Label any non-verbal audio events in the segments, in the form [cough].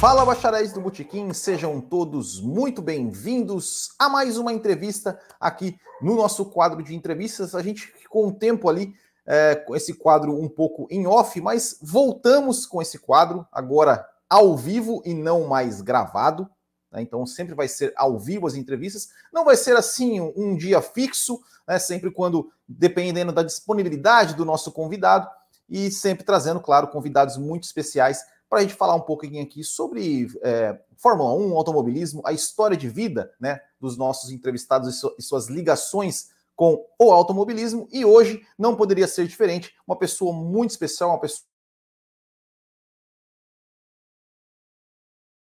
Fala, bacharéis do Botequim, sejam todos muito bem-vindos a mais uma entrevista aqui no nosso quadro de entrevistas. A gente ficou um tempo ali é, com esse quadro um pouco em off, mas voltamos com esse quadro agora ao vivo e não mais gravado. Né? Então sempre vai ser ao vivo as entrevistas. Não vai ser assim um, um dia fixo, né? sempre quando dependendo da disponibilidade do nosso convidado e sempre trazendo, claro, convidados muito especiais para a gente falar um pouquinho aqui sobre é, Fórmula 1, automobilismo, a história de vida né, dos nossos entrevistados e, e suas ligações com o automobilismo. E hoje não poderia ser diferente, uma pessoa muito especial, uma pessoa.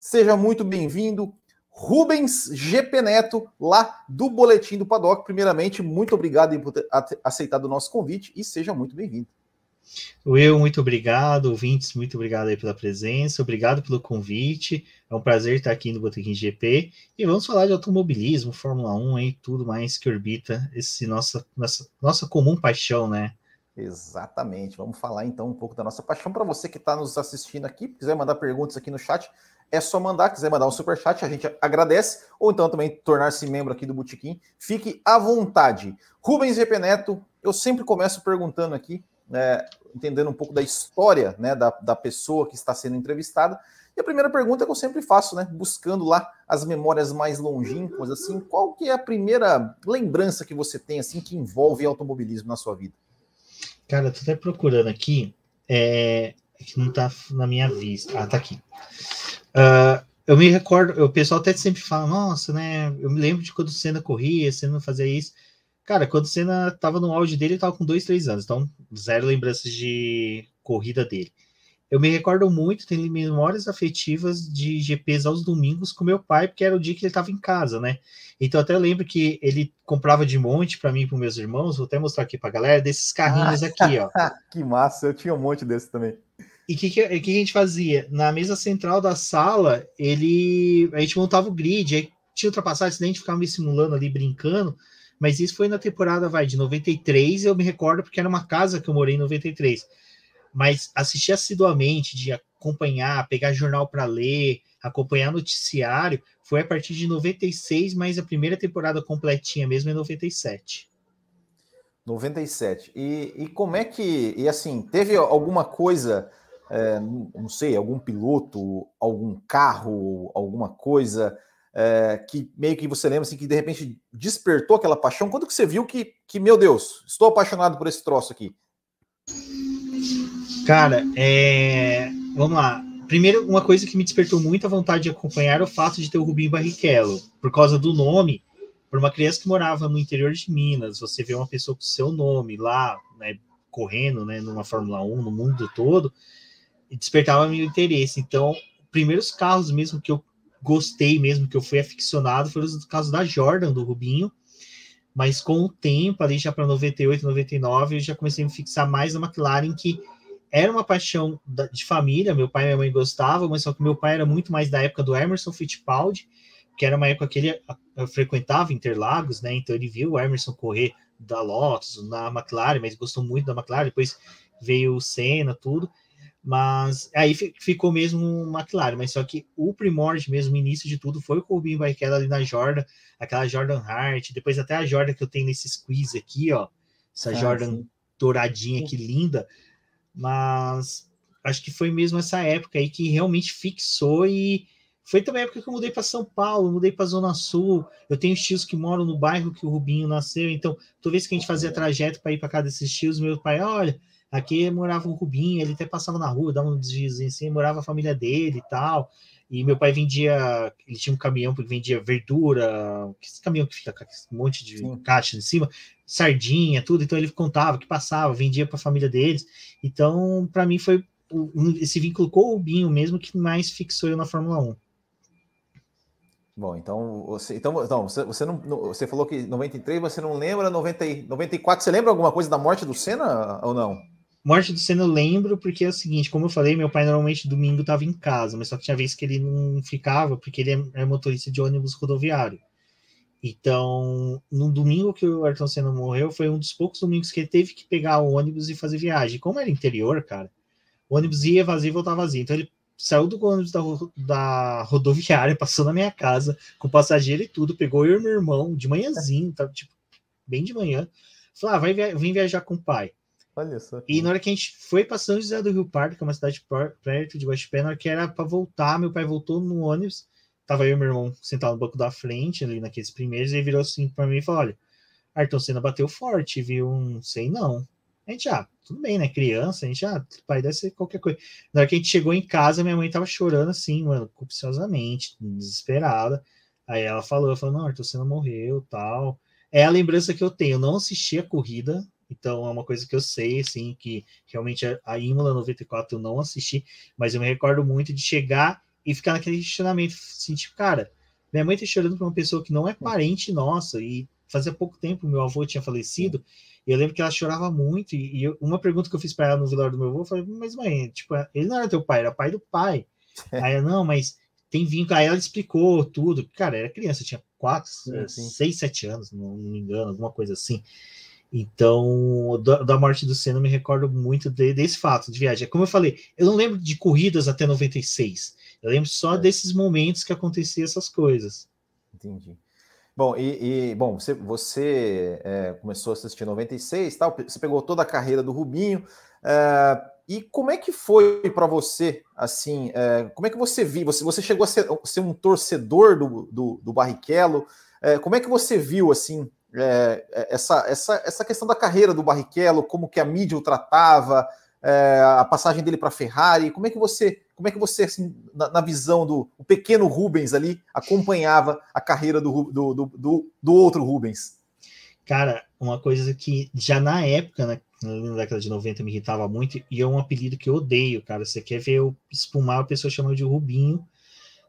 Seja muito bem-vindo, Rubens GP Neto, lá do Boletim do Paddock. Primeiramente, muito obrigado por ter aceitado o nosso convite e seja muito bem-vindo. Will, muito obrigado. Ouvintes, muito obrigado aí pela presença. Obrigado pelo convite. É um prazer estar aqui no Botequim GP. E vamos falar de automobilismo, Fórmula 1 e tudo mais que orbita esse nossa, nossa, nossa comum paixão, né? Exatamente. Vamos falar então um pouco da nossa paixão. Para você que está nos assistindo aqui, quiser mandar perguntas aqui no chat, é só mandar. Quiser mandar um super chat, a gente agradece. Ou então também tornar-se membro aqui do Botequim. Fique à vontade. Rubens GP Neto, eu sempre começo perguntando aqui né, entendendo um pouco da história né, da, da pessoa que está sendo entrevistada. E a primeira pergunta que eu sempre faço, né, buscando lá as memórias mais longínquas, assim, qual que é a primeira lembrança que você tem assim que envolve automobilismo na sua vida? Cara, tô até procurando aqui, é, que não tá na minha vista. Ah, tá aqui. Uh, eu me recordo, o pessoal até sempre fala, nossa, né? Eu me lembro de quando o Senna corria, Senna fazia isso. Cara, quando o Senna tava no auge dele, ele tava com dois, três anos, então zero lembranças de corrida dele. Eu me recordo muito, tenho memórias afetivas de GPs aos domingos com meu pai, porque era o dia que ele estava em casa, né? Então até lembro que ele comprava de monte para mim e para meus irmãos, vou até mostrar aqui para a galera, desses carrinhos ah, aqui, ó. [laughs] que massa, eu tinha um monte desse também. E o que, que, que, a gente fazia? Na mesa central da sala, ele a gente montava o grid, aí tinha ultrapassagem, a gente ficava me simulando ali, brincando, mas isso foi na temporada, vai, de 93, eu me recordo porque era uma casa que eu morei em 93. Mas assistir assiduamente, de acompanhar, pegar jornal para ler, acompanhar noticiário, foi a partir de 96, mas a primeira temporada completinha mesmo é 97. 97. E, e como é que. E assim, teve alguma coisa, é, não sei, algum piloto, algum carro, alguma coisa é, que meio que você lembra assim, que de repente despertou aquela paixão? Quando que você viu que, que, meu Deus, estou apaixonado por esse troço aqui? Cara, é... vamos lá. Primeiro, uma coisa que me despertou muita vontade de acompanhar é o fato de ter o Rubinho Barrichello, por causa do nome, por uma criança que morava no interior de Minas, você vê uma pessoa com seu nome lá, né, correndo, né, numa Fórmula 1, no mundo todo, e despertava meu interesse. Então, primeiros carros mesmo que eu gostei mesmo, que eu fui aficionado, foi os casos da Jordan, do Rubinho. Mas com o tempo, ali já para 98, 99, eu já comecei a me fixar mais na McLaren, que era uma paixão de família. Meu pai e minha mãe gostavam, mas só que meu pai era muito mais da época do Emerson Fittipaldi, que era uma época que ele frequentava Interlagos, né? Então ele viu o Emerson correr da Lotus, na McLaren, mas gostou muito da McLaren. Depois veio o Senna, tudo mas aí ficou mesmo McLaren, mas só que o primórdio mesmo, o início de tudo, foi o Rubinho Barrichello ali na Jordan, aquela Jordan Hart, depois até a Jordan que eu tenho nesse squeeze aqui, ó, essa ah, Jordan sim. douradinha, que linda, mas acho que foi mesmo essa época aí que realmente fixou e foi também a época que eu mudei para São Paulo, mudei para Zona Sul. Eu tenho tios que moram no bairro que o Rubinho nasceu, então toda vez que a gente fazia trajeto para ir para casa desses tios, meu pai, olha, Aqui morava um Rubinho, ele até passava na rua, dava um desviozinho assim, morava a família dele e tal. E meu pai vendia, ele tinha um caminhão que vendia verdura, esse caminhão que fica com um monte de Sim. caixa em cima, sardinha, tudo. Então ele contava que passava, vendia para a família deles. Então, para mim, foi esse vínculo com o Rubinho mesmo que mais fixou eu na Fórmula 1. Bom, então você, então, então você, você não, você falou que 93 você não lembra, 90, 94 você lembra alguma coisa da morte do Senna ou não? Morte do Senna eu lembro, porque é o seguinte, como eu falei, meu pai normalmente domingo estava em casa, mas só que tinha vez que ele não ficava, porque ele é, é motorista de ônibus rodoviário. Então, no domingo que o Ayrton Senna morreu, foi um dos poucos domingos que ele teve que pegar o ônibus e fazer viagem. Como era interior, cara, o ônibus ia vazio e voltava vazio. Então, ele saiu do ônibus da, da rodoviária, [laughs] passou na minha casa, com passageiro e tudo, pegou eu e meu irmão, de manhãzinho, tá, tipo, bem de manhã, falou, ah, vai vem viajar com o pai. Olha só. E na hora que a gente foi para São José do Rio Pardo, que é uma cidade perto de Guaxupé, na hora que era para voltar, meu pai voltou no ônibus, tava eu e meu irmão sentado no banco da frente, ali naqueles primeiros, e ele virou assim para mim e falou, olha, Ayrton Senna bateu forte, viu? Não sei não. A gente, ah, tudo bem, né? Criança, a gente, ah, pai, deve ser qualquer coisa. Na hora que a gente chegou em casa, minha mãe tava chorando assim, mano, copiosamente, desesperada. Aí ela falou, eu falei, não, Arthur Senna morreu, tal. É a lembrança que eu tenho. Eu não assisti a corrida, então é uma coisa que eu sei, assim, que realmente a Imola 94 eu não assisti, mas eu me recordo muito de chegar e ficar naquele questionamento, assim, tipo, cara, minha mãe tá chorando pra uma pessoa que não é parente nossa, e fazia pouco tempo meu avô tinha falecido, e eu lembro que ela chorava muito, e, e uma pergunta que eu fiz para ela no velório do meu avô, eu falei, mas mãe, tipo, ele não era teu pai, era pai do pai. [laughs] Aí ela, não, mas tem vínculo, aí ela explicou tudo, cara, era criança, tinha quatro, seis, sete anos, não, não, me engano, alguma coisa assim. Então, da, da morte do Senna, eu me recordo muito de, desse fato de viagem. Como eu falei, eu não lembro de corridas até 96. Eu lembro só é. desses momentos que aconteciam essas coisas. Entendi. Bom, e, e bom, você, você é, começou a assistir em 96, tal, você pegou toda a carreira do Rubinho. É, e como é que foi para você, assim, é, como é que você viu? Você, você chegou a ser, ser um torcedor do, do, do Barrichello? É, como é que você viu, assim, é, é, essa, essa, essa questão da carreira do Barrichello, como que a mídia o tratava, é, a passagem dele para a Ferrari, como é que você, como é que você, assim, na, na, visão do pequeno Rubens ali, acompanhava a carreira do, do, do, do, outro Rubens? Cara, uma coisa que já na época, né, na década de 90, me irritava muito, e é um apelido que eu odeio, cara. Você quer ver eu espumar, a pessoa chamando de Rubinho,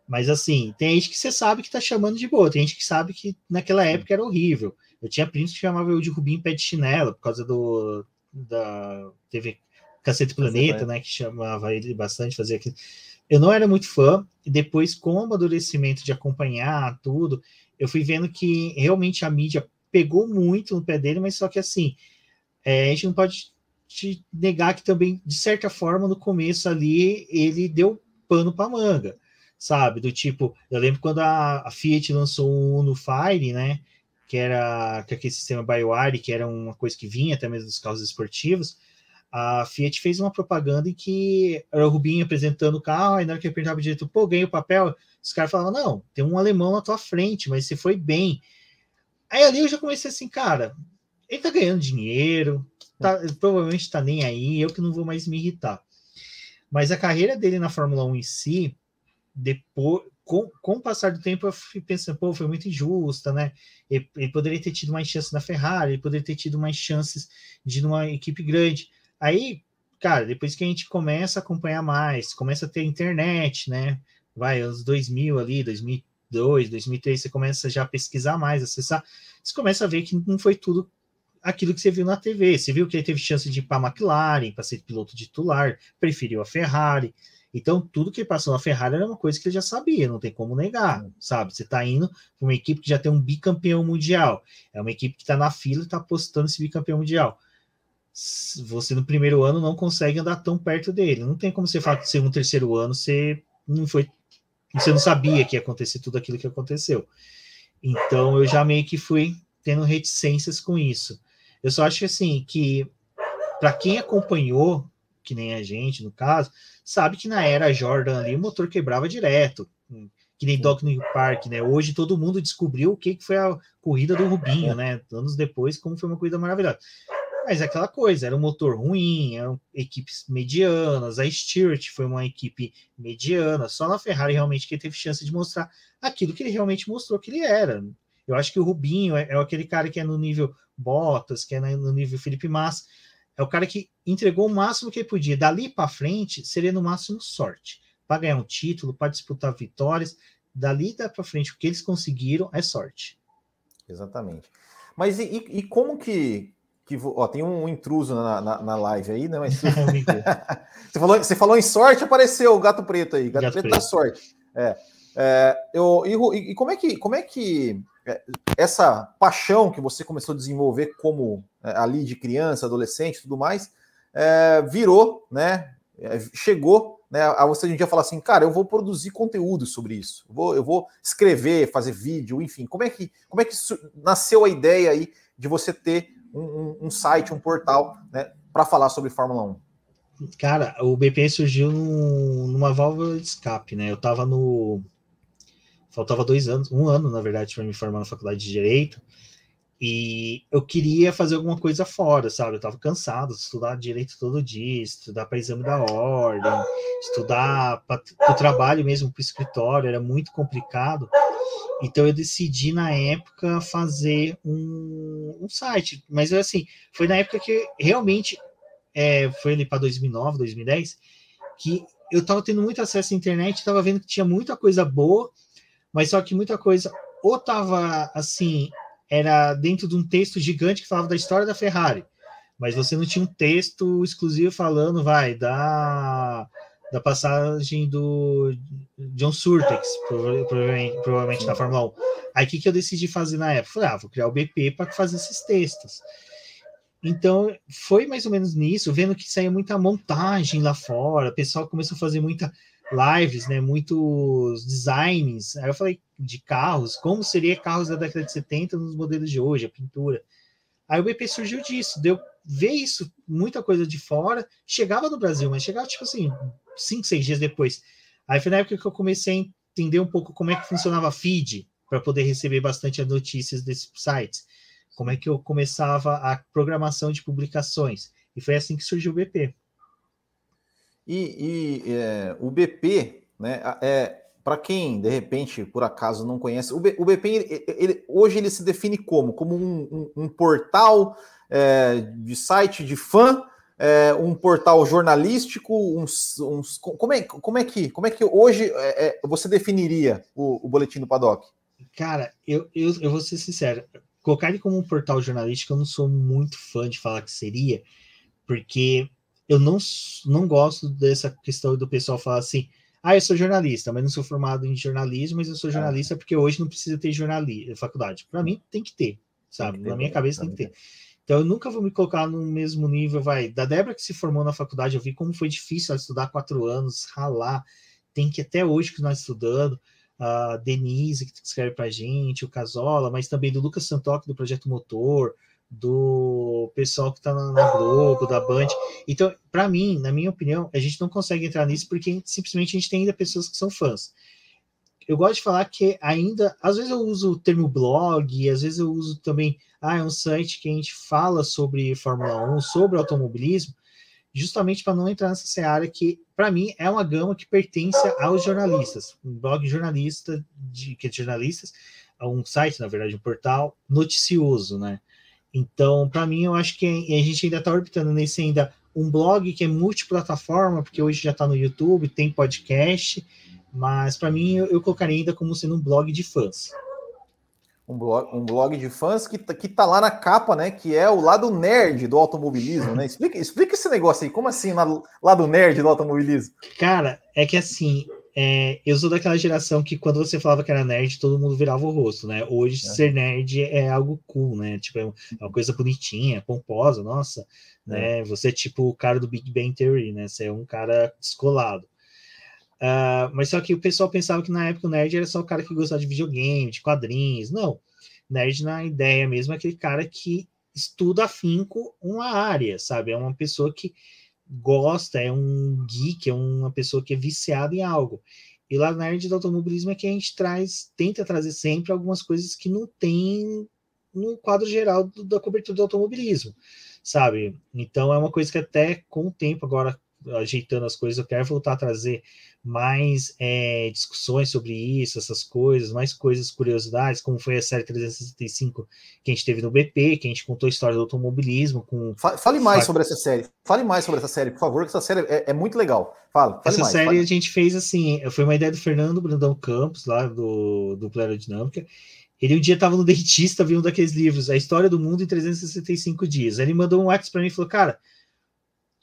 mas assim, tem gente que você sabe que tá chamando de boa, tem gente que sabe que naquela época era horrível. Eu tinha primo que chamava eu de Rubinho pé de chinelo, por causa do. Da TV Cacete Planeta, né? Que chamava ele bastante, fazia aquilo. Eu não era muito fã, e depois, com o amadurecimento de acompanhar tudo, eu fui vendo que realmente a mídia pegou muito no pé dele, mas só que assim, é, a gente não pode te negar que também, de certa forma, no começo ali, ele deu pano para manga, sabe? Do tipo, eu lembro quando a, a Fiat lançou o Uno Fire, né? Que era que aquele sistema BioWire, que era uma coisa que vinha até mesmo dos carros esportivos a Fiat fez uma propaganda em que era o Rubinho apresentando o carro, e na hora que ele perguntava direito, pô, ganhei o papel, os caras falavam, não, tem um alemão na tua frente, mas você foi bem. Aí ali eu já comecei assim, cara, ele tá ganhando dinheiro, tá, provavelmente tá nem aí, eu que não vou mais me irritar. Mas a carreira dele na Fórmula 1 em si, depois, com, com o passar do tempo, eu fui pensando, pô, foi muito injusta, né? Ele, ele poderia ter tido mais chances na Ferrari, ele poderia ter tido mais chances de numa equipe grande. Aí, cara, depois que a gente começa a acompanhar mais, começa a ter internet, né? Vai, anos 2000 ali, 2002, 2003, você começa já a pesquisar mais, acessar, você começa a ver que não foi tudo aquilo que você viu na TV. Você viu que ele teve chance de ir para a McLaren, para ser piloto titular, preferiu a Ferrari. Então, tudo que passou na Ferrari era uma coisa que ele já sabia, não tem como negar, sabe? Você está indo para uma equipe que já tem um bicampeão mundial, é uma equipe que está na fila e está apostando esse bicampeão mundial você no primeiro ano não consegue andar tão perto dele. Não tem como você falar que ser um terceiro ano você não foi, você não sabia que ia acontecer tudo aquilo que aconteceu. Então eu já meio que fui tendo reticências com isso. Eu só acho assim que para quem acompanhou, que nem a gente no caso, sabe que na era Jordan ali o motor quebrava direto, que nem Doc New Park, né? Hoje todo mundo descobriu o que foi a corrida do Rubinho, né? Anos depois, como foi uma corrida maravilhosa. Mas é aquela coisa, era um motor ruim, eram equipes medianas, a Stewart foi uma equipe mediana, só na Ferrari realmente que ele teve chance de mostrar aquilo que ele realmente mostrou que ele era. Eu acho que o Rubinho é, é aquele cara que é no nível Bottas, que é no nível Felipe Massa, é o cara que entregou o máximo que ele podia. Dali para frente, seria no máximo sorte. Para ganhar um título, para disputar vitórias, dali para frente, o que eles conseguiram é sorte. Exatamente. Mas e, e como que, que ó, tem um intruso na, na, na live aí, né? Mas... [laughs] [laughs] você, falou, você falou em sorte, apareceu o gato preto aí, gato, gato preto, preto da sorte. É, é, eu, e, e, como é que como é que é, essa paixão que você começou a desenvolver como é, ali de criança, adolescente, tudo mais, é, virou, né? É, chegou né, a você hoje em dia falar assim, cara, eu vou produzir conteúdo sobre isso, vou, eu vou escrever, fazer vídeo, enfim. Como é que, como é que nasceu a ideia aí de você ter um, um, um site, um portal, né, para falar sobre Fórmula 1? Cara, o BP surgiu num, numa válvula de escape, né? Eu tava no. Faltava dois anos, um ano, na verdade, para me formar na faculdade de Direito. E eu queria fazer alguma coisa fora, sabe? Eu tava cansado de estudar direito todo dia, estudar para exame da ordem, estudar para o trabalho mesmo, para o escritório, era muito complicado. Então eu decidi na época fazer um, um site, mas assim, foi na época que realmente é, foi ali para 2009, 2010, que eu estava tendo muito acesso à internet, estava vendo que tinha muita coisa boa, mas só que muita coisa ou estava assim, era dentro de um texto gigante que falava da história da Ferrari, mas você não tinha um texto exclusivo falando, vai, da, da passagem do John Surtex, provavelmente, provavelmente na Fórmula 1. Aí o que, que eu decidi fazer na época? Falei, ah, vou criar o BP para fazer esses textos. Então, foi mais ou menos nisso, vendo que saía muita montagem lá fora, o pessoal começou a fazer muita lives, né, muitos designs. Aí eu falei de carros, como seria carros da década de 70 nos modelos de hoje, a pintura. Aí o BP surgiu disso, deu ver isso, muita coisa de fora, chegava no Brasil, mas chegava tipo assim, cinco, seis dias depois. Aí foi na época que eu comecei a entender um pouco como é que funcionava feed, para poder receber bastante as notícias desses sites como é que eu começava a programação de publicações. E foi assim que surgiu o BP. E, e é, o BP, né, é, para quem de repente, por acaso, não conhece, o, BP ele, ele, hoje ele se define como? Como um, um, um portal é, de site de fã, é, um portal jornalístico, uns, uns, como, é, como, é que, como é que hoje é, é, você definiria o, o boletim do Paddock? Cara, eu, eu, eu vou ser sincero, colocar ele como um portal jornalístico, eu não sou muito fã de falar que seria, porque eu não, não gosto dessa questão do pessoal falar assim, ah, eu sou jornalista, mas não sou formado em jornalismo, mas eu sou é. jornalista porque hoje não precisa ter jornalismo, faculdade. Para mim, tem que ter, sabe? Que ter, Na minha cabeça tem que ter. Então, eu nunca vou me colocar no mesmo nível, vai. Da Débora que se formou na faculdade, eu vi como foi difícil ela estudar quatro anos, ralar. Tem que até hoje que nós estudando a Denise, que escreve para a gente, o Casola, mas também do Lucas Santoc, do Projeto Motor, do pessoal que está na, na, Globo, da Band. Então, para mim, na minha opinião, a gente não consegue entrar nisso porque simplesmente a gente tem ainda pessoas que são fãs. Eu gosto de falar que ainda, às vezes eu uso o termo blog, às vezes eu uso também, ah, é um site que a gente fala sobre Fórmula 1, sobre automobilismo, justamente para não entrar nessa seara que, para mim, é uma gama que pertence aos jornalistas. Um blog jornalista, de, que é de jornalistas, um site, na verdade, um portal noticioso, né? Então, para mim, eu acho que a gente ainda está orbitando nesse ainda um blog que é multiplataforma, porque hoje já está no YouTube, tem podcast, mas para mim eu, eu colocaria ainda como sendo um blog de fãs um blog, um blog de fãs que, tá, que tá lá na capa, né? Que é o lado nerd do automobilismo, né? Explica, explica esse negócio aí, como assim, lado nerd do automobilismo? Cara, é que assim, é, eu sou daquela geração que quando você falava que era nerd, todo mundo virava o rosto, né? Hoje é. ser nerd é algo cool, né? Tipo, é uma coisa bonitinha, pomposa, nossa, né? É. Você é tipo o cara do Big Bang Theory, né? Você é um cara descolado. Uh, mas só que o pessoal pensava que na época o nerd era só o cara que gostava de videogame, de quadrinhos. Não. Nerd, na ideia mesmo, é aquele cara que estuda afinco uma área, sabe? É uma pessoa que gosta, é um geek, é uma pessoa que é viciada em algo. E lá na nerd do automobilismo é que a gente traz, tenta trazer sempre algumas coisas que não tem no quadro geral do, da cobertura do automobilismo, sabe? Então é uma coisa que até com o tempo agora ajeitando as coisas, eu quero voltar a trazer mais é, discussões sobre isso, essas coisas, mais coisas, curiosidades, como foi a série 365 que a gente teve no BP, que a gente contou a história do automobilismo. Com... Fale mais sobre essa série. Fale mais sobre essa série, por favor, que essa série é, é muito legal. Fala, essa mais, série fale. a gente fez assim, foi uma ideia do Fernando Brandão Campos, lá do, do Dinâmica. Ele um dia estava no dentista, viu um daqueles livros, A História do Mundo em 365 Dias. Aí ele mandou um WhatsApp para mim e falou, cara,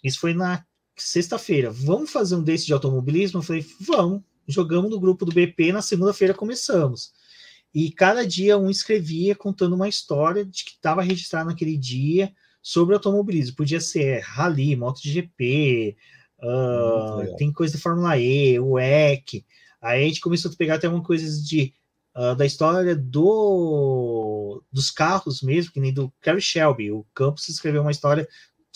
isso foi na sexta-feira, vamos fazer um desse de automobilismo? Eu falei, vamos. Jogamos no grupo do BP, na segunda-feira começamos. E cada dia um escrevia contando uma história de que estava registrado naquele dia sobre automobilismo. Podia ser rally, MotoGP, Uh, tem coisa da Fórmula E, o EC. Aí a gente começou a pegar até uma coisa de uh, da história do dos carros mesmo, que nem do Carrie Shelby. O Campos escreveu uma história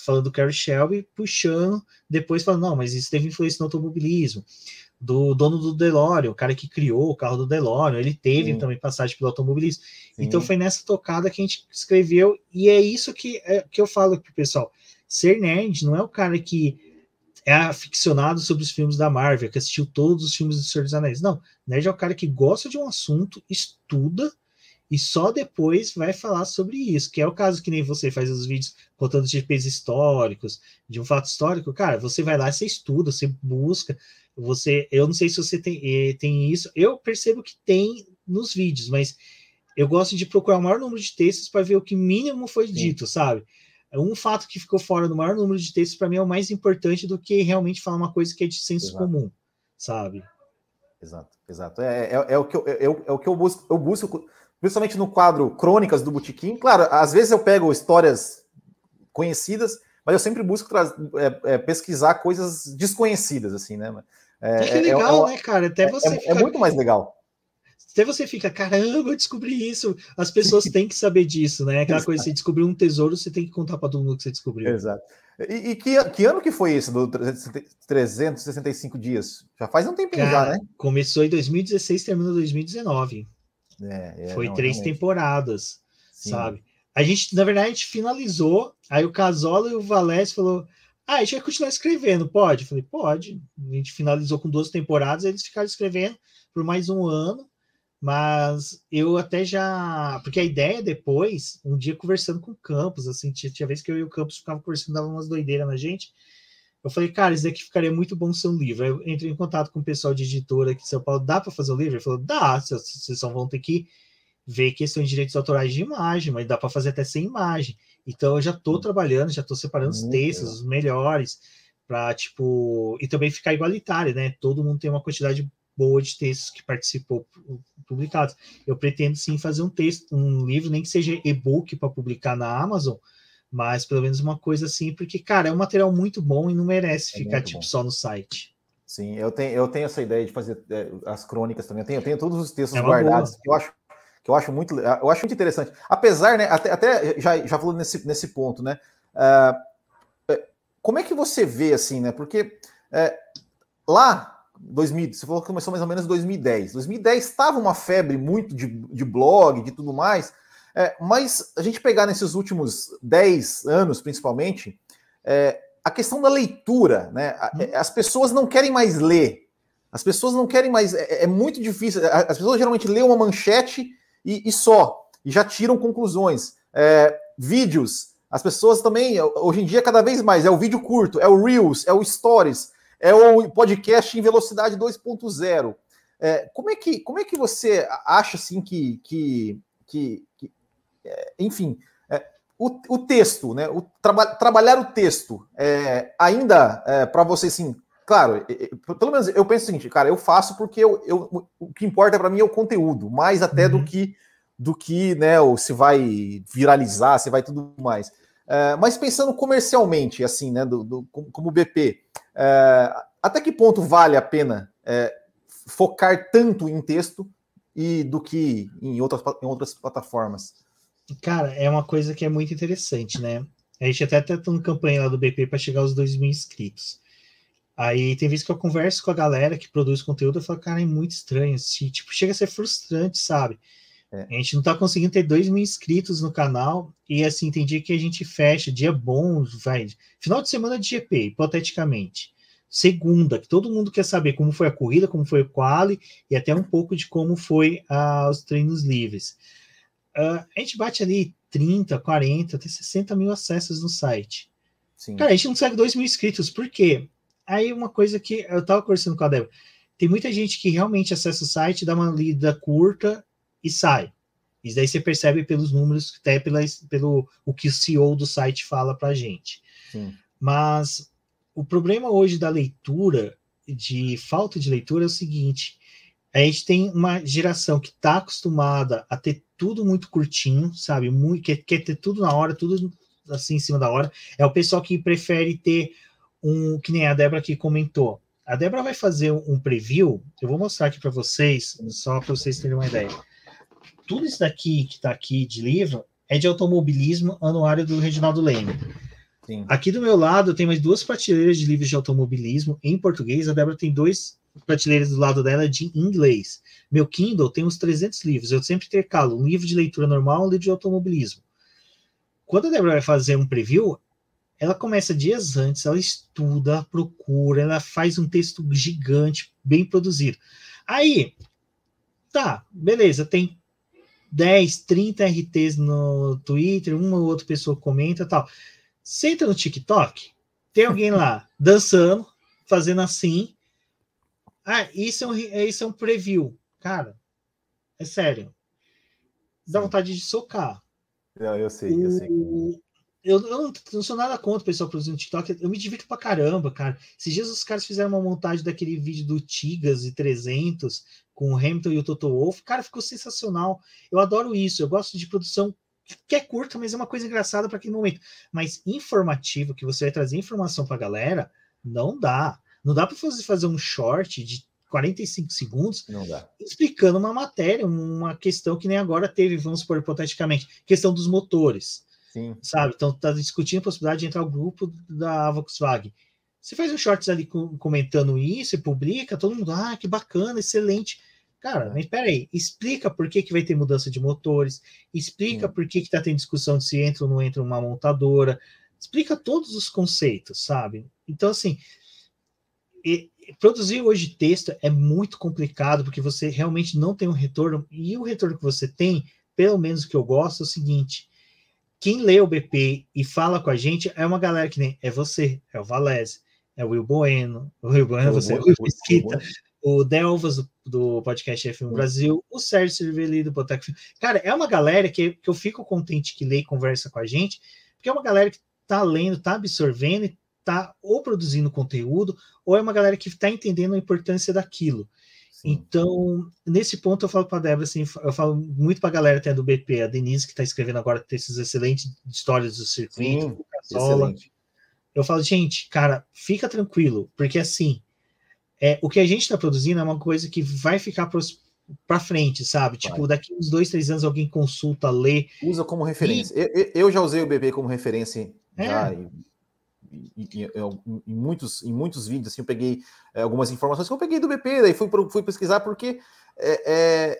falando do Carrie Shelby, puxando, depois falando, não, mas isso teve influência no automobilismo. Do dono do DeLorean, o cara que criou o carro do DeLorean, ele teve Sim. também passagem pelo automobilismo. Sim. Então foi nessa tocada que a gente escreveu, e é isso que, é, que eu falo pro pessoal. Ser nerd não é o cara que é aficionado sobre os filmes da Marvel, que assistiu todos os filmes do Senhor dos Anéis. Não, nerd é o cara que gosta de um assunto, estuda, e só depois vai falar sobre isso, que é o caso que nem você faz os vídeos contando GPs históricos, de um fato histórico, cara, você vai lá, você estuda, você busca, você, eu não sei se você tem, eh, tem isso, eu percebo que tem nos vídeos, mas eu gosto de procurar o maior número de textos para ver o que mínimo foi Sim. dito, sabe? Um fato que ficou fora do maior número de textos para mim é o mais importante do que realmente falar uma coisa que é de senso exato. comum, sabe? Exato, exato. É, é, é, o que eu, é, é o que eu busco, eu busco principalmente no quadro Crônicas do Botequim. Claro, às vezes eu pego histórias conhecidas, mas eu sempre busco é, é, pesquisar coisas desconhecidas, assim, né? É, que é, é legal, né, cara? Até é, você fica... é muito mais legal. Até você fica, caramba, eu descobri isso. As pessoas têm que saber disso, né? Aquela coisa, você descobriu um tesouro, você tem que contar para todo mundo que você descobriu. Exato. E, e que, que, ano que foi esse, do 365 dias? Já faz um tempinho Cara, já, né? Começou em 2016, terminou em 2019. É, é, Foi não, três realmente. temporadas, Sim. sabe? A gente, na verdade, a gente finalizou. Aí o Casola e o Valés falou: Ah, a gente vai continuar escrevendo, pode? Eu falei, pode. A gente finalizou com duas temporadas, eles ficaram escrevendo por mais um ano. Mas eu até já. Porque a ideia depois, um dia conversando com o Campos, assim, tinha, tinha vez que eu e o Campos ficavam conversando, dava umas doideiras na gente. Eu falei, cara, isso daqui ficaria muito bom ser um livro. Aí eu entrei em contato com o pessoal de editora aqui em São Paulo, dá para fazer o um livro? Ele falou, dá, vocês só vão ter que ver questões de direitos autorais de imagem, mas dá para fazer até sem imagem. Então eu já estou hum. trabalhando, já estou separando os textos, os melhores, para tipo. E também ficar igualitário, né? Todo mundo tem uma quantidade boa de textos que participou publicados. Eu pretendo sim fazer um texto, um livro, nem que seja e-book para publicar na Amazon mas pelo menos uma coisa assim, porque, cara, é um material muito bom e não merece é ficar, tipo, bom. só no site. Sim, eu tenho, eu tenho essa ideia de fazer é, as crônicas também. Eu tenho, eu tenho todos os textos é guardados que eu acho que eu acho muito, eu acho muito interessante. Apesar, né, até, até já, já falando nesse, nesse ponto, né? Uh, como é que você vê assim, né? Porque é, lá 2000, você falou que começou mais ou menos em 2010. 2010 estava uma febre muito de, de blog, de tudo mais. É, mas a gente pegar nesses últimos 10 anos, principalmente, é, a questão da leitura, né? Uhum. É, as pessoas não querem mais ler. As pessoas não querem mais. É, é muito difícil. As pessoas geralmente lêem uma manchete e, e só, e já tiram conclusões. É, vídeos. As pessoas também, hoje em dia, cada vez mais, é o vídeo curto, é o Reels, é o Stories, é o podcast em velocidade 2.0. É, como, é que, como é que você acha assim que, que, que, enfim, é, o, o, texto, né? O traba, trabalhar o texto é, ainda é, para você, assim, claro, pelo menos eu penso o seguinte, cara, eu faço porque eu, eu o que importa para mim é o conteúdo, mais até uhum. do que do que, né, se vai viralizar, se vai tudo mais. É, mas pensando comercialmente, assim, né, do, do como BP, é, até que ponto vale a pena é, focar tanto em texto e do que em outras, em outras plataformas? Cara, é uma coisa que é muito interessante, né? A gente até tá tendo campanha lá do BP para chegar aos 2 mil inscritos. Aí tem vezes que eu converso com a galera que produz conteúdo e falo, cara, é muito estranho. Assim, tipo, chega a ser frustrante, sabe? É. A gente não tá conseguindo ter 2 mil inscritos no canal. E assim, tem dia que a gente fecha, dia bom, vai. Final de semana de GP, hipoteticamente. Segunda, que todo mundo quer saber como foi a corrida, como foi o quali e até um pouco de como foi ah, os treinos livres. Uh, a gente bate ali 30, 40, até 60 mil acessos no site. Sim. Cara, a gente não segue 2 mil inscritos, por quê? Aí uma coisa que eu tava conversando com a Débora, tem muita gente que realmente acessa o site, dá uma lida curta e sai. Isso daí você percebe pelos números, até pela, pelo o que o CEO do site fala pra gente. Sim. Mas o problema hoje da leitura, de falta de leitura, é o seguinte: a gente tem uma geração que está acostumada a ter tudo muito curtinho, sabe? Muito, quer, quer ter tudo na hora, tudo assim em cima da hora. É o pessoal que prefere ter um que nem a Débora que comentou. A Débora vai fazer um preview, eu vou mostrar aqui para vocês, só para vocês terem uma ideia. Tudo isso daqui que está aqui de livro é de automobilismo anuário do Reginaldo Leme. Sim. Aqui do meu lado tem mais duas prateleiras de livros de automobilismo em português. A Débora tem dois prateleiras do lado dela de inglês. Meu Kindle tem uns 300 livros. Eu sempre intercalo um livro de leitura normal um livro de automobilismo. Quando a Débora vai fazer um preview, ela começa dias antes, ela estuda, procura, ela faz um texto gigante, bem produzido. Aí, tá, beleza, tem 10, 30 RTs no Twitter, uma ou outra pessoa comenta tal. Senta no TikTok, tem alguém lá dançando, fazendo assim. Ah, isso é um, isso é um preview. Cara, é sério. Dá vontade de socar. Não, eu sei, eu sei eu, eu não, não, sou nada contra o pessoal produzindo TikTok, eu me divirto pra caramba, cara. Esses dias os caras fizeram uma montagem daquele vídeo do Tigas e 300 com o Hamilton e o Toto Wolff, cara, ficou sensacional. Eu adoro isso, eu gosto de produção que é curta, mas é uma coisa engraçada para aquele momento. Mas informativo, que você vai trazer informação pra galera, não dá. Não dá para você fazer um short de 45 segundos explicando uma matéria, uma questão que nem agora teve, vamos supor, hipoteticamente, questão dos motores. Sim. Sabe? Então tá discutindo a possibilidade de entrar o grupo da Volkswagen. Você faz um shorts ali comentando isso e publica, todo mundo, ah, que bacana, excelente. Cara, é. mas peraí, explica por que, que vai ter mudança de motores, explica Sim. por que, que tá tendo discussão de se entra ou não entra uma montadora, explica todos os conceitos, sabe? Então, assim, e, produzir hoje texto é muito complicado, porque você realmente não tem um retorno, e o retorno que você tem, pelo menos o que eu gosto, é o seguinte: quem lê o BP e fala com a gente é uma galera que nem é você, é o Valese, é o Will Bueno, o Will Bueno é você, o Will Mesquita, o Delvas do, do podcast F1 Brasil, o Sérgio Cervelli do Boteco Cara, é uma galera que, que eu fico contente que lê e conversa com a gente, porque é uma galera que tá lendo, tá absorvendo e tá ou produzindo conteúdo, ou é uma galera que está entendendo a importância daquilo. Então, nesse ponto, eu falo para a Débora, assim, eu falo muito para a galera até do BP, a Denise, que está escrevendo agora textos excelentes histórias do circuito, Sim, Eu falo, gente, cara, fica tranquilo, porque assim, é, o que a gente está produzindo é uma coisa que vai ficar para frente, sabe? Vai. Tipo, daqui uns dois, três anos alguém consulta, lê. Usa como referência. E... Eu, eu, já usei o BP como referência é. já, e em, em, muitos, em muitos vídeos, assim, eu peguei é, algumas informações que eu peguei do BP, daí fui, fui pesquisar porque é, é,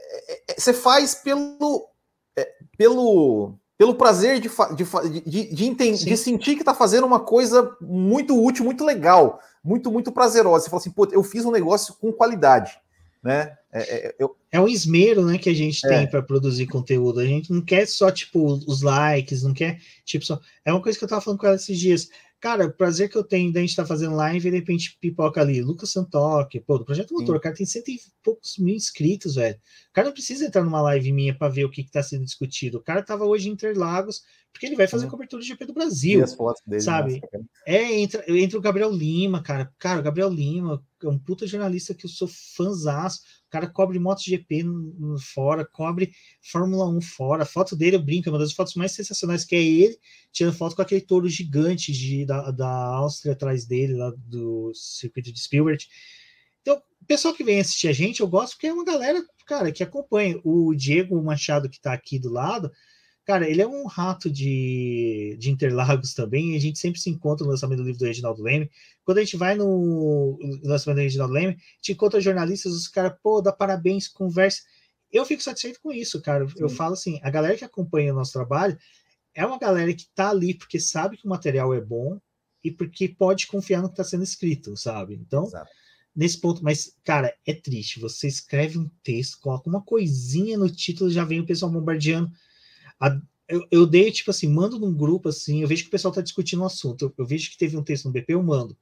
é, você faz pelo, é, pelo, pelo prazer de, de, de, de, entender, de sentir que está fazendo uma coisa muito útil, muito legal, muito, muito prazerosa. Você fala assim, pô, eu fiz um negócio com qualidade. Né? É, é, eu... é um esmero né, que a gente é. tem para produzir conteúdo. A gente não quer só tipo os likes, não quer tipo só. É uma coisa que eu estava falando com ela esses dias. Cara, o prazer que eu tenho da gente estar tá fazendo live e de repente pipoca ali, Lucas Santoque, pô, do Projeto Motor, o cara tem cento e poucos mil inscritos, velho. O cara não precisa entrar numa live minha para ver o que está sendo discutido. O cara tava hoje em Interlagos, porque ele vai fazer Sim. cobertura do GP do Brasil. E as fotos dele, sabe? Nossa, é, entra, entra o Gabriel Lima, cara. Cara, o Gabriel Lima é um puta jornalista que eu sou fãzaço. O cara cobre MotoGP fora, cobre Fórmula 1 fora. A foto dele, eu brinco, é uma das fotos mais sensacionais, que é ele tirando foto com aquele touro gigante de, da, da Áustria atrás dele, lá do circuito de Spielberg. Então, o pessoal que vem assistir a gente, eu gosto porque é uma galera, cara, que acompanha. O Diego Machado, que está aqui do lado, cara, ele é um rato de, de Interlagos também, e a gente sempre se encontra no lançamento do livro do Reginaldo Leme. Quando a gente vai no lançamento do Reginaldo Leme, te encontra jornalistas, os caras, pô, dá parabéns, conversa. Eu fico satisfeito com isso, cara. Sim. Eu falo assim, a galera que acompanha o nosso trabalho é uma galera que tá ali porque sabe que o material é bom e porque pode confiar no que está sendo escrito, sabe? Então, Exato. nesse ponto, mas, cara, é triste. Você escreve um texto, coloca uma coisinha no título, já vem o pessoal bombardeando. A, eu, eu dei, tipo assim, mando num grupo assim, eu vejo que o pessoal tá discutindo o um assunto. Eu, eu vejo que teve um texto no BP, eu mando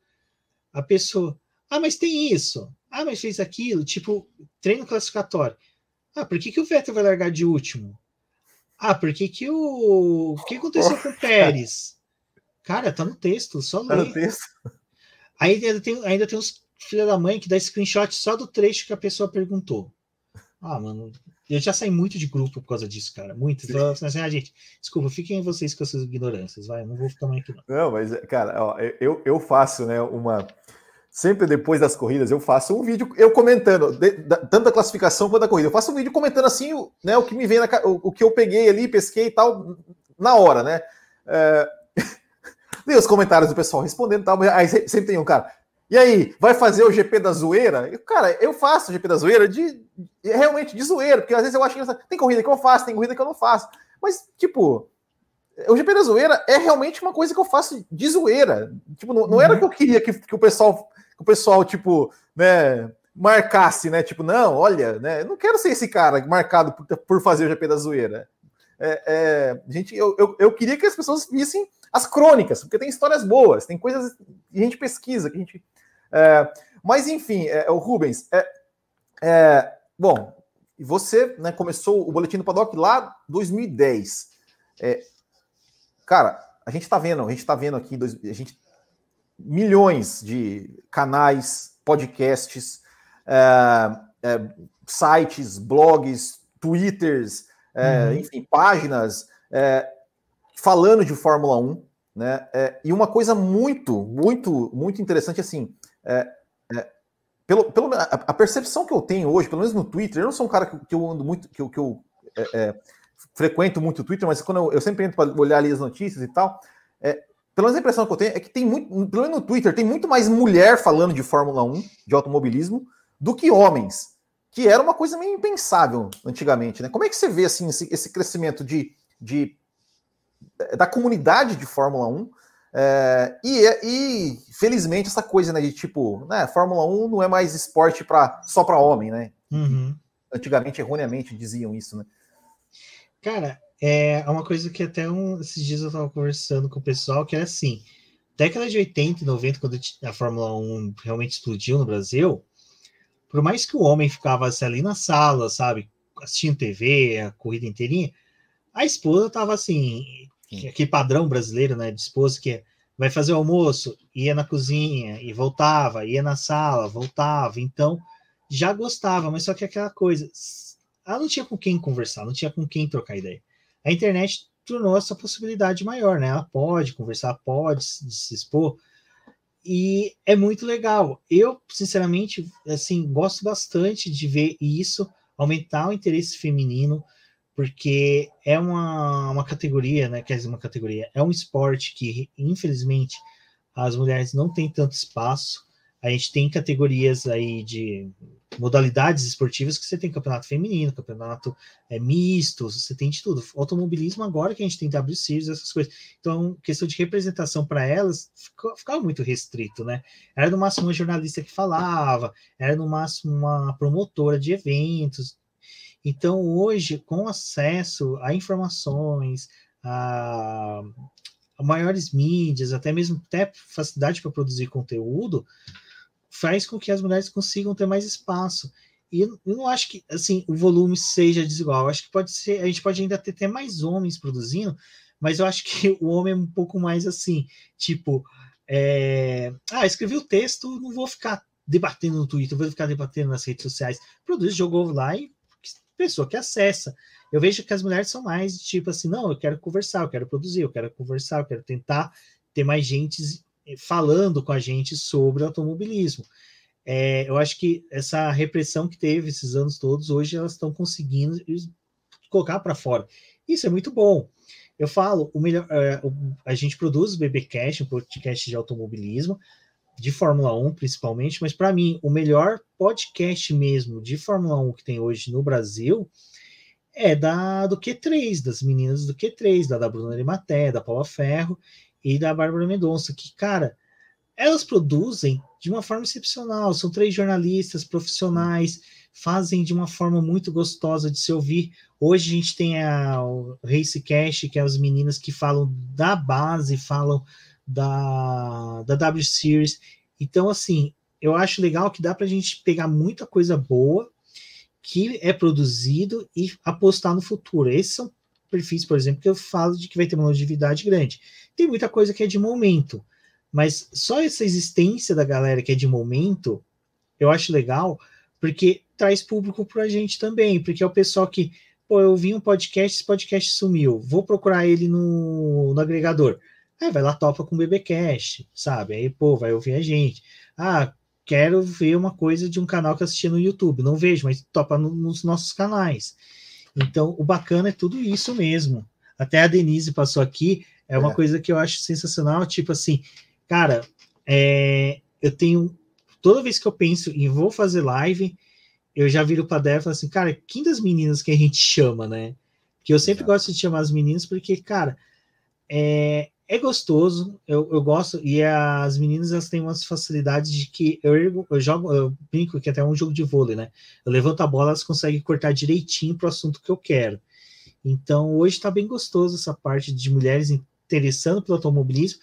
a pessoa, ah, mas tem isso, ah, mas fez aquilo, tipo, treino classificatório. Ah, por que, que o Vettel vai largar de último? Ah, por que, que o. O que aconteceu com o [laughs] Pérez? Cara, tá no texto, só lê. Tá no texto. Aí ainda tem, ainda tem uns filha da mãe que dá screenshot só do trecho que a pessoa perguntou. Ah, mano, Eu já saí muito de grupo por causa disso, cara. Muito. Então, assim, ah, gente, desculpa, fiquem vocês com as suas ignorâncias, vai. Não vou ficar mais aqui, não. Não, mas, cara, ó, eu, eu faço, né, uma. Sempre depois das corridas, eu faço um vídeo, eu comentando, de, da, tanto da classificação quanto da corrida. Eu faço um vídeo comentando assim, né, o que me vem na o, o que eu peguei ali, pesquei e tal, na hora, né? É... [laughs] E os comentários do pessoal respondendo e tal, aí sempre tem um cara. E aí, vai fazer o GP da zoeira? Eu, cara, eu faço o GP da zoeira de, de realmente de zoeira, porque às vezes eu acho que tem corrida que eu faço, tem corrida que eu não faço. Mas, tipo, o GP da zoeira é realmente uma coisa que eu faço de zoeira. Tipo, não, não era uhum. que eu queria que, que, o pessoal, que o pessoal, tipo, né, marcasse, né? Tipo, não, olha, né? Eu não quero ser esse cara marcado por, por fazer o GP da zoeira. É, é, gente, eu, eu, eu queria que as pessoas vissem as crônicas, porque tem histórias boas, tem coisas que a gente pesquisa, que a gente é, mas, enfim, é, o Rubens, é, é, bom, você né, começou o Boletim do Paddock lá em 2010. É, cara, a gente está vendo, a gente está vendo aqui, a gente, milhões de canais, podcasts, é, é, sites, blogs, twitters, uhum. enfim, páginas falando de Fórmula 1, né? e uma coisa muito, muito, muito interessante assim, é, é, pelo, pelo, a, a, percepção que eu tenho hoje, pelo menos no Twitter, eu não sou um cara que, que eu ando muito, que, que eu é, é frequento muito o Twitter, mas quando eu, eu sempre entro para olhar ali as notícias e tal, é, pelo menos a impressão que eu tenho é que tem muito, pelo menos no Twitter, tem muito mais mulher falando de Fórmula 1, de automobilismo, do que homens, que era uma coisa meio impensável antigamente, né? Como é que você vê assim esse, esse crescimento de, de da comunidade de Fórmula 1 é, e, e, felizmente essa coisa né, de tipo, né, Fórmula 1 não é mais esporte pra, só para homem, né? Uhum. Antigamente, erroneamente, diziam isso, né? Cara, é uma coisa que até um, esses dias eu estava conversando com o pessoal, que era assim, década de 80 e 90, quando a Fórmula 1 realmente explodiu no Brasil, por mais que o homem ficava assim, ali na sala, sabe, assistindo TV, a corrida inteirinha, a esposa tava assim, Sim. aquele padrão brasileiro, né, de esposa que vai fazer o almoço, ia na cozinha e voltava, ia na sala, voltava, então já gostava, mas só que aquela coisa, ela não tinha com quem conversar, não tinha com quem trocar ideia. A internet tornou essa possibilidade maior, né? Ela pode conversar, pode se expor, e é muito legal. Eu, sinceramente, assim, gosto bastante de ver isso aumentar o interesse feminino porque é uma, uma categoria, né? Quer dizer, uma categoria, é um esporte que, infelizmente, as mulheres não têm tanto espaço. A gente tem categorias aí de modalidades esportivas que você tem campeonato feminino, campeonato é, misto, você tem de tudo. Automobilismo agora que a gente tem W Series, essas coisas. Então, questão de representação para elas ficou, ficava muito restrito, né? Era no máximo uma jornalista que falava, era no máximo uma promotora de eventos, então, hoje, com acesso a informações, a, a maiores mídias, até mesmo até facilidade para produzir conteúdo, faz com que as mulheres consigam ter mais espaço. E eu não acho que assim o volume seja desigual. Eu acho que pode ser, a gente pode ainda ter, ter mais homens produzindo, mas eu acho que [laughs] o homem é um pouco mais assim, tipo, é, ah, escrevi o texto, não vou ficar debatendo no Twitter, vou ficar debatendo nas redes sociais. Produz, jogou lá e pessoa que acessa. Eu vejo que as mulheres são mais tipo assim, não, eu quero conversar, eu quero produzir, eu quero conversar, eu quero tentar ter mais gente falando com a gente sobre automobilismo. É, eu acho que essa repressão que teve esses anos todos, hoje elas estão conseguindo colocar para fora. Isso é muito bom. Eu falo, o melhor, é, a gente produz o BBcast, um podcast de automobilismo, de Fórmula 1 principalmente, mas para mim o melhor podcast mesmo de Fórmula 1 que tem hoje no Brasil é da do Q3, das meninas do Q3, da, da Bruna Arimaté, da Paula Ferro e da Bárbara Mendonça, que, cara, elas produzem de uma forma excepcional, são três jornalistas profissionais, fazem de uma forma muito gostosa de se ouvir. Hoje a gente tem a o Race que é as meninas que falam da base, falam da, da W Series. Então, assim, eu acho legal que dá para a gente pegar muita coisa boa que é produzido e apostar no futuro. Esses são perfis, por exemplo, que eu falo de que vai ter uma longevidade grande. Tem muita coisa que é de momento, mas só essa existência da galera que é de momento, eu acho legal, porque traz público para a gente também, porque é o pessoal que, pô, eu vi um podcast, esse podcast sumiu, vou procurar ele no, no agregador. Aí vai lá, topa com o BBcast, sabe? Aí, pô, vai ouvir a gente. Ah, quero ver uma coisa de um canal que eu assisti no YouTube. Não vejo, mas topa no, nos nossos canais. Então, o bacana é tudo isso mesmo. Até a Denise passou aqui, é uma é. coisa que eu acho sensacional, tipo assim, cara, é, eu tenho toda vez que eu penso em vou fazer live, eu já viro para Débora e falo assim, cara, quem das meninas que a gente chama, né? Que eu sempre Exato. gosto de chamar as meninas porque, cara, é, é gostoso, eu, eu gosto, e as meninas elas têm umas facilidades de que eu, eu jogo, eu brinco que até é um jogo de vôlei, né? Eu levanto a bola, elas conseguem cortar direitinho para o assunto que eu quero. Então, hoje está bem gostoso essa parte de mulheres interessando pelo automobilismo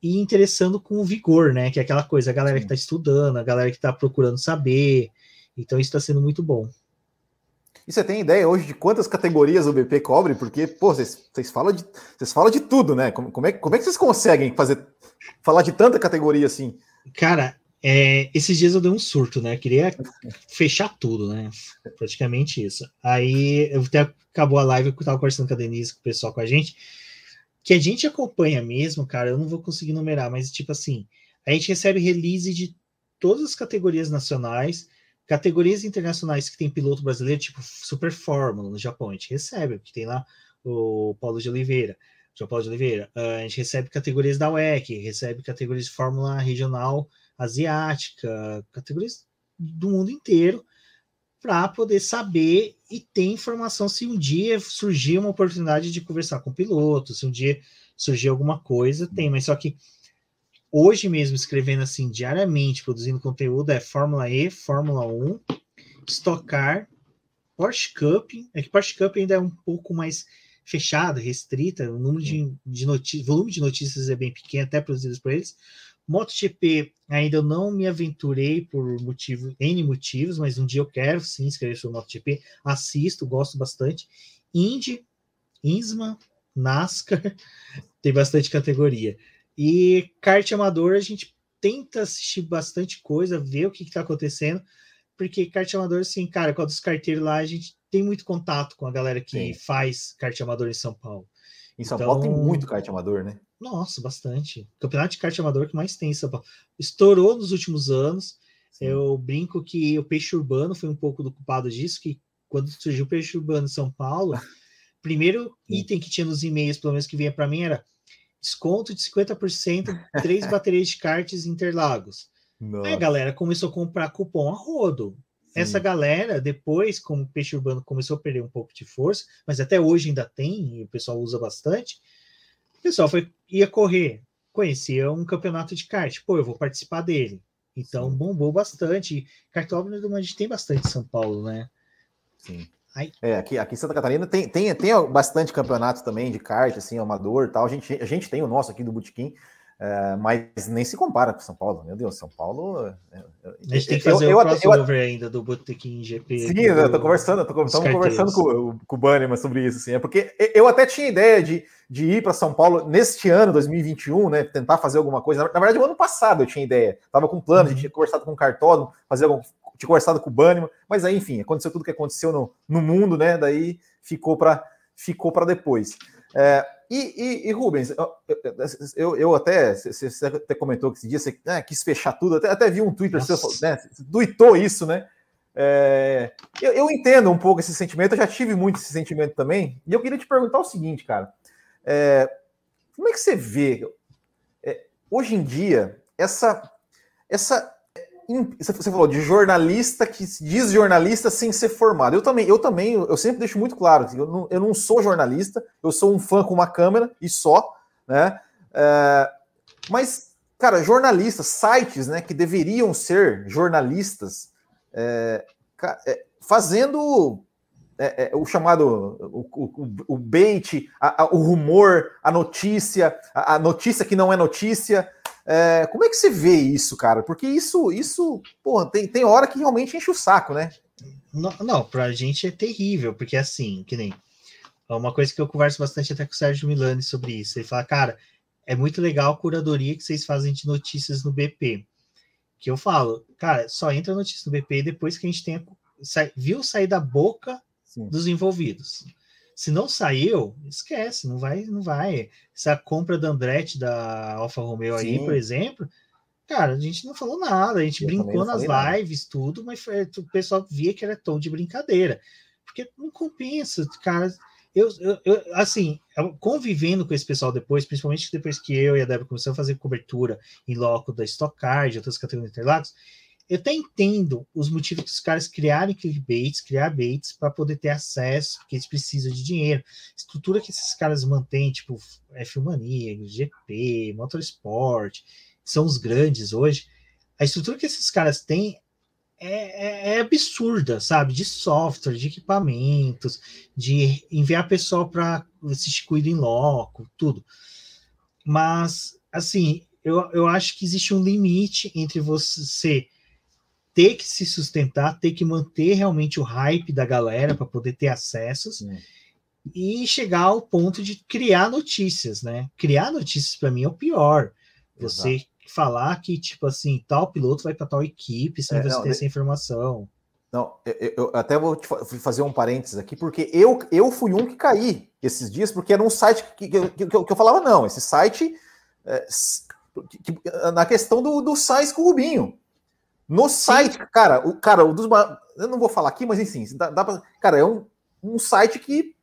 e interessando com vigor, né? Que é aquela coisa, a galera Sim. que está estudando, a galera que está procurando saber, então isso está sendo muito bom. E você tem ideia hoje de quantas categorias o BP cobre? Porque, pô, vocês, falam, de, vocês falam de tudo, né? Como, como, é, como é que vocês conseguem fazer falar de tanta categoria assim? Cara, é, esses dias eu dei um surto, né? queria fechar tudo, né? Praticamente isso. Aí eu até acabou a live, eu tava conversando com a Denise, com o pessoal com a gente, que a gente acompanha mesmo, cara, eu não vou conseguir numerar, mas tipo assim, a gente recebe release de todas as categorias nacionais, Categorias internacionais que tem piloto brasileiro, tipo Super Fórmula no Japão, a gente recebe, porque tem lá o Paulo de Oliveira, João Paulo de Oliveira. Uh, a gente recebe categorias da WEC, recebe categorias de Fórmula Regional Asiática, categorias do mundo inteiro, para poder saber e ter informação se um dia surgir uma oportunidade de conversar com pilotos, se um dia surgir alguma coisa, tem, mas só que hoje mesmo escrevendo assim diariamente, produzindo conteúdo, é Fórmula E, Fórmula 1, Stock Car, Porsche Cup, é que Porsche Cup ainda é um pouco mais fechada, restrita, o número de, de notícias, volume de notícias é bem pequeno, até produzidas por eles. MotoGP ainda eu não me aventurei por motivo, N motivos, mas um dia eu quero sim escrever sobre MotoGP, assisto, gosto bastante. Indy, INSMA, NASCAR, [laughs] tem bastante categoria. E kart amador a gente tenta assistir bastante coisa, ver o que está acontecendo, porque kart amador, assim, cara, com os carteiros lá, a gente tem muito contato com a galera que Sim. faz kart amador em São Paulo. Em São então, Paulo tem então muito kart amador, né? Nossa, bastante. Campeonato de kart amador que mais tem em São Paulo. Estourou nos últimos anos. Sim. Eu brinco que o peixe urbano foi um pouco do culpado disso, que quando surgiu o peixe urbano em São Paulo, [laughs] primeiro item que tinha nos e-mails, pelo menos que vinha para mim, era desconto de 50%, três [laughs] baterias de cartes Interlagos. Nossa. Aí a galera começou a comprar cupom a rodo. Sim. Essa galera, depois, como o peixe urbano começou a perder um pouco de força, mas até hoje ainda tem, e o pessoal usa bastante, o pessoal foi, ia correr, conhecia um campeonato de kart, pô, eu vou participar dele. Então Sim. bombou bastante. Cartódromo a gente tem bastante em São Paulo, né? Sim. É, aqui, aqui em Santa Catarina tem, tem, tem bastante campeonato também de kart, assim, amador tal. A gente, a gente tem o nosso aqui do Botequim, é, mas nem se compara com São Paulo. Meu Deus, São Paulo. É, é a gente tem que fazer o um crossover eu, ainda do Botequim GP. Sim, eu tô conversando, tô, estamos conversando com, com o Bannerman sobre isso, assim. É porque eu até tinha ideia de, de ir para São Paulo neste ano, 2021, né? Tentar fazer alguma coisa. Na, na verdade, o ano passado eu tinha ideia. Tava com plano, uhum. a gente tinha conversado com o Cartódromo, fazer algum, tinha conversado com o Bannerman, mas aí, enfim, aconteceu tudo que aconteceu no, no mundo, né? Daí ficou para ficou para depois. É, e, e, e, Rubens, eu, eu, eu até, você, até comentou que esse dia você né, quis fechar tudo, até, até vi um Twitter seu, né? Duitou isso, né? É, eu, eu, entendo um pouco esse sentimento, eu já tive muito esse sentimento também, e eu queria te perguntar o seguinte, cara. É, como é que você vê é, hoje em dia essa, essa você falou de jornalista que diz jornalista sem ser formado. Eu também, eu também, eu sempre deixo muito claro que eu não, eu não sou jornalista, eu sou um fã com uma câmera e só, né? É, mas, cara, jornalistas, sites, né, que deveriam ser jornalistas, é, é fazendo é, é, o chamado o, o, o bait, a, a, o rumor, a notícia, a, a, notícia que não é notícia. É, como é que você vê isso, cara? Porque isso, isso, porra, tem, tem hora que realmente enche o saco, né? Não, não, pra gente é terrível, porque assim, que nem é uma coisa que eu converso bastante até com o Sérgio Milani sobre isso. Ele fala, cara, é muito legal a curadoria que vocês fazem de notícias no BP. Que eu falo, cara, só entra notícia no BP depois que a gente tem viu sair da boca Sim. dos envolvidos. Se não saiu, esquece, não vai, não vai. Essa compra da Andretti da Alfa Romeo Sim. aí, por exemplo, cara, a gente não falou nada, a gente eu brincou nas lives, nada. tudo, mas foi, o pessoal via que era tom de brincadeira. Porque não compensa, cara. Eu, eu, eu, assim, convivendo com esse pessoal depois, principalmente depois que eu e a Débora começamos a fazer cobertura em loco da Stock Car, de outras categorias de Interlagos, eu até entendo os motivos que os caras criarem clickbaits, criar baits para poder ter acesso, porque eles precisam de dinheiro. Estrutura que esses caras mantêm, tipo F Mania, GP, Motorsport, são os grandes hoje. A estrutura que esses caras têm é, é, é absurda, sabe? De software, de equipamentos, de enviar pessoal para assistir cuido em loco, tudo. Mas, assim, eu, eu acho que existe um limite entre você ter que se sustentar, ter que manter realmente o hype da galera para poder ter acessos Sim. e chegar ao ponto de criar notícias, né? Criar notícias para mim é o pior. Você Exato. falar que, tipo assim, tal piloto vai para tal equipe sem é, você não, ter essa informação. Não, eu, eu, até vou fazer um parênteses aqui, porque eu, eu fui um que caí esses dias, porque era um site que, que, que, que eu falava, não, esse site, é, na questão do, do Sainz com o Rubinho, no site, Sim. cara, o cara, o dos eu não vou falar aqui, mas enfim, dá, dá pra, cara, é um, um site que,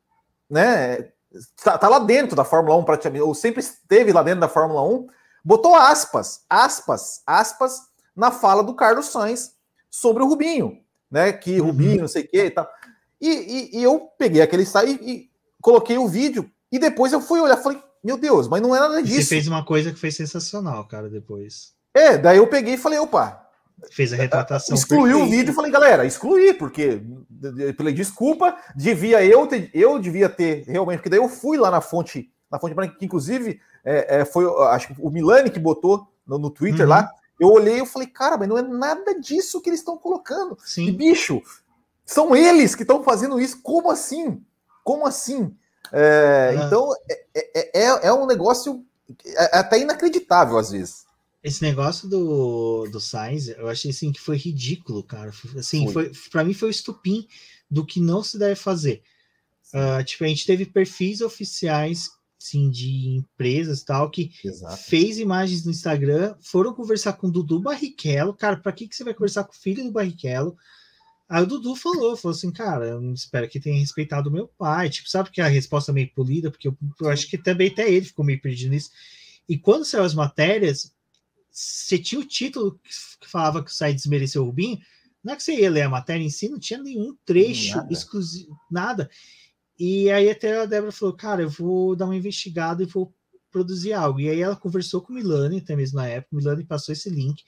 né, tá, tá lá dentro da Fórmula 1 praticamente, ou sempre esteve lá dentro da Fórmula 1, botou aspas, aspas, aspas na fala do Carlos Sainz sobre o Rubinho, né, que uhum. Rubinho, não sei o que e tal. E, e, e, eu peguei aquele site e, e coloquei o vídeo e depois eu fui olhar, falei, meu Deus, mas não é nada disso. Você fez uma coisa que foi sensacional, cara, depois. É, daí eu peguei e falei, opa, Fez a retratação. Excluiu perfeita. o vídeo e falei, galera, excluí, porque pela desculpa, devia eu ter, eu devia ter realmente, porque daí eu fui lá na fonte, na fonte branca, que inclusive é, é, foi, acho que o Milani que botou no, no Twitter uhum. lá. Eu olhei e falei, cara, mas não é nada disso que eles estão colocando. Sim. E, bicho, são eles que estão fazendo isso. Como assim? Como assim? É, uhum. Então, é, é, é, um negócio até inacreditável às vezes. Esse negócio do, do Sainz, eu achei assim que foi ridículo, cara. Assim, foi. foi para mim foi o estupim do que não se deve fazer. Uh, tipo, a gente teve perfis oficiais sim, de empresas tal que Exato. fez imagens no Instagram, foram conversar com o Dudu Barrichello. Cara, para que, que você vai conversar com o filho do Barrichello? Aí o Dudu falou, falou assim, cara, eu espero que tenha respeitado o meu pai. Tipo, sabe que a resposta é meio polida, porque eu, eu acho que também até ele ficou meio perdido nisso. E quando saiu as matérias, você tinha o título que falava que o site desmereceu o Rubinho, não é que você ia ler a matéria em si, não tinha nenhum trecho nada. exclusivo, nada. E aí até a Débora falou, cara, eu vou dar uma investigada e vou produzir algo. E aí ela conversou com o Milani, até mesmo na época, o Milani passou esse link.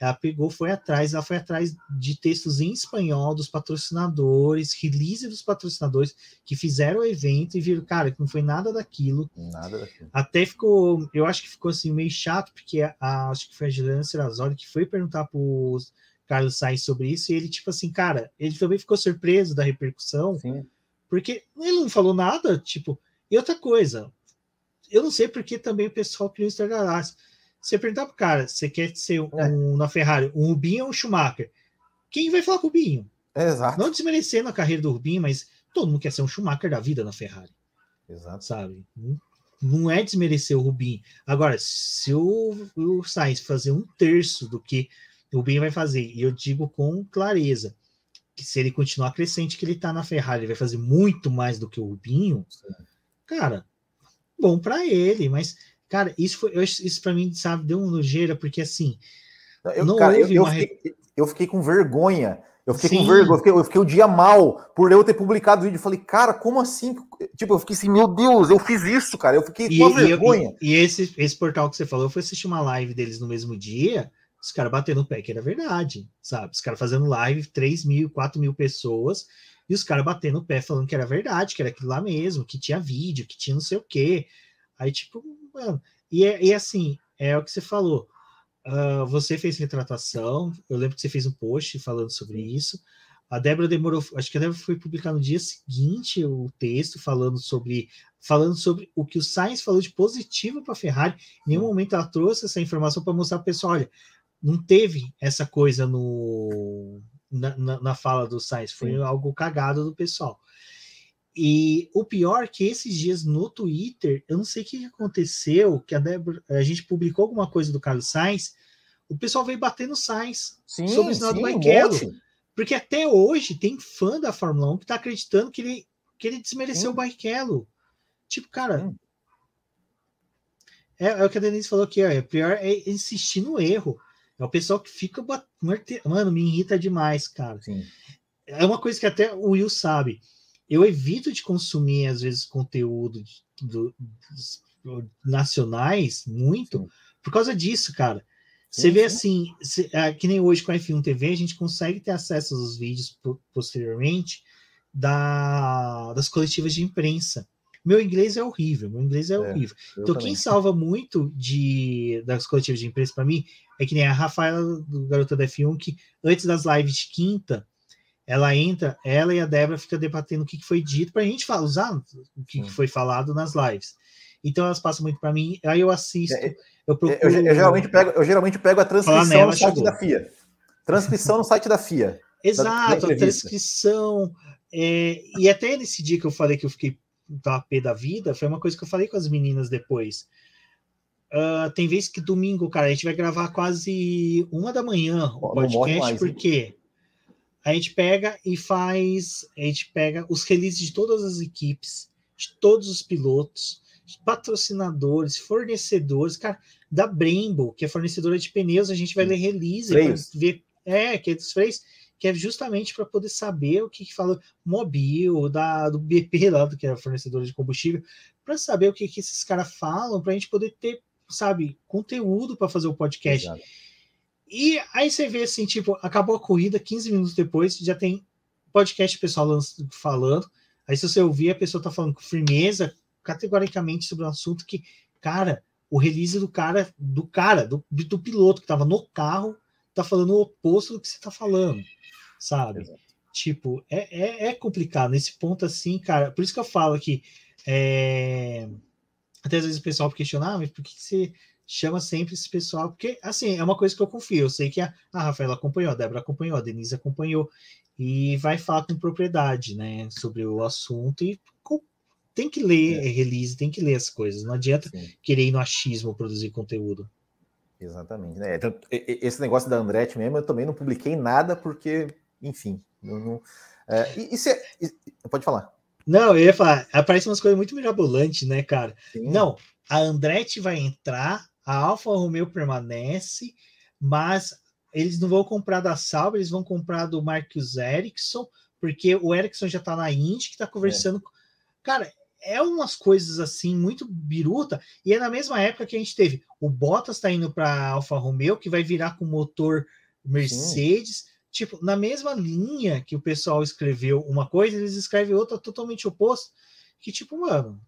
Ela pegou, foi atrás, ela foi atrás de textos em espanhol dos patrocinadores, release dos patrocinadores que fizeram o evento e viram, cara, que não foi nada daquilo. Nada daquilo. Até ficou, eu acho que ficou assim meio chato, porque a, a acho que foi a Juliana Serrazoli que foi perguntar pro Carlos Sainz sobre isso, e ele, tipo assim, cara, ele também ficou surpreso da repercussão, Sim. porque ele não falou nada, tipo, e outra coisa, eu não sei porque também o pessoal criou o Instagram você perguntar pro cara, você quer ser um, é. na Ferrari, um Rubinho ou um Schumacher? Quem vai falar com o Rubinho? Exato. Não desmerecendo a carreira do Rubinho, mas todo mundo quer ser um Schumacher da vida na Ferrari. Exato. Sabe? Não é desmerecer o Rubinho. Agora, se o, o Sainz fazer um terço do que o Rubinho vai fazer, e eu digo com clareza, que se ele continuar crescente que ele tá na Ferrari, ele vai fazer muito mais do que o Rubinho, Sim. cara, bom para ele, mas Cara, isso foi isso para mim, sabe, deu uma nojeira, porque assim. Eu, não cara, houve eu, eu, uma... fiquei, eu fiquei com vergonha. Eu fiquei Sim. com vergonha, eu fiquei, eu fiquei o dia mal por eu ter publicado o vídeo. Falei, cara, como assim? Tipo, eu fiquei assim, meu Deus, eu fiz isso, cara. Eu fiquei e, com vergonha. E, e, esse, esse portal que você falou, eu fui assistir uma live deles no mesmo dia, os caras batendo o pé que era verdade, sabe? Os caras fazendo live, 3 mil, 4 mil pessoas, e os caras batendo o pé falando que era verdade, que era aquilo lá mesmo, que tinha vídeo, que tinha não sei o quê. Aí, tipo, mano, e, é, e assim, é o que você falou. Uh, você fez retratação, eu lembro que você fez um post falando sobre isso. A Débora demorou, acho que a Débora foi publicar no dia seguinte o texto falando sobre falando sobre o que o Sainz falou de positivo para a Ferrari. Em nenhum momento ela trouxe essa informação para mostrar para o pessoal, olha, não teve essa coisa no na, na, na fala do Sainz, foi Sim. algo cagado do pessoal. E o pior é que esses dias no Twitter, eu não sei o que aconteceu, que a, Débora, a gente publicou alguma coisa do Carlos Sainz, o pessoal veio bater no Sainz sim, sobre o sinal do Barrichello. Um porque até hoje tem fã da Fórmula 1 que está acreditando que ele, que ele desmereceu sim. o Barrichello. Tipo, cara. É, é, o que a Denise falou aqui, ó, é pior é insistir no erro. É o pessoal que fica Mano, me irrita demais, cara. Sim. É uma coisa que até o Will sabe eu evito de consumir, às vezes, conteúdo de, do, dos nacionais muito sim. por causa disso, cara. Você vê assim, cê, é, que nem hoje com a F1 TV, a gente consegue ter acesso aos vídeos posteriormente da, das coletivas de imprensa. Meu inglês é horrível, meu inglês é, é horrível. Então, também. quem salva muito de das coletivas de imprensa para mim é que nem a Rafaela do Garota da F1, que antes das lives de quinta, ela entra, ela e a Débora ficam debatendo o que, foi dito para a gente falar, usar o que, foi falado nas lives. Então elas passam muito para mim, aí eu assisto, é, é eu procuro. Eu, eu, geralmente pego, eu geralmente pego a transcrição nela, no site chegou. da FIA. Transcrição no site da FIA. [laughs] Exato, da, a transcrição. É, e até nesse dia que eu falei que eu fiquei da pé da vida, foi uma coisa que eu falei com as meninas depois. Uh, tem vezes que domingo, cara, a gente vai gravar quase uma da manhã o podcast, mais, porque a gente pega e faz, a gente pega os releases de todas as equipes, de todos os pilotos, patrocinadores, fornecedores, cara, da Brembo, que é fornecedora de pneus, a gente vai ler release para ver, é, que é dos freios, que é justamente para poder saber o que, que fala Mobil, da, do BP lá, que é fornecedora de combustível, para saber o que, que esses caras falam, para a gente poder ter, sabe, conteúdo para fazer o podcast. Exato. E aí você vê assim, tipo, acabou a corrida, 15 minutos depois, já tem podcast pessoal falando. Aí se você ouvir, a pessoa tá falando com firmeza, categoricamente sobre um assunto que, cara, o release do cara, do cara, do, do piloto que tava no carro, tá falando o oposto do que você tá falando, sabe? Exato. Tipo, é, é, é, complicado nesse ponto assim, cara. Por isso que eu falo que é... até às vezes o pessoal questiona, ah, mas por que você chama sempre esse pessoal, porque assim, é uma coisa que eu confio. Eu sei que a, a Rafaela acompanhou, a Débora acompanhou, a Denise acompanhou, e vai falar com propriedade, né, sobre o assunto e com, tem que ler é. release, tem que ler as coisas. Não adianta Sim. querer ir no achismo produzir conteúdo. Exatamente, né? Então, esse negócio da Andretti mesmo, eu também não publiquei nada porque, enfim, eu não. É, e, e, se, e, pode falar. Não, eu ia falar, aparecem umas coisas muito mirabolantes, né, cara? Sim. Não, a Andretti vai entrar a Alfa Romeo permanece, mas eles não vão comprar da Sauber, eles vão comprar do Marcus Ericsson, porque o Ericsson já está na Indy, que está conversando. É. Cara, é umas coisas assim muito biruta, e é na mesma época que a gente teve o Bottas está indo para Alfa Romeo, que vai virar com motor Mercedes. Sim. Tipo, na mesma linha que o pessoal escreveu uma coisa, eles escrevem outra totalmente oposta. Que, tipo, mano,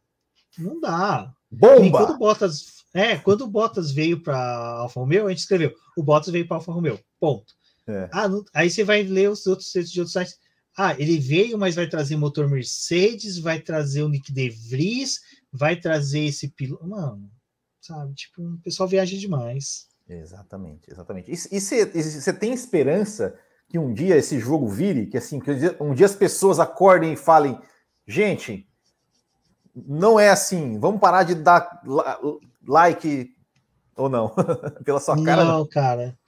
não dá. Bomba! E quando o Bottas, é, quando o Bottas veio para Alfa Romeo, a gente escreveu: o Bottas veio para Alfa Romeo. Ponto. É. Ah, não, aí você vai ler os outros textos de outros sites. Ah, ele veio, mas vai trazer motor Mercedes, vai trazer o Nick De Vries, vai trazer esse piloto. Mano, sabe? Tipo, o pessoal viaja demais. Exatamente, exatamente. E você tem esperança que um dia esse jogo vire, que assim, que um dia as pessoas acordem e falem, gente, não é assim. Vamos parar de dar like ou não? [laughs] Pela sua cara. Não, cara.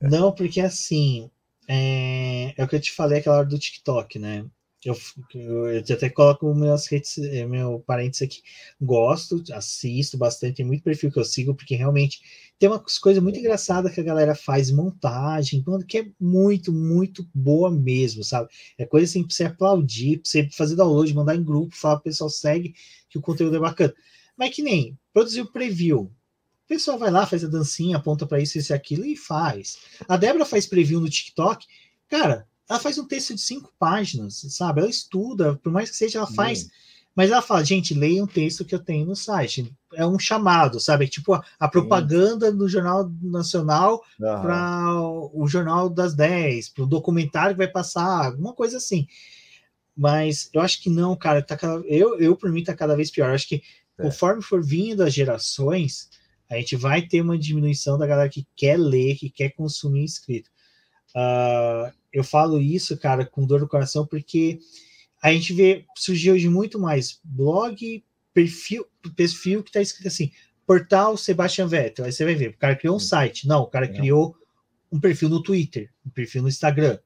Não, porque assim. É, é o que eu te falei aquela hora do TikTok, né? Eu, eu, eu até coloco meus redes, eh, meu parentes aqui. Gosto, assisto bastante, tem muito perfil que eu sigo, porque realmente tem umas coisas muito engraçadas que a galera faz, montagem, que é muito, muito boa mesmo, sabe? É coisa assim pra você aplaudir, pra você fazer download, mandar em grupo, falar pro pessoal segue, que o conteúdo é bacana. Mas que nem produzir o preview. O pessoal vai lá, faz a dancinha, aponta para isso, isso e aquilo e faz. A Débora faz preview no TikTok. Cara, ela faz um texto de cinco páginas, sabe? Ela estuda, por mais que seja, ela faz. Hum. Mas ela fala, gente, leia um texto que eu tenho no site. É um chamado, sabe? Tipo a, a propaganda do Jornal Nacional uhum. para o Jornal das 10, para o documentário que vai passar, alguma coisa assim. Mas eu acho que não, cara. Tá cada, eu, eu, por mim, tá cada vez pior. Eu acho que é. conforme for vindo as gerações, a gente vai ter uma diminuição da galera que quer ler, que quer consumir escrito. Uh, eu falo isso, cara, com dor no coração, porque a gente vê, surgiu hoje muito mais blog, perfil, perfil que está escrito assim, portal Sebastian Vettel. Aí você vai ver, o cara criou um site. Não, o cara criou um perfil no Twitter, um perfil no Instagram.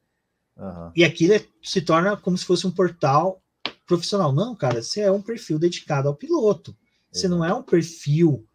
Uhum. E aquilo é, se torna como se fosse um portal profissional. Não, cara, você é um perfil dedicado ao piloto. Você não é um perfil,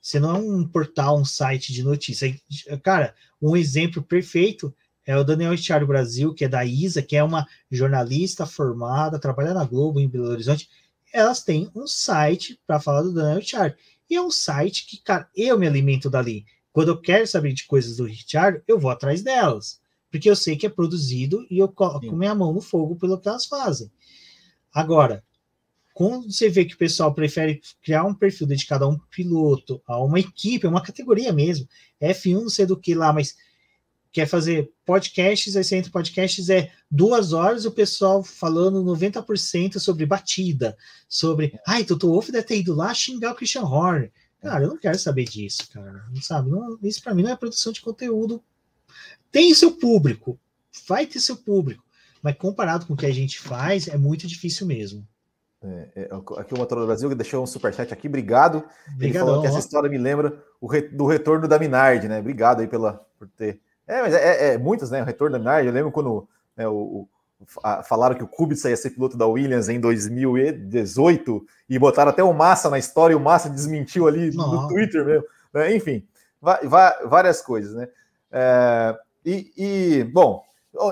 você não é um portal, um site de notícia. Cara, um exemplo perfeito é o Daniel Estiário Brasil, que é da ISA, que é uma jornalista formada, trabalha na Globo em Belo Horizonte. Elas têm um site para falar do Daniel Estiário. E é um site que, cara, eu me alimento dali. Quando eu quero saber de coisas do Richard, eu vou atrás delas. Porque eu sei que é produzido e eu coloco Sim. minha mão no fogo pelo que elas fazem. Agora, quando você vê que o pessoal prefere criar um perfil dedicado a um piloto, a uma equipe, a uma categoria mesmo, F1 não sei do que lá, mas quer fazer podcasts, aí você entra podcasts, é duas horas o pessoal falando 90% sobre batida, sobre, ai, Toto Wolff deve ter ido lá xingar o Christian Horner. Cara, eu não quero saber disso, cara. Não sabe? Não, isso para mim não é produção de conteúdo. Tem seu público, vai ter seu público, mas comparado com o que a gente faz, é muito difícil mesmo. É, é, aqui o Motor do Brasil deixou um superchat aqui, obrigado. Obrigadão, Ele falou que essa história me lembra o re, do retorno da Minardi, né? Obrigado aí pela, por ter é, mas é, é, é muitas, né? O retorno da Minardi. Eu lembro quando né, o, a, falaram que o Kubica ia ser piloto da Williams em 2018 e botaram até o Massa na história e o Massa desmentiu ali Não. no Twitter mesmo. Né? Enfim, várias coisas, né? É, e, e, bom,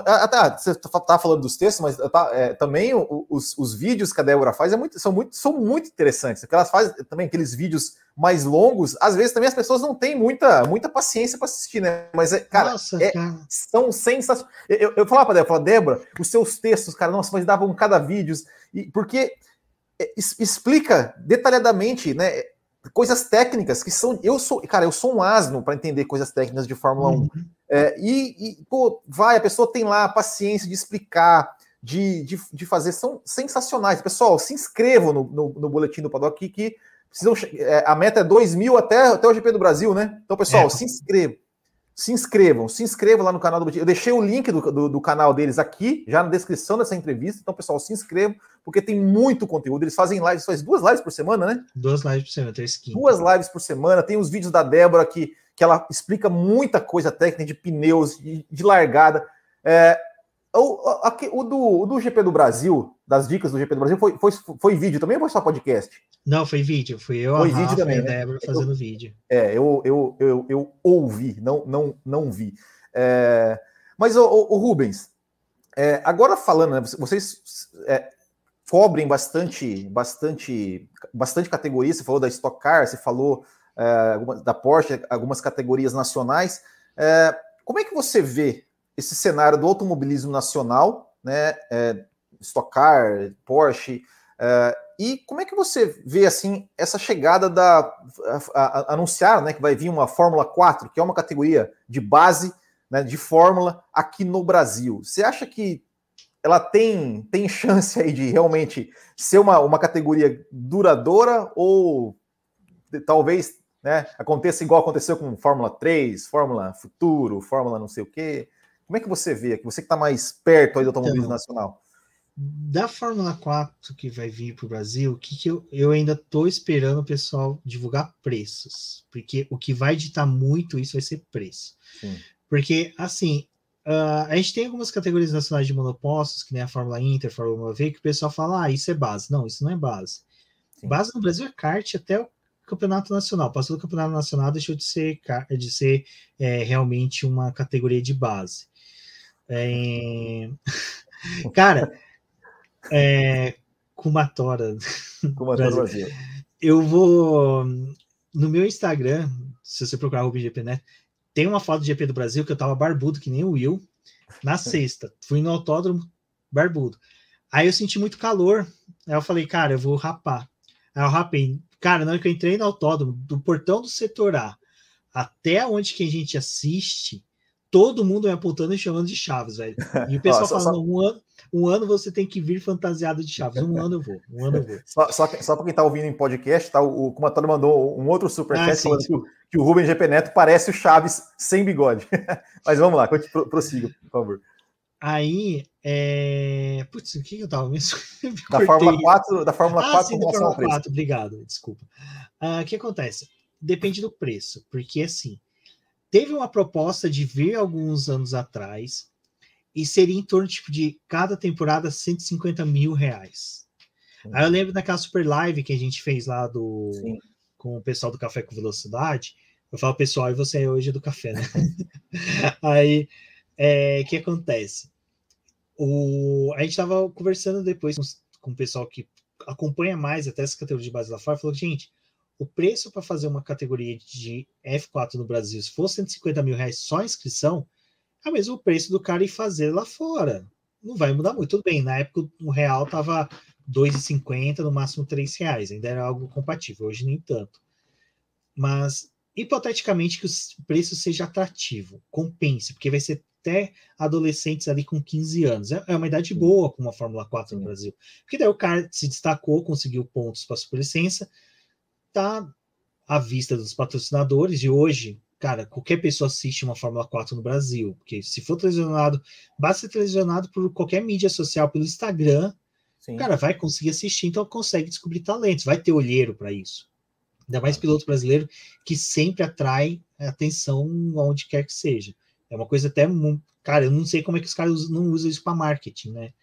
até você tá falando dos textos, mas tá, é, também os, os, vídeos que a Débora faz é muito, são, muito, são muito interessantes. Porque elas fazem também aqueles vídeos mais longos. Às vezes também as pessoas não têm muita, muita paciência para assistir, né? Mas, é, cara, nossa, é, cara. são sensacionais. Eu, eu falava para Débora, Débora, os seus textos, cara, nossa, mas davam cada vídeo. E, porque é, explica detalhadamente, né? Coisas técnicas que são. Eu sou, cara, eu sou um asno para entender coisas técnicas de Fórmula uhum. 1. É, e, e, pô, vai, a pessoa tem lá a paciência de explicar, de, de, de fazer, são sensacionais. Pessoal, se inscrevam no, no, no boletim do Paddock que, precisam, é, a meta é 2 mil até, até o GP do Brasil, né? Então, pessoal, é. se inscrevam. Se inscrevam, se inscrevam lá no canal do Eu deixei o link do, do, do, canal deles aqui, já na descrição dessa entrevista. Então, pessoal, se inscrevam, porque tem muito conteúdo. Eles fazem lives, faz duas lives por semana, né? Duas lives por semana, três quintas. Duas lives por semana. Tem os vídeos da Débora que que ela explica muita coisa técnica de pneus, de, de largada. É, o, o, do, o, do, GP do Brasil, das dicas do GP do Brasil, foi, foi, foi vídeo também ou foi só podcast? Não, foi vídeo. Fui eu, foi a vídeo Rafa também, e a né? Débora fazendo eu, vídeo. É, eu, eu, eu, eu, ouvi, não, não, não vi. É, mas, o, o Rubens, é, agora falando, né, vocês é, cobrem bastante, bastante, bastante categoria. Você falou da Stock Car, você falou é, da Porsche, algumas categorias nacionais. É, como é que você vê esse cenário do automobilismo nacional, né? É, Stock Car, Porsche, é, e como é que você vê assim essa chegada da anunciar, né, que vai vir uma Fórmula 4, que é uma categoria de base, né, de Fórmula aqui no Brasil. Você acha que ela tem, tem chance aí de realmente ser uma, uma categoria duradoura ou talvez né, aconteça igual aconteceu com Fórmula 3, Fórmula Futuro, Fórmula não sei o quê. Como é que você vê? Você que está mais perto aí do automobilismo então, nacional. Da Fórmula 4 que vai vir para o Brasil, o que, que eu, eu ainda estou esperando o pessoal divulgar preços. Porque o que vai ditar muito isso vai ser preço. Sim. Porque, assim, uh, a gente tem algumas categorias nacionais de monopostos, que nem a Fórmula Inter, Fórmula V, que o pessoal fala, ah, isso é base. Não, isso não é base. Sim. Base no Brasil é kart até o campeonato nacional. Passou do campeonato nacional, deixou de ser, de ser é, realmente uma categoria de base. É... [laughs] Cara, é... Kumatora. Kumatora Brasil. Eu vou. No meu Instagram, se você procurar o GP, né? Tem uma foto do GP do Brasil que eu tava barbudo, que nem o Will, na sexta. Fui no autódromo barbudo. Aí eu senti muito calor. Aí eu falei, cara, eu vou rapar. Aí eu rapei. Cara, na hora que eu entrei no autódromo, do portão do setor A até onde que a gente assiste, todo mundo me apontando e chamando de Chaves, velho. E o pessoal falando, só... um, ano, um ano você tem que vir fantasiado de Chaves. Um ano eu vou, um ano eu vou. Só, só, só para quem está ouvindo em podcast, tá, o, o Kumatório mandou um outro superchat ah, falando que, que, o Rubem GP Neto parece o Chaves sem bigode. [laughs] Mas vamos lá, prossiga, por favor. Aí, é... putz, o que eu tava mesmo? [laughs] da Fórmula 4, da Fórmula ah, 4 sim, da Fórmula 4, obrigado, desculpa. Uh, o que acontece? Depende do preço, porque assim, teve uma proposta de vir alguns anos atrás e seria em torno tipo, de cada temporada 150 mil reais. Aí eu lembro daquela super live que a gente fez lá do com o pessoal do Café com Velocidade. Eu falo pessoal e você é hoje do café, né? [laughs] Aí é, o que acontece? O, a gente estava conversando depois com, com o pessoal que acompanha mais até essa categoria de base lá fora, falou, gente, o preço para fazer uma categoria de F4 no Brasil, se fosse 150 mil reais só a inscrição, é o mesmo preço do cara ir fazer lá fora. Não vai mudar muito. Tudo bem, na época o real tava 2,50, no máximo 3 reais, ainda era algo compatível, hoje nem tanto. Mas, hipoteticamente, que o preço seja atrativo, compense, porque vai ser até adolescentes ali com 15 anos. É, é uma idade boa para uma Fórmula 4 no Brasil. Porque daí o cara se destacou, conseguiu pontos para a superlicença, tá à vista dos patrocinadores, e hoje, cara, qualquer pessoa assiste uma Fórmula 4 no Brasil, porque se for televisionado, basta ser televisionado por qualquer mídia social, pelo Instagram, Sim. cara vai conseguir assistir, então consegue descobrir talentos, vai ter olheiro para isso. Ainda mais piloto brasileiro que sempre atrai atenção onde quer que seja. É uma coisa até. Cara, eu não sei como é que os caras não usam isso para marketing, né?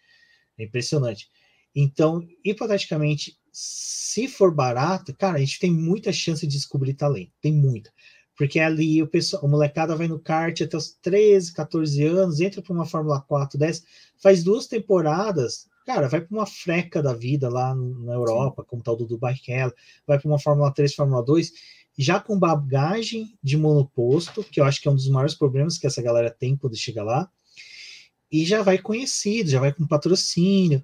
É impressionante. Então, hipoteticamente, se for barato, cara, a gente tem muita chance de descobrir talento. Tem muita. Porque ali o pessoal, a molecada vai no kart até os 13, 14 anos, entra para uma Fórmula 4, 10, faz duas temporadas, cara, vai para uma freca da vida lá na Europa, Sim. como tal do Dubai vai para uma Fórmula 3, Fórmula 2, já com bagagem de monoposto, que eu acho que é um dos maiores problemas que essa galera tem quando chega lá, e já vai conhecido, já vai com patrocínio.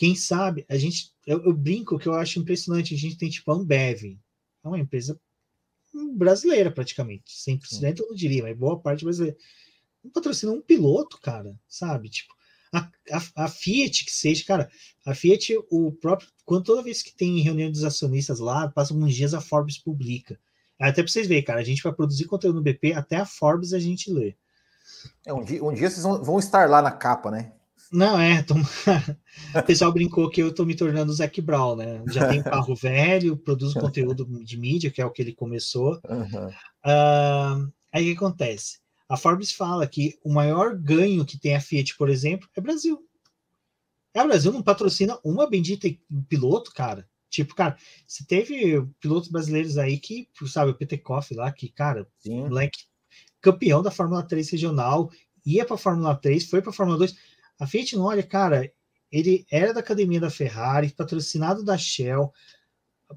Quem sabe, a gente, eu, eu brinco que eu acho impressionante, a gente tem tipo a Ambev, é uma empresa brasileira praticamente, 100% eu não diria, mas boa parte brasileira. Não patrocina um piloto, cara, sabe? Tipo, a, a, a, Fiat que seja, cara, a Fiat, o próprio, quando toda vez que tem reunião dos acionistas lá, passa alguns dias a Forbes publica. Até para vocês verem, cara, a gente vai produzir conteúdo no BP, até a Forbes a gente lê. É, um, dia, um dia vocês vão, vão estar lá na capa, né? Não, é. Tô... [laughs] o pessoal brincou que eu tô me tornando o Zac Brown, né? Já tenho [laughs] carro velho, produzo conteúdo de mídia, que é o que ele começou. Uhum. Uh, aí o que acontece? A Forbes fala que o maior ganho que tem a Fiat, por exemplo, é Brasil. É, o Brasil não patrocina uma bendita piloto, cara. Tipo, cara, se teve pilotos brasileiros aí que, sabe, o Petekoff lá, que, cara, Sim. moleque, campeão da Fórmula 3 regional, ia para Fórmula 3, foi para Fórmula 2. A Fiat não olha, cara, ele era da academia da Ferrari, patrocinado da Shell.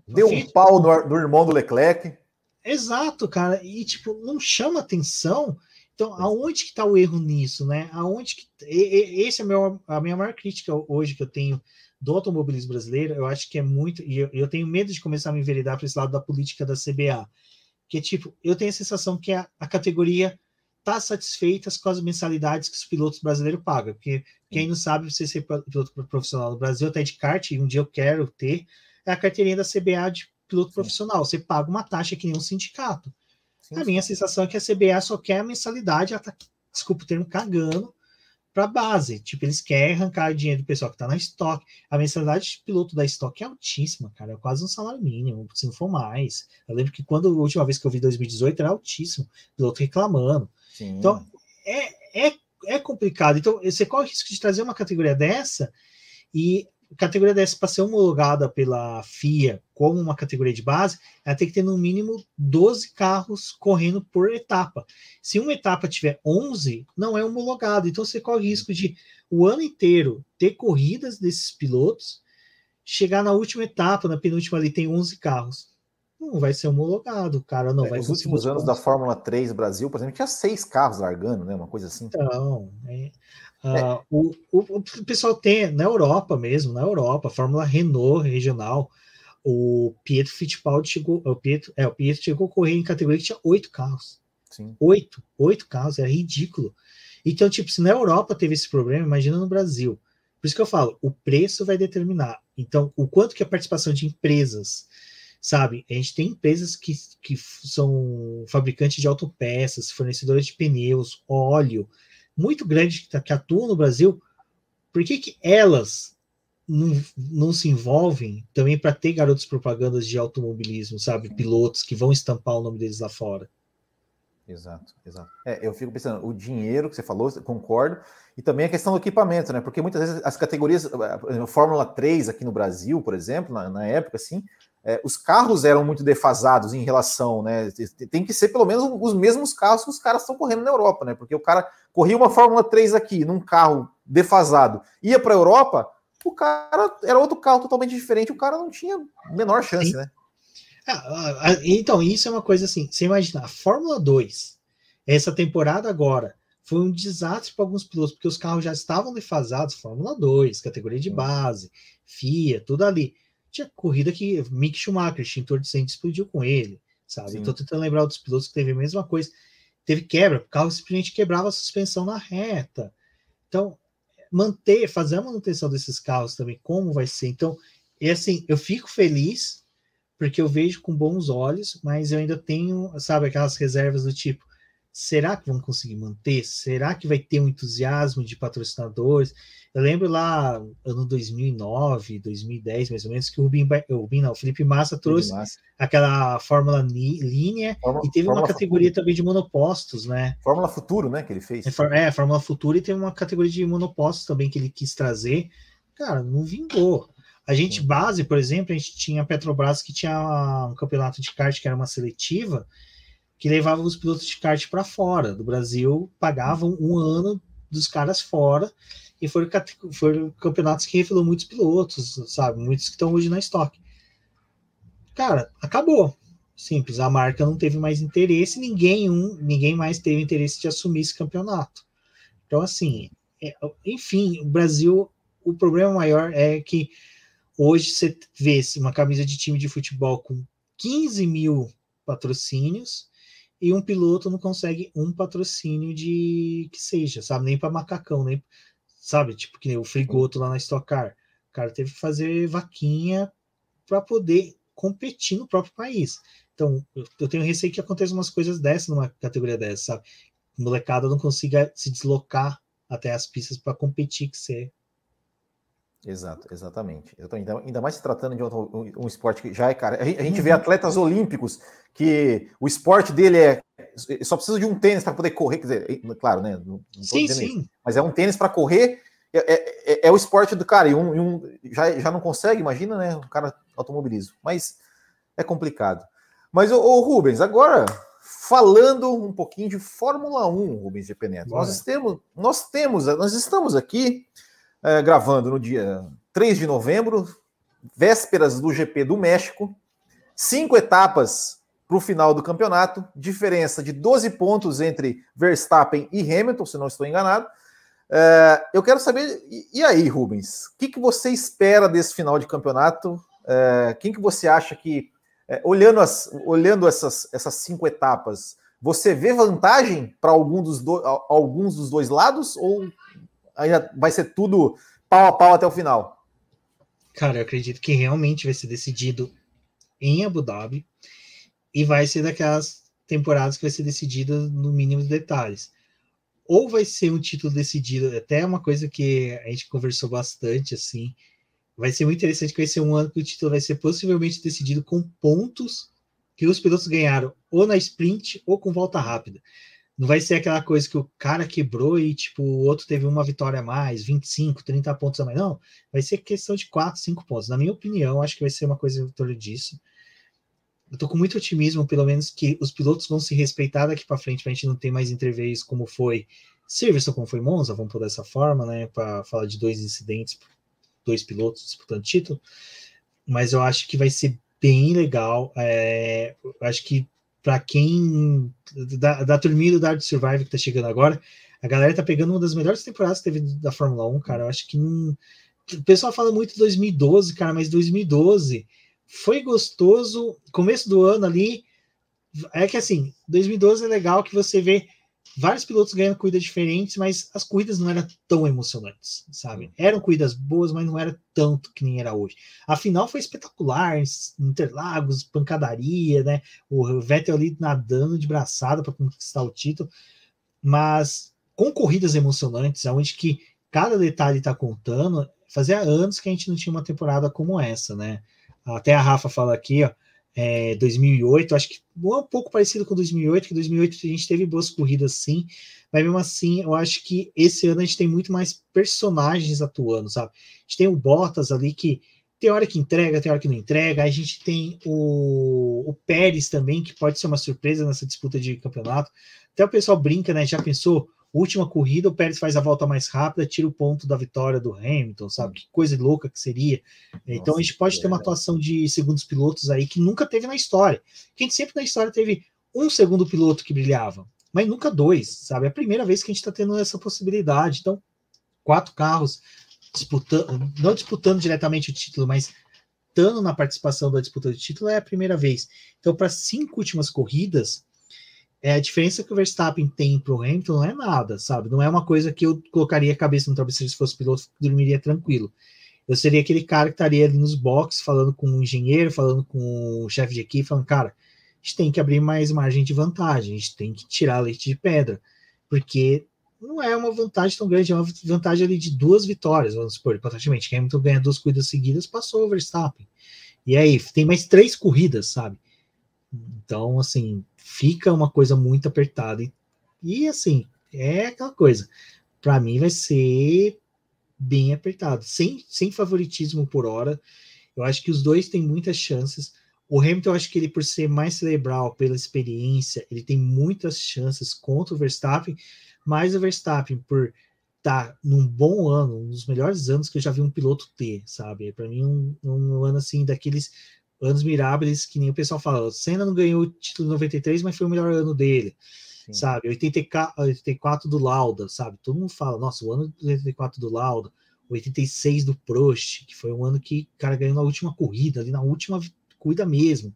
Deu Fiat... um pau do, do irmão do Leclerc. Exato, cara, e tipo, não chama atenção. Então, aonde que está o erro nisso, né? Aonde que esse é meu, a minha maior crítica hoje que eu tenho do automobilismo brasileiro, eu acho que é muito, e eu, eu tenho medo de começar a me enveredar para esse lado da política da CBA, que é tipo, eu tenho a sensação que a, a categoria está satisfeita com as mensalidades que os pilotos brasileiros pagam, porque quem não sabe, você ser piloto profissional no Brasil, até de kart, e um dia eu quero ter, é a carteirinha da CBA de piloto sim. profissional, você paga uma taxa que nem um sindicato. Sim, a minha sensação é que a CBA só quer a mensalidade, ela tá, desculpa o termo, cagando, para base. Tipo, eles querem arrancar dinheiro do pessoal que está na estoque. A mensalidade de piloto da estoque é altíssima, cara. É quase um salário mínimo, se não for mais. Eu lembro que quando a última vez que eu vi 2018 era altíssimo, piloto reclamando. Sim. Então, é, é, é complicado. Então, você corre o risco de trazer uma categoria dessa e categoria dessa para ser homologada pela FIA como uma categoria de base, ela tem que ter no mínimo 12 carros correndo por etapa. Se uma etapa tiver 11, não é homologado. Então você corre o risco de o ano inteiro ter corridas desses pilotos, chegar na última etapa, na penúltima ali tem 11 carros. Não vai ser homologado, cara não é, vai Nos últimos anos da Fórmula 3 Brasil, por exemplo, tinha seis carros largando, né? Uma coisa assim. Então, é, Uh, o, o, o, pessoal tem na Europa mesmo, na Europa, a Fórmula Renault regional, o Pietro Fittipaldi chegou, o Pietro, é, o Pietro chegou a correr em categoria que tinha oito carros. Sim. Oito, oito carros, é ridículo. Então, tipo, se na Europa teve esse problema, imagina no Brasil. Por isso que eu falo, o preço vai determinar. Então, o quanto que a participação de empresas, sabe? A gente tem empresas que, que são fabricantes de autopeças, fornecedores de pneus, óleo, muito grandes que, que atuam no Brasil, por que, que elas não, não se envolvem também para ter garotos propagandas de automobilismo, sabe? Pilotos que vão estampar o nome deles lá fora. Exato, exato. É, eu fico pensando, o dinheiro que você falou, concordo, e também a questão do equipamento, né? Porque muitas vezes as categorias, a Fórmula 3 aqui no Brasil, por exemplo, na, na época, assim, é, os carros eram muito defasados em relação, né? Tem que ser pelo menos os mesmos carros que os caras estão correndo na Europa, né? Porque o cara corria uma Fórmula 3 aqui num carro defasado, ia para a Europa, o cara era outro carro totalmente diferente, o cara não tinha menor chance, Sim. né? Ah, então, isso é uma coisa assim, você imagina, a Fórmula 2, essa temporada agora, foi um desastre para alguns pilotos, porque os carros já estavam defasados, Fórmula 2, categoria de base, FIA, tudo ali. Tinha corrida que Mick Schumacher, extintor de incêndio, explodiu com ele, sabe? Estou tentando lembrar outros pilotos que teve a mesma coisa. Teve quebra, o carro simplesmente quebrava a suspensão na reta. Então, manter, fazer a manutenção desses carros também, como vai ser. Então, é assim, eu fico feliz porque eu vejo com bons olhos, mas eu ainda tenho, sabe, aquelas reservas do tipo, será que vão conseguir manter? Será que vai ter um entusiasmo de patrocinadores? Eu lembro lá, ano 2009, 2010, mais ou menos, que o Rubim, o Rubim não, o Felipe Massa trouxe Massa. aquela Fórmula linha Fórmula, e teve Fórmula uma categoria Futuro. também de monopostos, né? Fórmula Futuro, né, que ele fez. É, é, Fórmula Futuro e teve uma categoria de monopostos também que ele quis trazer. Cara, não vingou. A gente, base, por exemplo, a gente tinha a Petrobras que tinha um campeonato de kart que era uma seletiva, que levava os pilotos de kart para fora do Brasil, pagavam um ano dos caras fora e foram, foram campeonatos que revelou muitos pilotos, sabe? Muitos que estão hoje na estoque. Cara, acabou. Simples, a marca não teve mais interesse, ninguém, um, ninguém mais teve interesse de assumir esse campeonato. Então, assim, é, enfim, o Brasil, o problema maior é que hoje você vê uma camisa de time de futebol com 15 mil patrocínios e um piloto não consegue um patrocínio de que seja, sabe? Nem para macacão, nem sabe? Tipo que nem o Frigoto lá na Stock Car. O cara teve que fazer vaquinha para poder competir no próprio país. Então, eu tenho receio que aconteça umas coisas dessas numa categoria dessa, sabe? molecada não consiga se deslocar até as pistas para competir que ser. Exato, exatamente. exatamente. Ainda mais se tratando de um, um, esporte que já é cara. A gente vê uhum. atletas olímpicos que o esporte dele é só precisa de um tênis para poder correr, quer dizer, claro, né? Sim, sim. Isso, mas é um tênis para correr, é, é, é, é, o esporte do cara, e um, e um, já, já não consegue, imagina, né? Um cara automobilismo. Mas é complicado. Mas, ô, ô, Rubens, agora falando um pouquinho de Fórmula 1, Rubens de Penedo. Nós temos, nós temos, nós estamos aqui é, gravando no dia 3 de novembro, vésperas do GP do México, cinco etapas para o final do campeonato, diferença de 12 pontos entre Verstappen e Hamilton, se não estou enganado. É, eu quero saber, e, aí, Rubens, o que, que você espera desse final de campeonato? É, quem que você acha que, é, olhando, as, olhando essas, essas cinco etapas, você vê vantagem para algum dos do, alguns dos dois lados ou ainda vai ser tudo pau a pau até o final? Cara, eu acredito que realmente vai ser decidido em Abu Dhabi e vai ser daquelas temporadas que vai ser decidida no mínimo de detalhes. Ou vai ser um título decidido, até uma coisa que a gente conversou bastante, assim, vai ser muito interessante que vai ser um ano que o título vai ser possivelmente decidido com pontos que os pilotos ganharam ou na sprint ou com volta rápida. Não vai ser aquela coisa que o cara quebrou e, tipo, o outro teve uma vitória a mais, 25, 30 pontos a mais. Não, vai ser questão de 4, 5 pontos. Na minha opinião, acho que vai ser uma coisa em torno disso eu tô com muito otimismo, pelo menos, que os pilotos vão se respeitar daqui para frente, para a gente não ter mais interveios como foi Silverstone, como foi Monza, vamos por dessa forma, né? Para falar de dois incidentes, dois pilotos disputando título. Mas eu acho que vai ser bem legal. É, acho que para quem da, da turminha do Dark Survive que tá chegando agora, a galera tá pegando uma das melhores temporadas que teve da Fórmula 1, cara. Eu acho que não. O pessoal fala muito 2012, cara, mas 2012 foi gostoso. Começo do ano ali. É que assim, 2012 é legal que você vê vários pilotos ganhando corridas diferentes, mas as corridas não eram tão emocionantes, sabe? Eram corridas boas, mas não era tanto que nem era hoje. A final foi espetacular, Interlagos, pancadaria, né? O Vettel ali nadando de braçada para conquistar o título. Mas com corridas emocionantes, onde que cada detalhe está contando, fazia anos que a gente não tinha uma temporada como essa, né? Até a Rafa fala aqui, ó, é, 2008, acho que um pouco parecido com 2008, que 2008 a gente teve boas corridas sim, mas mesmo assim, eu acho que esse ano a gente tem muito mais personagens atuando, sabe? A gente tem o Bottas ali que tem hora que entrega, tem hora que não entrega, a gente tem o, o Pérez também, que pode ser uma surpresa nessa disputa de campeonato. Até o pessoal brinca, né? Já pensou? Última corrida, o Pérez faz a volta mais rápida, tira o ponto da vitória do Hamilton, sabe? Que coisa louca que seria. Nossa, então a gente pode ter uma atuação de segundos pilotos aí que nunca teve na história. Que a gente sempre na história teve um segundo piloto que brilhava, mas nunca dois, sabe? É a primeira vez que a gente está tendo essa possibilidade. Então, quatro carros disputando, não disputando diretamente o título, mas estando na participação da disputa do título é a primeira vez. Então, para cinco últimas corridas, é, a diferença que o Verstappen tem para o Hamilton não é nada, sabe? Não é uma coisa que eu colocaria a cabeça no travesseiro se fosse piloto, dormiria tranquilo. Eu seria aquele cara que estaria ali nos boxes, falando com o engenheiro, falando com o chefe de equipe, falando, cara, a gente tem que abrir mais margem de vantagem, a gente tem que tirar leite de pedra, porque não é uma vantagem tão grande, é uma vantagem ali de duas vitórias, vamos supor, praticamente. Hamilton ganha duas corridas seguidas, passou o Verstappen. E aí, tem mais três corridas, sabe? Então, assim, fica uma coisa muito apertada. E, e assim, é aquela coisa. Para mim vai ser bem apertado, sem, sem favoritismo por hora. Eu acho que os dois têm muitas chances. O Hamilton, eu acho que ele, por ser mais cerebral, pela experiência, ele tem muitas chances contra o Verstappen, mas o Verstappen, por estar tá num bom ano, um dos melhores anos que eu já vi um piloto ter, sabe? Para mim, um, um ano assim, daqueles anos miráveis, que nem o pessoal fala. O Senna não ganhou o título de 93, mas foi o melhor ano dele, Sim. sabe? 84 do Lauda, sabe? Todo mundo fala, nossa, o ano de 84 do Lauda, 86 do Prost, que foi um ano que o cara ganhou na última corrida, ali na última corrida mesmo,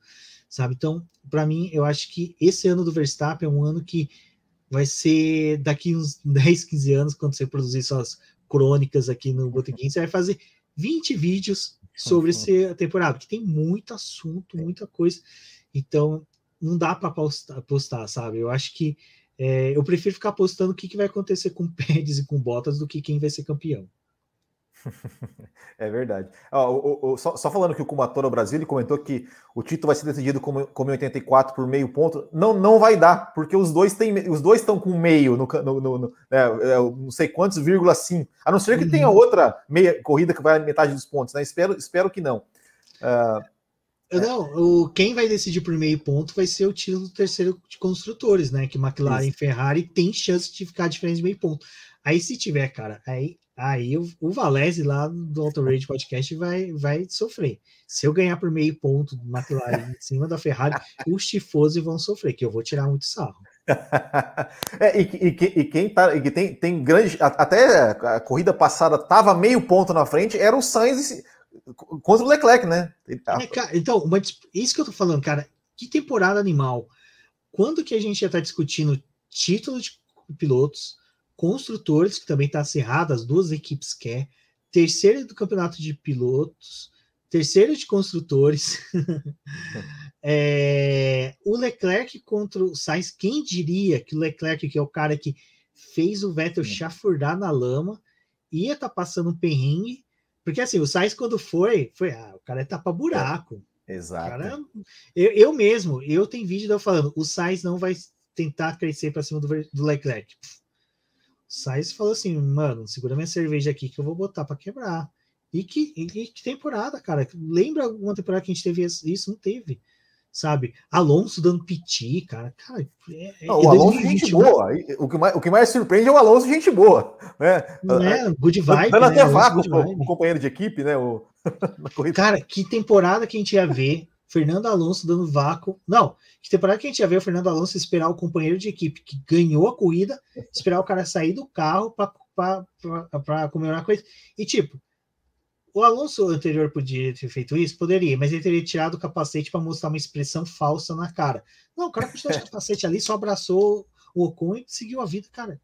sabe? Então, para mim, eu acho que esse ano do Verstappen é um ano que vai ser daqui uns [laughs] 10, 15 anos, quando você produzir suas crônicas aqui no Botequim, você vai fazer 20 vídeos sobre uhum. essa temporada, que tem muito assunto, muita coisa. Então, não dá para postar, sabe? Eu acho que é, eu prefiro ficar postando o que, que vai acontecer com [laughs] Pérez e com Bottas do que quem vai ser campeão. [laughs] É verdade. Ó, o, o, só, só, falando que o Kumatora Brasil ele comentou que o título vai ser decidido como, como em 84 por meio ponto. Não, não vai dar, porque os dois têm, os dois estão com meio no, no, no, no é, é, não sei quantos, vírgula sim. A não ser que uhum. tenha outra meia corrida que vai a metade dos pontos, né? Espero, espero que não. Uh, não, o, quem vai decidir por meio ponto vai ser o título do terceiro de construtores, né? Que McLaren e Ferrari tem chance de ficar diferente de meio ponto. Aí se tiver, cara, aí aí o, o Valese lá do Auto Rage Podcast vai, vai sofrer. Se eu ganhar por meio ponto do McLaren em cima da Ferrari, [laughs] os tifosi vão sofrer, que eu vou tirar muito sarro. [laughs] é, e, e, e, quem tá, e tem, tem grande. Até a corrida passada tava meio ponto na frente, era o Sainz contra o Leclerc, né? É, cara, então, isso que eu tô falando, cara, que temporada animal. Quando que a gente já tá discutindo título de pilotos, construtores, que também está acirrado, as duas equipes quer, terceiro do campeonato de pilotos, terceiro de construtores, [laughs] é, o Leclerc contra o Sainz, quem diria que o Leclerc, que é o cara que fez o Vettel chafurdar na lama, ia estar tá passando um perrengue, porque assim, o Sainz quando foi, foi, ah, o cara é tapa buraco. É, exato. Cara, eu, eu mesmo, eu tenho vídeo de eu falando, o Sainz não vai tentar crescer para cima do, do Leclerc. Sainz falou assim, mano, segura minha cerveja aqui que eu vou botar para quebrar. E que, e que temporada, cara. Lembra alguma temporada que a gente teve isso? Não teve. Sabe? Alonso dando piti, cara. Cara, é, é não, é o Alonso 2021. gente boa. O que, mais, o que mais surpreende é o Alonso gente boa. Né? Não é, good vibe. Dando né? até vácuo o companheiro de equipe, né? O... [laughs] cara, que temporada que a gente ia ver Fernando Alonso dando vácuo. Não, que temporada que a gente ia ver o Fernando Alonso esperar o companheiro de equipe que ganhou a corrida, esperar o cara sair do carro para comemorar a coisa. E tipo, o Alonso anterior podia ter feito isso? Poderia, mas ele teria tirado o capacete para mostrar uma expressão falsa na cara. Não, o cara continuou o [laughs] capacete ali, só abraçou o Ocon e seguiu a vida, cara.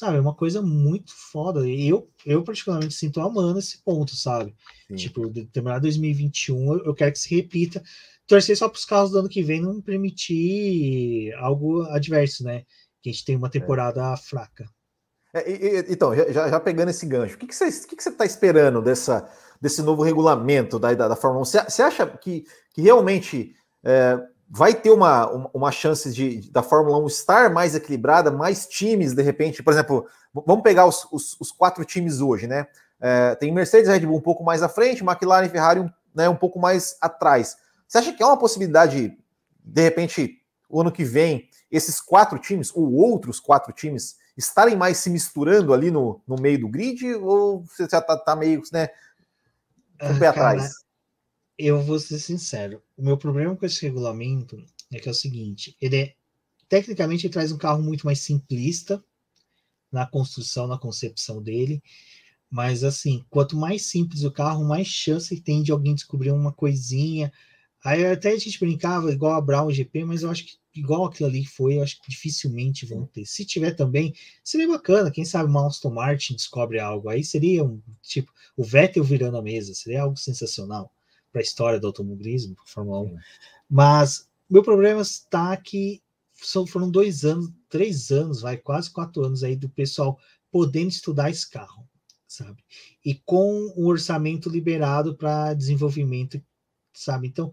Sabe, é uma coisa muito foda. E eu, eu particularmente sinto amando esse ponto, sabe? Sim. Tipo, de temporada 2021, eu quero que se repita. Torcer só para os carros do ano que vem não permitir algo adverso, né? Que a gente tem uma é. temporada é. fraca. É, e, e, então, já, já, pegando esse gancho, o que, que você está esperando dessa, desse novo regulamento da, da, da Fórmula 1? Você, você acha que, que realmente é, vai ter uma, uma chance de, da Fórmula 1 estar mais equilibrada, mais times, de repente? Por exemplo, vamos pegar os, os, os quatro times hoje, né? É, tem Mercedes Red Bull um pouco mais à frente, McLaren e Ferrari um, né, um pouco mais atrás. Você acha que é uma possibilidade, de repente, o ano que vem, esses quatro times, ou outros quatro times, estarem mais se misturando ali no, no meio do grid? Ou você já tá, tá meio, né, com o pé ah, atrás? Eu vou ser sincero, o meu problema com esse regulamento é que é o seguinte, ele é, tecnicamente ele traz um carro muito mais simplista na construção, na concepção dele, mas assim, quanto mais simples o carro, mais chance tem de alguém descobrir uma coisinha. Aí até a gente brincava igual a Brown GP, mas eu acho que igual aquilo ali foi, eu acho que dificilmente vão ter. Se tiver também, seria bacana, quem sabe uma Aston Martin descobre algo. Aí seria um tipo o Vettel virando a mesa, seria algo sensacional para a história do automobilismo, Fórmula 1. Mas meu problema está que são, foram dois anos, três anos, vai quase quatro anos aí do pessoal podendo estudar esse carro sabe? E com o orçamento liberado para desenvolvimento, sabe? Então,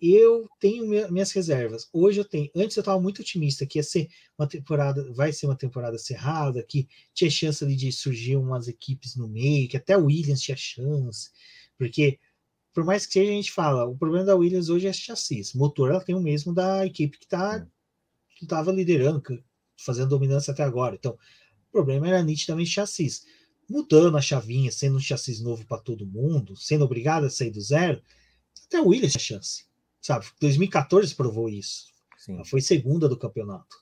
eu tenho minhas reservas. Hoje eu tenho. Antes eu estava muito otimista que ia ser uma temporada, vai ser uma temporada cerrada, que tinha chance ali de surgir umas equipes no meio, que até o Williams tinha chance, porque por mais que seja a gente fala, o problema da Williams hoje é chassis. Motor ela tem o mesmo da equipe que tá que estava liderando, fazendo dominância até agora. Então, o problema era nitidamente chassis mudando a chavinha, sendo um chassi novo para todo mundo, sendo obrigado a sair do zero, até o Williams tinha chance. Sabe? 2014 provou isso. Sim. Ela foi segunda do campeonato.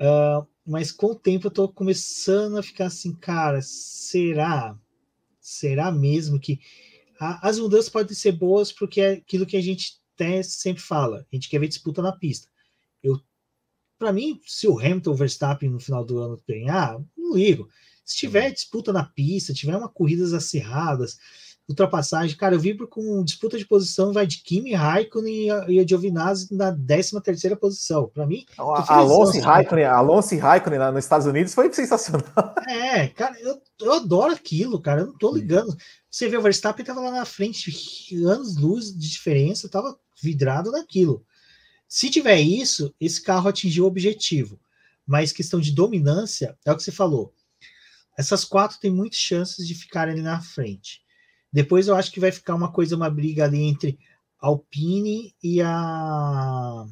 Uh, mas com o tempo eu tô começando a ficar assim, cara, será? Será mesmo que a, as mudanças podem ser boas porque é aquilo que a gente até sempre fala, a gente quer ver disputa na pista. Eu, para mim, se o Hamilton, o Verstappen no final do ano ganhar, não ligo. Se tiver disputa na pista, tiver uma corridas acirradas, ultrapassagem, cara, eu vibro com disputa de posição, vai de Kimi, Raikkonen e a Giovinazzi na 13 terceira posição. Para mim, Alonso e Raikkonen, Alonso e Raikkonen nos Estados Unidos foi sensacional. É, cara, eu, eu adoro aquilo, cara, eu não tô ligando. Você vê o Verstappen tava lá na frente, anos luz de diferença, tava vidrado naquilo. Se tiver isso, esse carro atingiu o objetivo. Mas questão de dominância, é o que você falou. Essas quatro têm muitas chances de ficarem ali na frente. Depois eu acho que vai ficar uma coisa, uma briga ali entre Alpine e a,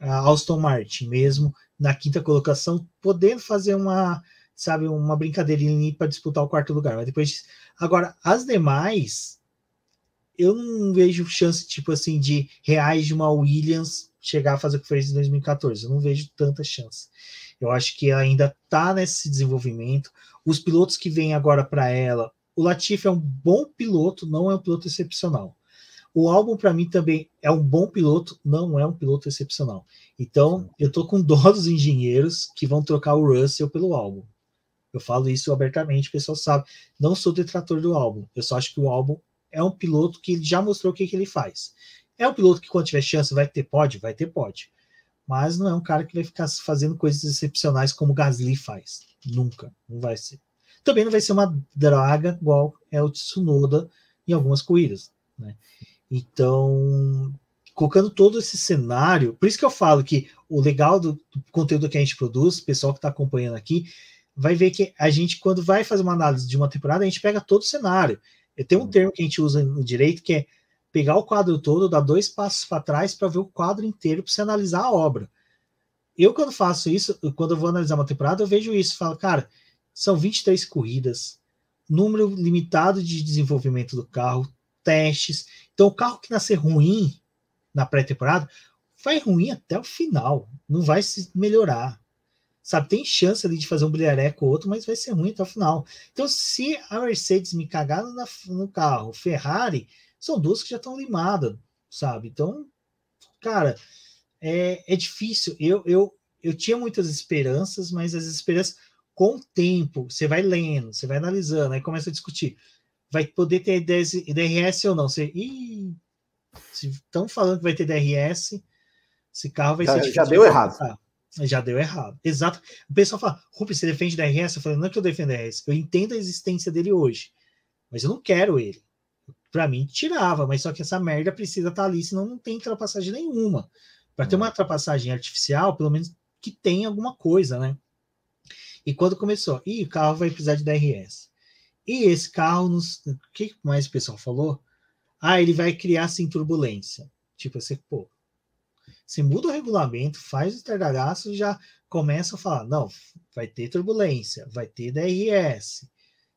a Aston Martin, mesmo na quinta colocação, podendo fazer uma, sabe, uma brincadeirinha para disputar o quarto lugar. Mas depois, agora as demais, eu não vejo chance tipo assim de reais de uma Williams chegar a fazer o que fez em 2014. Eu não vejo tanta chance. Eu acho que ainda está nesse desenvolvimento. Os pilotos que vêm agora para ela, o Latifi é um bom piloto, não é um piloto excepcional. O álbum, para mim, também é um bom piloto, não é um piloto excepcional. Então, eu tô com dó dos engenheiros que vão trocar o Russell pelo álbum. Eu falo isso abertamente, o pessoal sabe. Não sou detrator do álbum. Eu só acho que o álbum é um piloto que já mostrou o que, que ele faz. É um piloto que, quando tiver chance, vai ter pode? Vai ter pode. Mas não é um cara que vai ficar fazendo coisas excepcionais como o Gasly faz. Nunca. Não vai ser. Também não vai ser uma draga igual é o Tsunoda em algumas corridas. Né? Então, colocando todo esse cenário, por isso que eu falo que o legal do, do conteúdo que a gente produz, o pessoal que está acompanhando aqui, vai ver que a gente, quando vai fazer uma análise de uma temporada, a gente pega todo o cenário. Tem um uhum. termo que a gente usa no direito que é pegar o quadro todo, dar dois passos para trás para ver o quadro inteiro para você analisar a obra. Eu, quando faço isso, quando eu vou analisar uma temporada, eu vejo isso, falo, cara, são 23 corridas, número limitado de desenvolvimento do carro, testes. Então, o carro que nascer ruim na pré-temporada vai ruim até o final, não vai se melhorar. Sabe, tem chance ali de fazer um brilhareco ou outro, mas vai ser ruim até o final. Então, se a Mercedes me cagar no, no carro, Ferrari, são duas que já estão limadas, sabe? Então, cara, é, é difícil. Eu, eu, eu tinha muitas esperanças, mas as esperanças, com o tempo, você vai lendo, você vai analisando, aí começa a discutir. Vai poder ter DRS ou não? Você, se estão falando que vai ter DRS, esse carro vai já, ser Já deu errado. Já deu errado. Exato. O pessoal fala, Rubens, você defende da RS? Eu falei, não é que eu defendo da RS, eu entendo a existência dele hoje, mas eu não quero ele. Para mim, tirava, mas só que essa merda precisa estar tá ali, senão não tem ultrapassagem nenhuma. Para ter uma hum. ultrapassagem artificial, pelo menos que tenha alguma coisa, né? E quando começou, e o carro vai precisar de DRS. E esse carro, nos, o que mais o pessoal falou? Ah, ele vai criar sem turbulência. Tipo, você, pô, você muda o regulamento, faz o estardalhaço e já começa a falar, não, vai ter turbulência, vai ter DRS.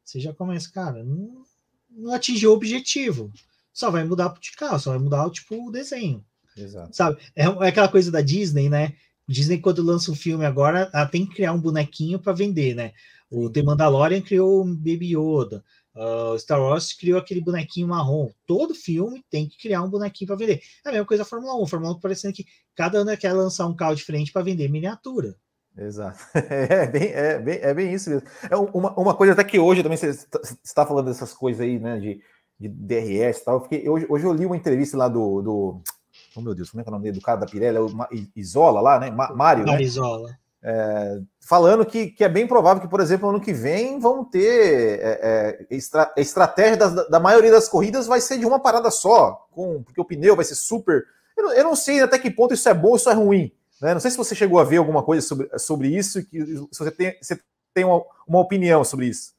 Você já começa, cara, não, não atingiu o objetivo. Só vai mudar o de carro, só vai mudar o tipo o desenho. Exato. Sabe? É, é aquela coisa da Disney, né? Disney, quando lança um filme agora, ela tem que criar um bonequinho para vender, né? O The Mandalorian criou um Baby Yoda. Uh, Star Wars criou aquele bonequinho marrom. Todo filme tem que criar um bonequinho para vender. É a mesma coisa a Fórmula 1. A Fórmula 1 parecendo que cada ano quer lançar um carro diferente para vender miniatura. Exato. [laughs] É bem, é bem, é bem isso mesmo. É uma, uma coisa até que hoje também você está falando dessas coisas aí, né? De, de DRS e tal. Fiquei, hoje, hoje eu li uma entrevista lá do, do. Oh meu Deus, como é que é o nome dele? Do cara da Pirelli, é o Isola lá, né? Mário. Mário né? Isola. É, falando que, que é bem provável que, por exemplo, ano que vem vão ter é, é, estra, a estratégia da, da, maioria das corridas vai ser de uma parada só, com, porque o pneu vai ser super. Eu não, eu não sei até que ponto isso é bom ou isso é ruim. Né? Não sei se você chegou a ver alguma coisa sobre, sobre isso, que, se você tem, você tem uma, uma opinião sobre isso.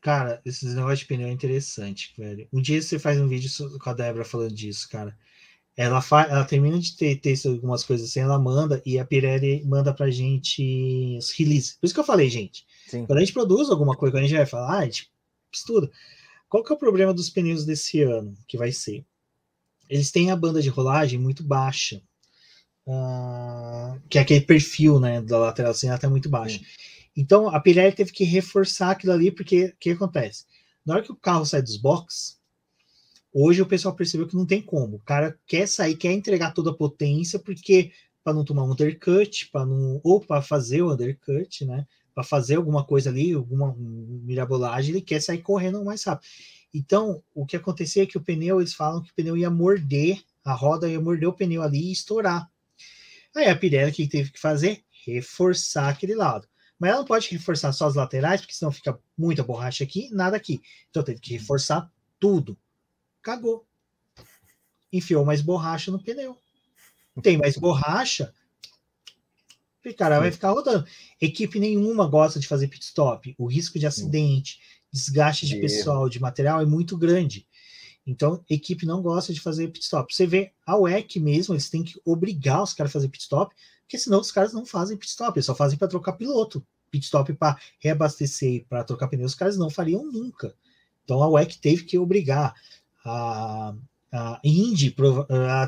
Cara, esses negócios de pneu é interessante, velho. Um dia você faz um vídeo com a Débora falando disso, cara. Ela, ela termina de ter texto algumas coisas assim, ela manda e a Pirelli manda pra gente os releases. Por isso que eu falei, gente. Sim. Quando a gente produz alguma coisa, quando a gente vai falar, ah, a gente estuda. Qual que é o problema dos pneus desse ano que vai ser? Eles têm a banda de rolagem muito baixa. Uh, que é aquele perfil né, da lateral assim, ela tá muito baixa. Sim. Então a Pirelli teve que reforçar aquilo ali, porque o que acontece? Na hora que o carro sai dos boxes, Hoje o pessoal percebeu que não tem como. O cara quer sair, quer entregar toda a potência, porque para não tomar um undercut, para não ou para fazer o undercut, né? Para fazer alguma coisa ali, alguma mirabolagem, ele quer sair correndo mais rápido. Então, o que acontecia é que o pneu, eles falam que o pneu ia morder, a roda ia morder o pneu ali e estourar. Aí a Pirelli que teve que fazer? Reforçar aquele lado. Mas ela não pode reforçar só as laterais, porque senão fica muita borracha aqui, nada aqui. Então teve que reforçar tudo cagou. Enfiou mais borracha no pneu. Tem mais borracha, o cara vai ficar rodando. Equipe nenhuma gosta de fazer pit stop. O risco de acidente, desgaste de pessoal, de material é muito grande. Então, equipe não gosta de fazer pit stop. Você vê a WEC mesmo, eles têm que obrigar os caras a fazer pit stop, porque senão os caras não fazem pit stop, eles só fazem para trocar piloto. Pit stop para reabastecer e para trocar pneus, os caras não fariam nunca. Então a WEC teve que obrigar a, a Indy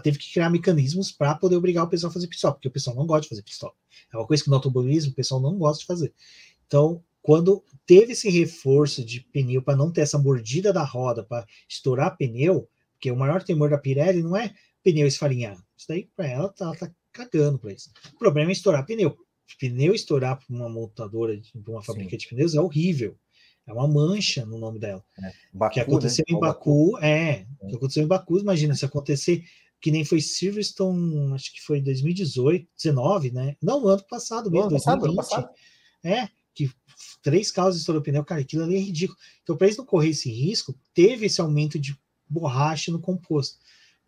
teve que criar mecanismos para poder obrigar o pessoal a fazer pit stop, porque o pessoal não gosta de fazer pit stop. É uma coisa que no automobilismo o pessoal não gosta de fazer. Então, quando teve esse reforço de pneu para não ter essa mordida da roda, para estourar pneu, porque o maior temor da Pirelli não é pneu esfarinhar. Isso daí, para ela, tá, tá cagando para isso. O problema é estourar pneu. Pneu estourar para uma montadora, para uma fábrica Sim. de pneus é horrível. É uma mancha no nome dela. É. Baku, que aconteceu né? em Baku, Baku, é. Que aconteceu em Baku, imagina se acontecer que nem foi Silverstone, acho que foi 2018, 19, né? Não, ano passado mesmo, ano 2020. Passado, É, que três carros estourou o pneu, cara, aquilo ali é ridículo. Então, para eles não correr esse risco, teve esse aumento de borracha no composto.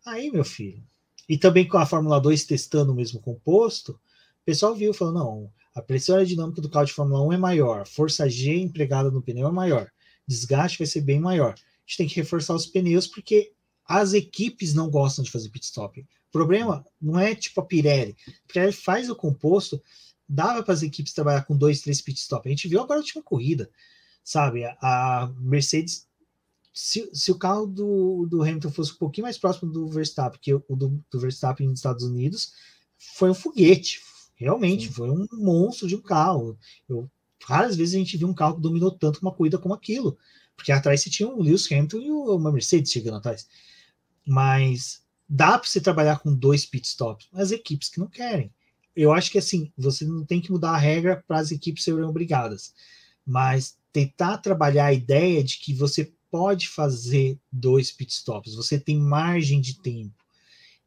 Aí, meu filho. E também com a Fórmula 2 testando o mesmo composto, o pessoal viu, falou, não, a pressão aerodinâmica do carro de Fórmula 1 é maior, força G empregada no pneu é maior, desgaste vai ser bem maior. A gente tem que reforçar os pneus porque as equipes não gostam de fazer pit stop. O problema não é tipo a Pirelli. A Pirelli faz o composto, dava para as equipes trabalhar com dois, três pit stop. A gente viu agora a última corrida, sabe? A Mercedes, se, se o carro do, do Hamilton fosse um pouquinho mais próximo do Verstappen que o do, do Verstappen nos Estados Unidos, foi um foguete, Realmente, Sim. foi um monstro de um carro. Eu, raras vezes a gente viu um carro que dominou tanto uma corrida como aquilo. Porque atrás você tinha o Lewis Hamilton e uma Mercedes chegando atrás. Mas dá para você trabalhar com dois pit stops, as equipes que não querem. Eu acho que assim, você não tem que mudar a regra para as equipes serem obrigadas, mas tentar trabalhar a ideia de que você pode fazer dois pit stops, você tem margem de tempo.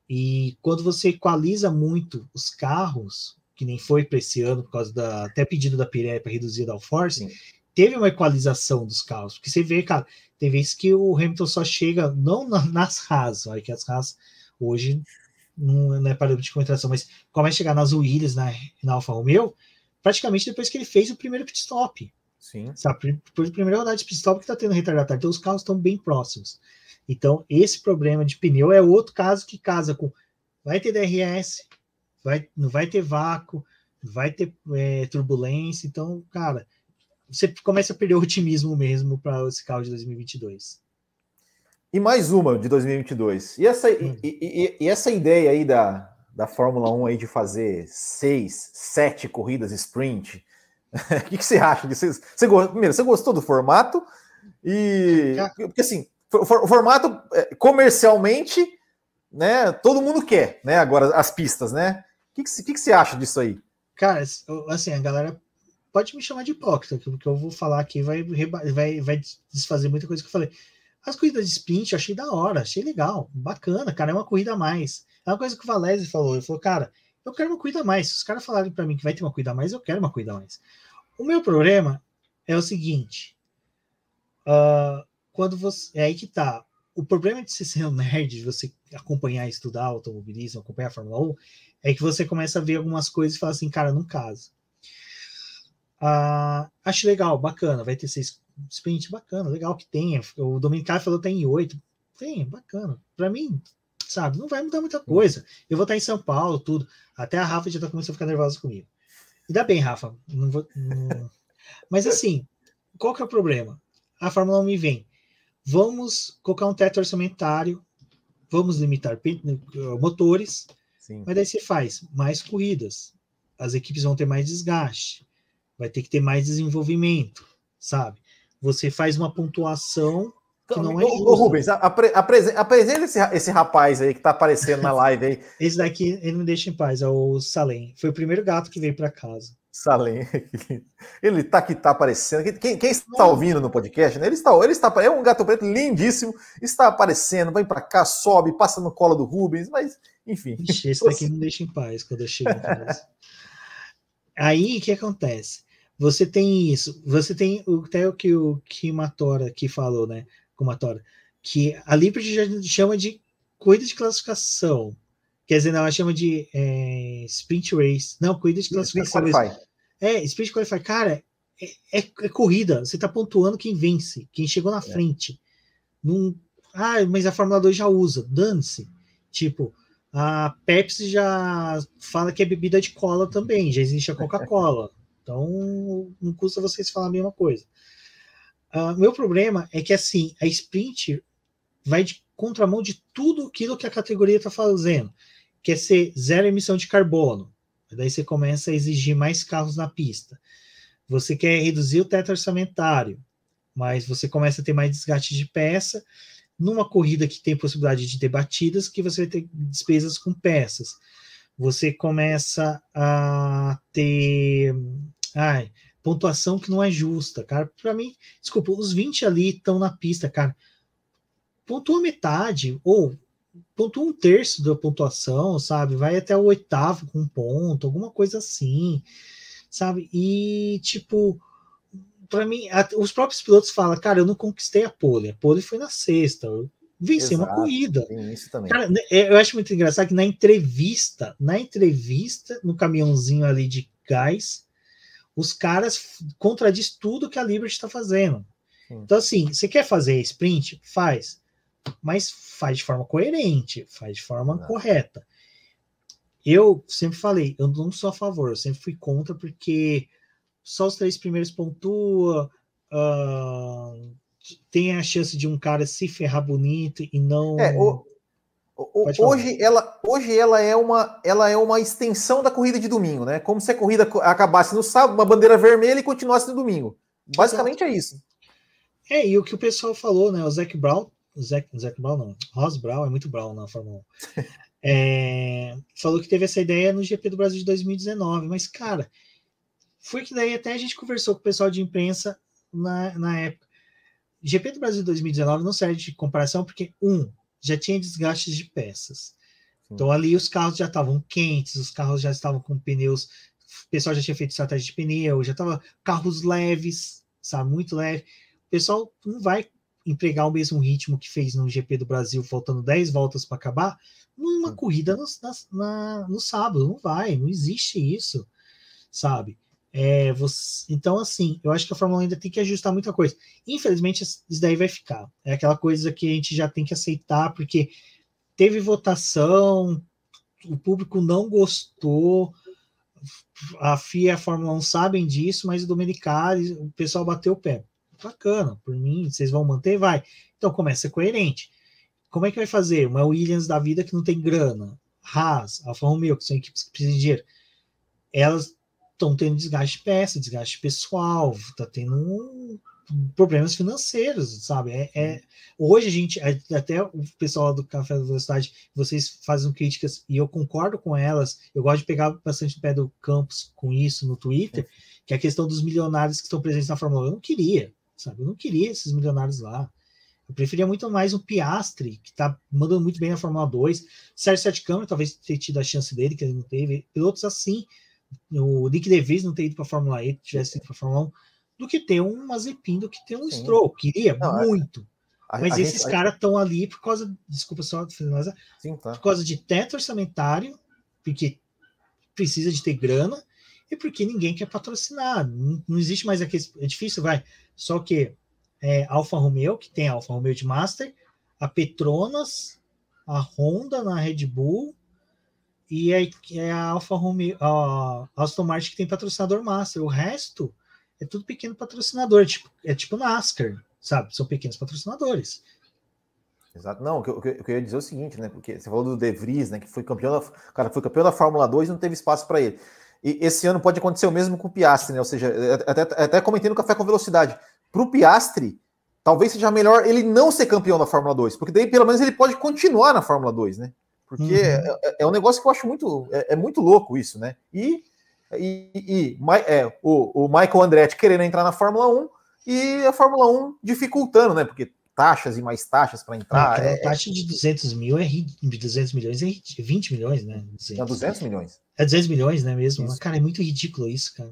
E quando você equaliza muito os carros, que nem foi para esse ano, por causa da até pedido da Pirelli para reduzir a downforce, teve uma equalização dos carros. Porque você vê, cara, tem vezes que o Hamilton só chega, não nas Haas, olha que as Haas hoje não, não é parâmetro de concentração, mas começa a chegar nas Williams, na, na Alfa Romeo, praticamente depois que ele fez o primeiro pit stop. Sim. Sabe? Depois do primeiro rodada de pit stop que está tendo retardatário. Então os carros estão bem próximos. Então, esse problema de pneu é outro caso que casa com. Vai ter DRS, vai, não vai ter vácuo, vai ter é, turbulência. Então, cara, você começa a perder o otimismo mesmo para esse carro de 2022. E mais uma de 2022. E essa, hum. e, e, e, essa ideia aí da, da Fórmula 1 aí de fazer seis, sete corridas sprint, [laughs] o que, que, você acha disso? Você, você, primeiro, você gostou do formato? E porque assim, o, formato é, comercialmente, né? Todo mundo quer, né? Agora as pistas, né? O que, que, que, que você acha disso aí? Cara, assim, a galera pode me chamar de hipócrita, porque eu vou falar aqui vai, vai, vai desfazer muita coisa que eu falei. As corridas de sprint eu achei da hora, achei legal, bacana, cara, é uma corrida a mais. É uma coisa que o Valese falou, ele falou, cara, eu quero uma corrida a mais. Se os caras falarem para mim que vai ter uma corrida a mais, eu quero uma corrida a mais. O meu problema é o seguinte, uh, quando você, é aí que tá, o problema de você ser um nerd, de você acompanhar, estudar automobilismo, acompanhar a Fórmula 1, é que você começa a ver algumas coisas e fala assim, cara, não casa. Uh, acho legal, bacana, vai ter seis sprint bacana, legal que tenha. O Dominicar falou que tem em oito. Tem, bacana. Para mim, sabe, não vai mudar muita coisa. Eu vou estar em São Paulo, tudo. Até a Rafa já tá começando a ficar nervosa comigo. Ainda bem, Rafa. Não vou, não... [laughs] Mas assim, qual que é o problema? A Fórmula 1 me vem. Vamos colocar um teto orçamentário, vamos limitar motores, Sim. mas daí você faz mais corridas. As equipes vão ter mais desgaste, vai ter que ter mais desenvolvimento, sabe? você faz uma pontuação que não é justa. Ô, Rubens, apre, apresenta esse, esse rapaz aí que tá aparecendo na live aí. Esse daqui, ele me deixa em paz, é o Salem. Foi o primeiro gato que veio para casa. Salem. [laughs] Ele tá que tá aparecendo. Quem, quem está ouvindo no podcast, né? Ele está, ele está, é um gato preto lindíssimo, está aparecendo, vem para cá, sobe, passa no colo do Rubens, mas enfim. Ixi, esse daqui me deixa em paz quando eu chego. Aí o que acontece? Você tem isso, você tem até o que o Kimatora que falou, né? Kumatora, que a Liberty já chama de corrida de classificação. Quer dizer, não, ela chama de é, sprint race. Não, corrida de classificação. Sprint é, sprint qualify. Cara, é, é, é, corrida. Você está pontuando quem vence, quem chegou na é. frente. Num, ah, mas a Fórmula 2 já usa. Dane-se. Tipo, a Pepsi já fala que é bebida de cola também. Já existe a Coca-Cola. Então, não custa vocês falar a mesma coisa. Uh, meu problema é que, assim, a sprint vai de contramão de tudo aquilo que a categoria está fazendo, que é ser zero emissão de carbono. Daí você começa a exigir mais carros na pista. Você quer reduzir o teto orçamentário, mas você começa a ter mais desgaste de peça. Numa corrida que tem possibilidade de ter batidas, que você vai ter despesas com peças. Você começa a ter Ai, pontuação que não é justa, cara. Para mim, desculpa, os 20 ali estão na pista, cara. Pontua metade, ou pontua um terço da pontuação, sabe? Vai até o oitavo com um ponto, alguma coisa assim, sabe? E, tipo, para mim, os próprios pilotos falam, cara, eu não conquistei a pole, a pole foi na sexta, eu venci uma corrida. isso também. Cara, né, é, eu acho muito engraçado que na entrevista, na entrevista, no caminhãozinho ali de gás, os caras contradiz tudo que a Liberty está fazendo. Sim. Então, assim, você quer fazer sprint? Faz. Mas faz de forma coerente, faz de forma não. correta. Eu sempre falei, eu não sou a favor, eu sempre fui contra, porque só os três primeiros pontua, uh, tem a chance de um cara se ferrar bonito e não. É, o, Hoje ela, hoje ela é uma ela é uma extensão da corrida de domingo, né? Como se a corrida acabasse no sábado, uma bandeira vermelha e continuasse no domingo. Basicamente Exato. é isso. É, e o que o pessoal falou, né? O Zac Brown, o Zac, Zac Brown não, Ross Brown é muito Brown na Fórmula 1. é, falou que teve essa ideia no GP do Brasil de 2019, mas cara, foi que daí até a gente conversou com o pessoal de imprensa na, na época. GP do Brasil de 2019 não serve de comparação porque um já tinha desgastes de peças. Então ali os carros já estavam quentes, os carros já estavam com pneus, o pessoal já tinha feito estratégia de pneu, já estava carros leves, sabe, muito leve. O pessoal não vai empregar o mesmo ritmo que fez no GP do Brasil, faltando 10 voltas para acabar, numa corrida no, na, na, no sábado. Não vai, não existe isso, sabe? É, você, então, assim, eu acho que a Fórmula 1 ainda tem que ajustar muita coisa. Infelizmente, isso daí vai ficar. É aquela coisa que a gente já tem que aceitar, porque teve votação, o público não gostou, a FIA e a Fórmula 1 sabem disso, mas o Domenicali, o pessoal bateu o pé. Bacana, por mim, vocês vão manter? Vai. Então começa coerente. Como é que vai fazer? Uma Williams da vida que não tem grana, Haas, Alfa Romeo, que são equipes que precisam de dinheiro, elas estão tendo desgaste de peça, desgaste pessoal, tá tendo um, problemas financeiros, sabe? É, é, hoje a gente, até o pessoal do Café da Velocidade, vocês fazem críticas e eu concordo com elas. Eu gosto de pegar bastante o pé do campus com isso no Twitter, que é a questão dos milionários que estão presentes na Fórmula 1. Eu não queria, sabe? Eu não queria esses milionários lá. Eu preferia muito mais o Piastri, que tá mandando muito bem na Fórmula 2. Sérgio Sete Câmara talvez tenha tido a chance dele, que ele não teve. Pilotos assim, o Nick DeVries não ter ido para a Fórmula E, tivesse ido para a Fórmula 1 do que ter um Mazepin, do que ter um Sim. Stroll. Queria não, muito. A, mas a esses caras estão ali por causa, desculpa só, mas, Sim, tá. por causa de teto orçamentário, porque precisa de ter grana porque ninguém quer patrocinar. Não, não existe mais aquele. É difícil, vai. Só que é, Alfa Romeo, que tem a Alfa Romeo de Master, a Petronas, a Honda na Red Bull e a, é a Alfa Romeo, a Aston Martin que tem patrocinador Master. O resto é tudo pequeno patrocinador, tipo, é tipo NASCAR, sabe? São pequenos patrocinadores. Exato. Não, o que, eu, eu ia dizer é o seguinte, né? Porque você falou do De Vries, né? Que foi campeão da, cara, foi campeão da Fórmula 2 e não teve espaço para ele. E esse ano pode acontecer o mesmo com o Piastri, né? Ou seja, até, até comentei no Café com Velocidade. Para o Piastri, talvez seja melhor ele não ser campeão da Fórmula 2, porque daí pelo menos ele pode continuar na Fórmula 2, né? Porque uhum. é, é, é, um negócio que eu acho muito. É, é muito louco isso, né? E e, e é, o, o Michael Andretti querendo entrar na Fórmula 1 e a Fórmula 1 dificultando, né? Porque taxas e mais taxas para entrar. É, é, taxa de 200 mil é de 200 milhões é 20 milhões, né? 200. É 200 milhões. É 200 milhões, né? Mesmo. Isso. Cara, é muito ridículo isso, cara.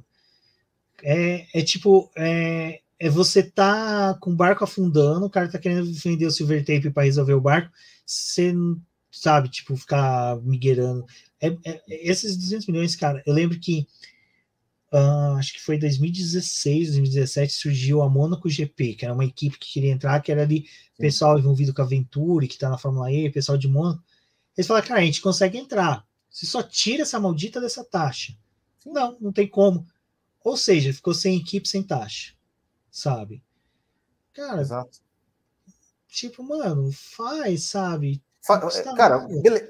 É, é tipo, é, é você tá com o barco afundando, o cara tá querendo vender o silver tape para resolver o barco, você sabe, tipo, ficar migueirando. É, é, esses 200 milhões, cara, eu lembro que uh, acho que foi em 2016, 2017 surgiu a Monaco GP, que era uma equipe que queria entrar, que era ali pessoal envolvido com a Venturi, que tá na Fórmula E, pessoal de Monaco. Eles falaram, cara, a gente consegue entrar. Você só tira essa maldita dessa taxa. Não, não tem como. Ou seja, ficou sem equipe, sem taxa. Sabe? Cara, Exato. tipo, mano, faz, sabe? Fa cara,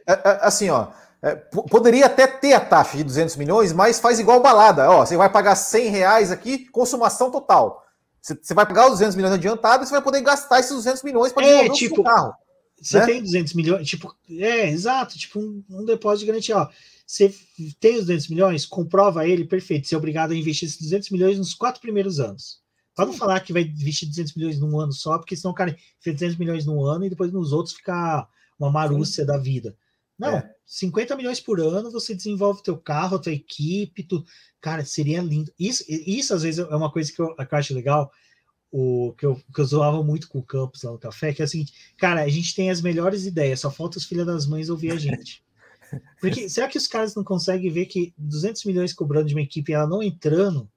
é, é, assim, ó, é, poderia até ter a taxa de 200 milhões, mas faz igual balada. Ó, você vai pagar 100 reais aqui, consumação total. Você, você vai pagar os 200 milhões adiantado e você vai poder gastar esses 200 milhões para desenvolver é, tipo, o carro. Você né? tem 200 milhões, tipo, é, exato, tipo um, um depósito de garantia. Ó, você tem os 200 milhões, comprova ele, perfeito. Você é obrigado a investir esses 200 milhões nos quatro primeiros anos. Para não falar que vai investir 200 milhões num ano só, porque senão o cara fez 200 milhões num ano e depois nos outros fica uma marúcia Sim. da vida. Não, é. 50 milhões por ano, você desenvolve teu carro, tua equipe, tu... cara, seria lindo. Isso, isso às vezes é uma coisa que eu, que eu acho legal, o, que, eu, que eu zoava muito com o Campos lá no café, que é o seguinte, cara, a gente tem as melhores ideias, só falta os filhos das mães ouvir a gente. [laughs] Porque será que os caras não conseguem ver que 200 milhões cobrando de uma equipe ela não entrando,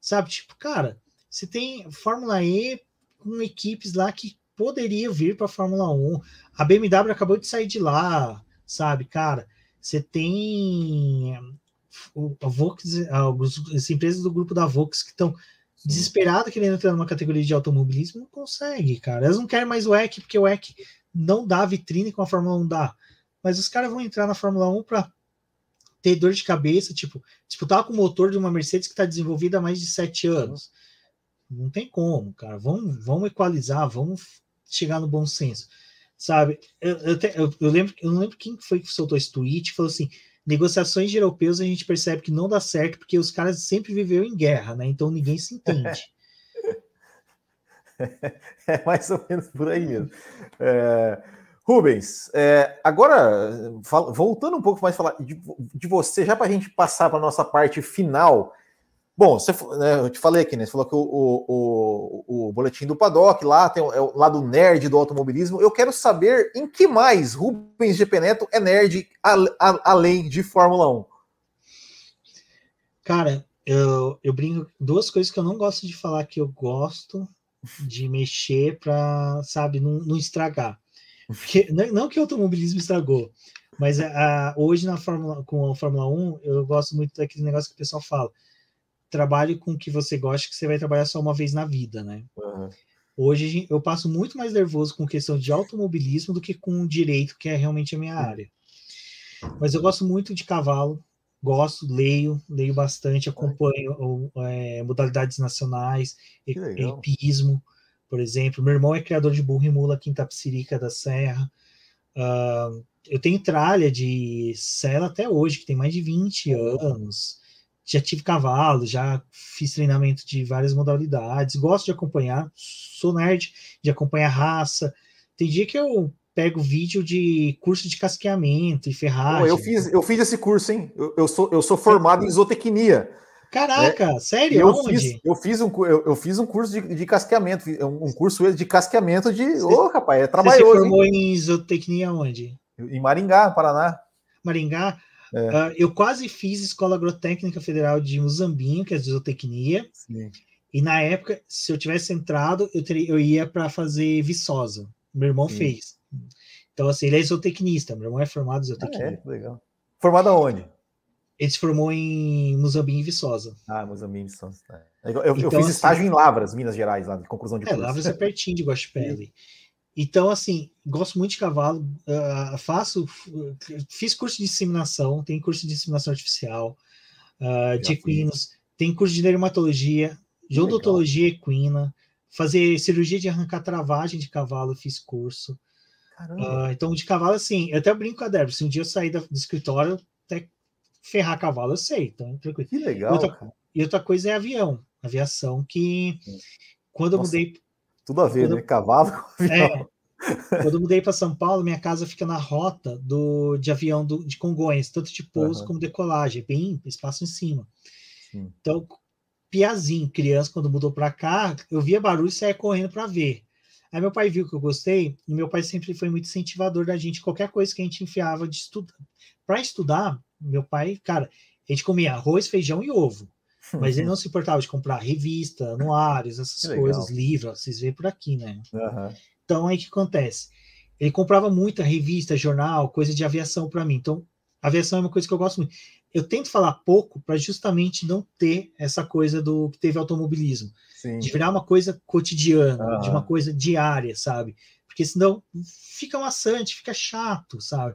sabe? Tipo, cara, você tem Fórmula E com equipes lá que poderia vir para Fórmula 1. A BMW acabou de sair de lá, sabe, cara? Você tem a Vox, as empresas do grupo da Vox que estão desesperadas querendo entrar numa categoria de automobilismo, não consegue, cara. Elas não querem mais o EC, porque o EC não dá vitrine com a Fórmula 1 dá. Mas os caras vão entrar na Fórmula 1 para ter dor de cabeça, tipo, disputar com o motor de uma Mercedes que está desenvolvida há mais de sete anos. Não tem como, cara. Vamos, vamos equalizar, vamos chegar no bom senso, sabe? Eu, eu, eu, eu, lembro, eu não lembro quem foi que soltou esse tweet, falou assim, negociações de europeus a gente percebe que não dá certo porque os caras sempre viveram em guerra, né? Então ninguém se entende. [laughs] é mais ou menos por aí mesmo. É... Rubens, é, agora, voltando um pouco mais falar de, de você, já para a gente passar para a nossa parte final. Bom, você, né, eu te falei aqui, né? Você falou que o, o, o, o boletim do Paddock lá tem é o lado nerd do automobilismo. Eu quero saber em que mais Rubens GP Neto é nerd a, a, além de Fórmula 1. Cara, eu, eu brinco duas coisas que eu não gosto de falar que eu gosto de mexer para, sabe, não, não estragar. Porque, não que o automobilismo estragou, mas a, hoje na Fórmula, com a Fórmula 1, eu gosto muito daquele negócio que o pessoal fala. Trabalhe com o que você gosta, que você vai trabalhar só uma vez na vida, né? Uhum. Hoje eu passo muito mais nervoso com questão de automobilismo do que com direito, que é realmente a minha área. Mas eu gosto muito de cavalo, gosto, leio, leio bastante, acompanho é, modalidades nacionais, epismo por exemplo. Meu irmão é criador de burro e mula aqui em Tapsirica da Serra. Uh, eu tenho tralha de sela até hoje, que tem mais de 20 anos. Já tive cavalo, já fiz treinamento de várias modalidades. Gosto de acompanhar, sou nerd de acompanhar raça. Tem dia que eu pego vídeo de curso de casqueamento e ferragem. eu fiz, eu fiz esse curso, hein? Eu, eu sou, eu sou formado em zootecnia. Caraca, é, sério? Eu fiz, eu fiz, um, eu, eu, fiz um curso de, de casqueamento, um curso de casqueamento de. Ô, oh, rapaz, é trabalhoso. Você se formou hein? em zootecnia onde? Em Maringá, Paraná. Maringá? É. Uh, eu quase fiz Escola Agrotécnica Federal de Muzambinho, que é de zootecnia. Sim. E na época, se eu tivesse entrado, eu, teria, eu ia para fazer Viçosa. Meu irmão Sim. fez. Então, assim, ele é zootecnista. Meu irmão é formado em zootecnia. Ah, é? Legal. Formado aonde? Ele se formou em Muzambinho e Viçosa. Ah, Muzambinho e Viçosa. É. Eu, eu, então, eu, fiz assim, estágio em Lavras, Minas Gerais, lá de conclusão de é, curso. Lavras é pertinho de Guaxupé [laughs] Então, assim, gosto muito de cavalo, uh, faço, fiz curso de disseminação, tem curso de disseminação artificial, uh, de equinos, tem curso de dermatologia, de odontologia equina, fazer cirurgia de arrancar travagem de cavalo, fiz curso. Uh, então, de cavalo, assim, eu até brinco com a Débora, se um dia eu sair do, escritório, até ferrar cavalo, eu sei, então tranquilo. Que legal. Outra, e outra coisa é avião, aviação, que quando Nossa, eu mudei. Tudo a ver, quando, né? Cavalo com avião. É, quando eu mudei para São Paulo, minha casa fica na rota do, de avião do, de Congonhas, tanto de pouso uhum. como decolagem, bem espaço em cima. Sim. Então, piazinho, criança, quando mudou para cá, eu via barulho e saía correndo para ver. Aí meu pai viu que eu gostei, e meu pai sempre foi muito incentivador da gente, qualquer coisa que a gente enfiava de estudar. Para estudar, meu pai, cara, a gente comia arroz, feijão e ovo. Mas ele não se importava de comprar revista, anuários, essas coisas, livros, vocês veem por aqui, né? Uhum. Então aí o que acontece? Ele comprava muita revista, jornal, coisa de aviação para mim. Então, aviação é uma coisa que eu gosto muito. Eu tento falar pouco para justamente não ter essa coisa do que teve automobilismo, Sim. de virar uma coisa cotidiana, uhum. de uma coisa diária, sabe? Porque senão fica maçante, fica chato, sabe?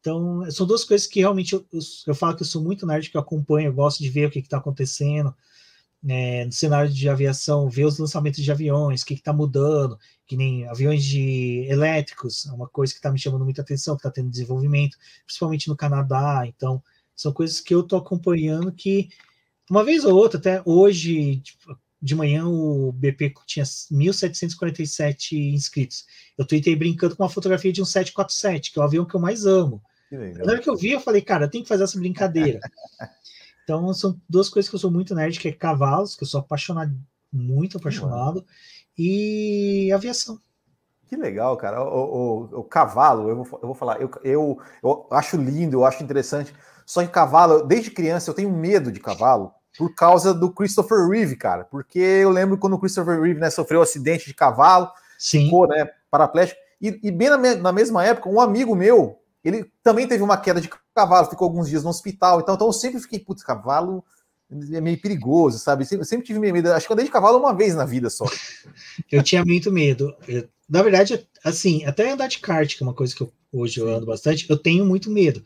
Então, são duas coisas que realmente eu, eu, eu, falo que eu sou muito nerd, que eu acompanho, eu gosto de ver o que está acontecendo né, no cenário de aviação, ver os lançamentos de aviões, o que está mudando, que nem aviões de elétricos, é uma coisa que está me chamando muita atenção, que está tendo desenvolvimento, principalmente no Canadá. Então, são coisas que eu estou acompanhando que, uma vez ou outra, até hoje, tipo, de manhã o BP tinha 1.747 inscritos. Eu tuitei brincando com uma fotografia de um 747, que é o avião que eu mais amo. Na hora que eu vi, eu falei, cara, tem que fazer essa brincadeira. [laughs] então, são duas coisas que eu sou muito nerd, que é cavalos, que eu sou apaixonado, muito apaixonado, e aviação. Que legal, cara. O, o, o cavalo, eu vou, eu vou falar, eu, eu, eu acho lindo, eu acho interessante. Só que cavalo, desde criança, eu tenho medo de cavalo por causa do Christopher Reeve, cara. Porque eu lembro quando o Christopher Reeve né, sofreu um acidente de cavalo, Sim. ficou né, paraplégico. E, e bem na, na mesma época, um amigo meu, ele também teve uma queda de cavalo, ficou alguns dias no hospital. Então, então eu sempre fiquei, putz, cavalo é meio perigoso, sabe? Sempre, sempre tive medo. Acho que eu andei de cavalo uma vez na vida só. [laughs] eu tinha muito medo. Eu, na verdade, assim, até andar de kart, que é uma coisa que eu, hoje eu ando bastante, eu tenho muito medo.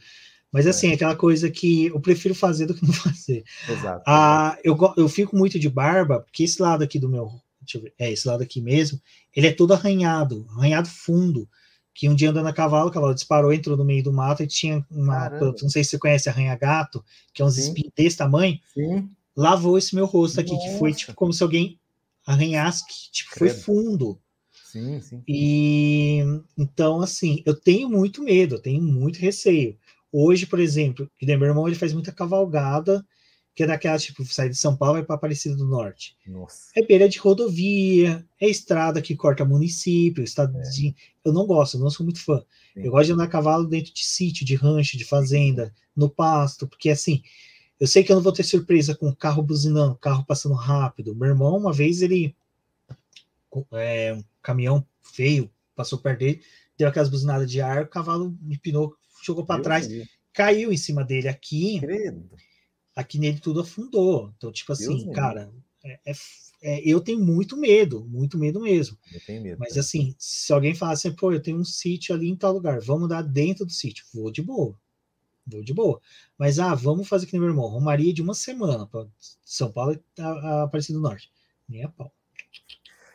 Mas assim, é. aquela coisa que eu prefiro fazer do que não [laughs] fazer. Exato. Ah, eu, eu fico muito de barba, porque esse lado aqui do meu. Deixa eu ver, é, esse lado aqui mesmo, ele é todo arranhado, arranhado fundo que um dia andando a cavalo, o cavalo disparou, entrou no meio do mato e tinha uma. Caramba. Não sei se você conhece arranha-gato, que é uns espinhos desse tamanho. Sim. Lavou esse meu rosto aqui, Nossa. que foi tipo como se alguém arranhasse, que tipo, foi fundo. Sim, sim. E então, assim, eu tenho muito medo, eu tenho muito receio. Hoje, por exemplo, que meu irmão ele faz muita cavalgada, que é daquela, tipo, sai de São Paulo e vai para Aparecida do Norte. Nossa. É beira de rodovia, é estrada que corta município, estado é. de... Eu não gosto, eu não sou muito fã. Sim. Eu gosto de andar a cavalo dentro de sítio, de rancho, de fazenda, no pasto, porque assim, eu sei que eu não vou ter surpresa com o carro buzinando, carro passando rápido. Meu irmão, uma vez, ele. É, um caminhão veio, passou perto dele, deu aquelas buzinadas de ar, o cavalo me pinou, jogou para trás, caiu em cima dele aqui. Credo aqui nele tudo afundou. Então, tipo assim, Deus cara, é, é, é, eu tenho muito medo, muito medo mesmo. Eu tenho medo. Mas assim, se alguém falar assim, pô, eu tenho um sítio ali em tal lugar, vamos dar dentro do sítio, vou de boa. Vou de boa. Mas, ah, vamos fazer que nem meu irmão, Romaria de uma semana para São Paulo e Aparecida do Norte. Nem a pau.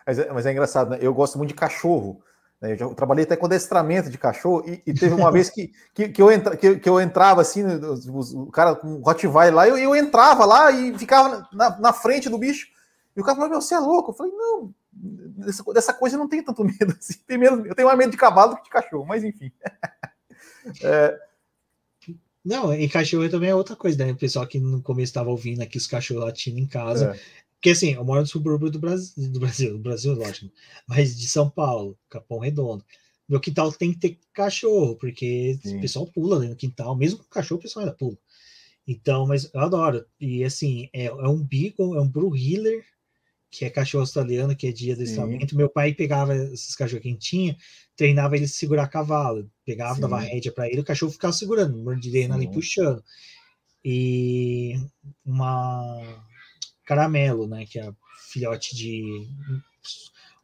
Mas é, mas é engraçado, né? Eu gosto muito de cachorro. Né? Eu, já, trabalhei até com adestramento de cachorro e, e teve uma [laughs] vez que, que, que, eu entra, que, que, eu entrava assim, o, cara com um Rottweiler lá, eu, eu entrava lá e ficava na, na frente do bicho. E o cara falou: Meu, você é louco? Eu falei: Não, dessa, dessa coisa eu não tenho tanto [laughs] medo. Assim. Tem medo eu tenho mais medo de cavalo do que de cachorro, mas enfim. [laughs] é... Não, e cachorro também é outra coisa, né? O pessoal que no começo estava ouvindo aqui os cachorros latindo em casa. É. Porque assim, eu moro no subúrbio do Brasil, do Brasil, do Brasil, lógico, mas de São Paulo, Capão Redondo. Meu quintal tem que ter cachorro, porque Sim. o pessoal pula no quintal, mesmo com cachorro, o pessoal ainda pula. Então, mas eu adoro. E assim, é, é um Beagle, é um Blue Healer, que é cachorro australiano, que é dia de adestramento. Meu pai pegava esses cachorros que a gente tinha, treinava ele segurar cavalo, pegava, Sim. dava rédea para ele, o cachorro ficava segurando, mordidendo ali, puxando. E uma Caramelo, né? Que é filhote de.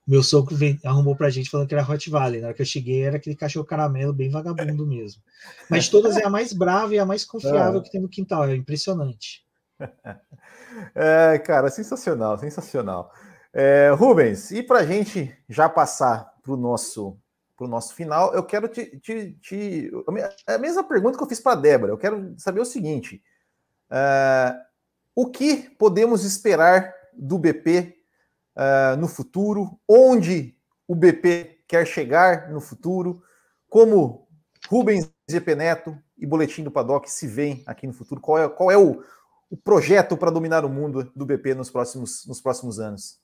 Meu sogro vem, arrumou pra gente falando que era Hot Valley. Na hora que eu cheguei, era aquele cachorro caramelo bem vagabundo mesmo. Mas todas é a mais brava e a mais confiável é. que tem no quintal. É impressionante. [laughs] É, cara, sensacional, sensacional. É, Rubens, e para gente já passar para o nosso, pro nosso final, eu quero te, te, te, A mesma pergunta que eu fiz para a Débora. Eu quero saber o seguinte: é, o que podemos esperar do BP uh, eh, no futuro? Onde o BP quer chegar no futuro? Como Rubens GP Neto e Boletim do Paddock se veem aqui no futuro? Qual é, qual é o, o projeto para dominar o mundo do BP nos próximos, nos próximos anos?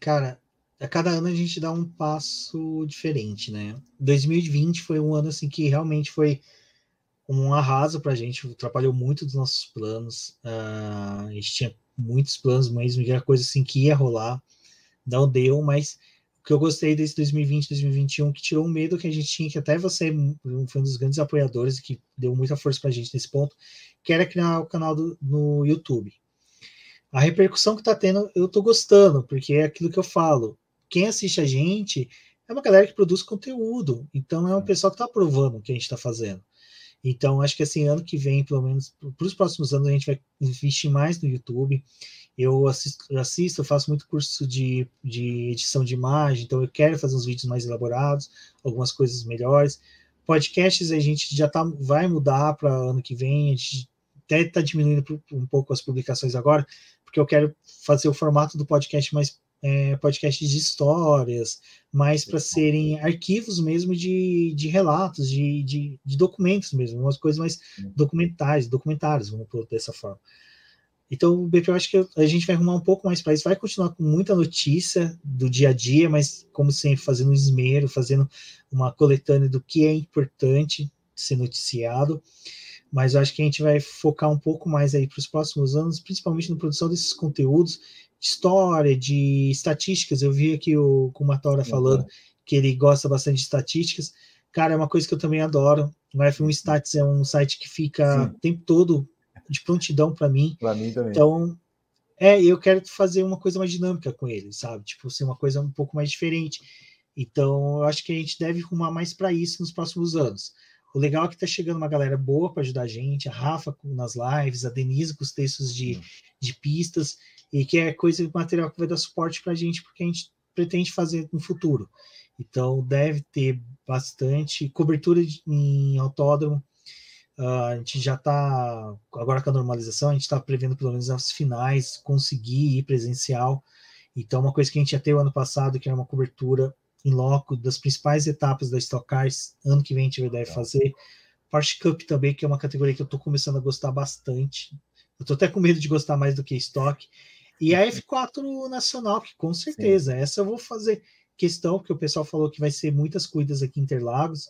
Cara, a cada ano a gente dá um passo diferente, né? 2020 foi um ano assim que realmente foi um arraso para a gente, atrapalhou muito dos nossos planos. Uh, a gente tinha muitos planos mesmo, era coisa assim que ia rolar, não deu, mas o que eu gostei desse 2020, 2021, que tirou o medo que a gente tinha, que até você foi um dos grandes apoiadores e que deu muita força para a gente nesse ponto, que era criar o canal do, no YouTube. A repercussão que está tendo, eu estou gostando, porque é aquilo que eu falo. Quem assiste a gente é uma galera que produz conteúdo, então é um pessoal que está aprovando o que a gente está fazendo. Então, acho que assim, ano que vem, pelo menos para os próximos anos, a gente vai investir mais no YouTube. Eu assisto, assisto eu faço muito curso de, de edição de imagem, então eu quero fazer uns vídeos mais elaborados, algumas coisas melhores. Podcasts a gente já tá, vai mudar para ano que vem, a gente até está diminuindo um pouco as publicações agora, porque eu quero fazer o formato do podcast mais é, podcasts de histórias, mais para serem arquivos mesmo de, de relatos, de, de, de, documentos mesmo, umas coisas mais documentais, documentários, vamos pôr dessa forma. Então, o BP, eu acho que a gente vai arrumar um pouco mais para isso, vai continuar com muita notícia do dia a dia, mas como sempre, fazendo um esmero, fazendo uma coletânea do que é importante ser noticiado. Mas eu acho que a gente vai focar um pouco mais aí para os próximos anos, principalmente na produção desses conteúdos história, de estatísticas. Eu vi aqui o Kumatora uhum. falando que ele gosta bastante de estatísticas. Cara, é uma coisa que eu também adoro. O F1 Stats é um site que fica Sim. o tempo todo de prontidão para mim. Para mim também. Então, é, eu quero fazer uma coisa mais dinâmica com ele, sabe? Tipo, ser uma coisa um pouco mais diferente. Então, eu acho que a gente deve arrumar mais para isso nos próximos anos. O legal é que tá chegando uma galera boa para ajudar a gente, a Rafa nas lives, a Denise com os textos de, de pistas e que é coisa material que vai dar suporte para a gente, porque a gente pretende fazer no futuro. Então, deve ter bastante cobertura de, em autódromo. Uh, a gente já está, agora com a normalização, a gente está prevendo pelo menos as finais, conseguir ir presencial. Então, uma coisa que a gente já teve ano passado, que era uma cobertura em loco das principais etapas da Stock Cars. Ano que vem a gente deve fazer. Porsche Cup também, que é uma categoria que eu estou começando a gostar bastante. Eu estou até com medo de gostar mais do que Stock. E a F4 Nacional, que com certeza, Sim. essa eu vou fazer questão, porque o pessoal falou que vai ser muitas cuidas aqui em Interlagos.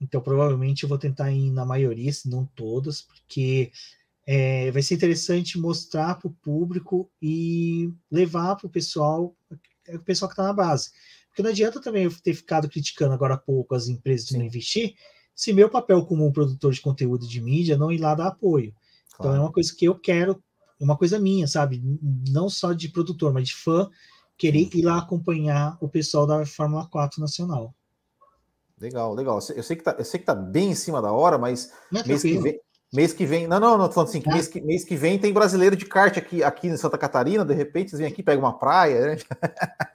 Então, provavelmente eu vou tentar ir na maioria, se não todas, porque é, vai ser interessante mostrar para o público e levar para o pessoal, o pessoal que está na base. Porque não adianta também eu ter ficado criticando agora há pouco as empresas de não investir, se meu papel como produtor de conteúdo de mídia não ir lá dar apoio. Claro. Então é uma coisa que eu quero, uma coisa minha, sabe? Não só de produtor, mas de fã, querer ir lá acompanhar o pessoal da Fórmula 4 Nacional. Legal, legal. Eu sei que tá, eu sei que tá bem em cima da hora, mas é mês que vem, Mês que vem. Não, não, não, tô falando assim, que mês, que, mês que vem tem brasileiro de kart aqui, aqui em Santa Catarina, de repente vocês vêm aqui, pegam uma praia, né? [laughs]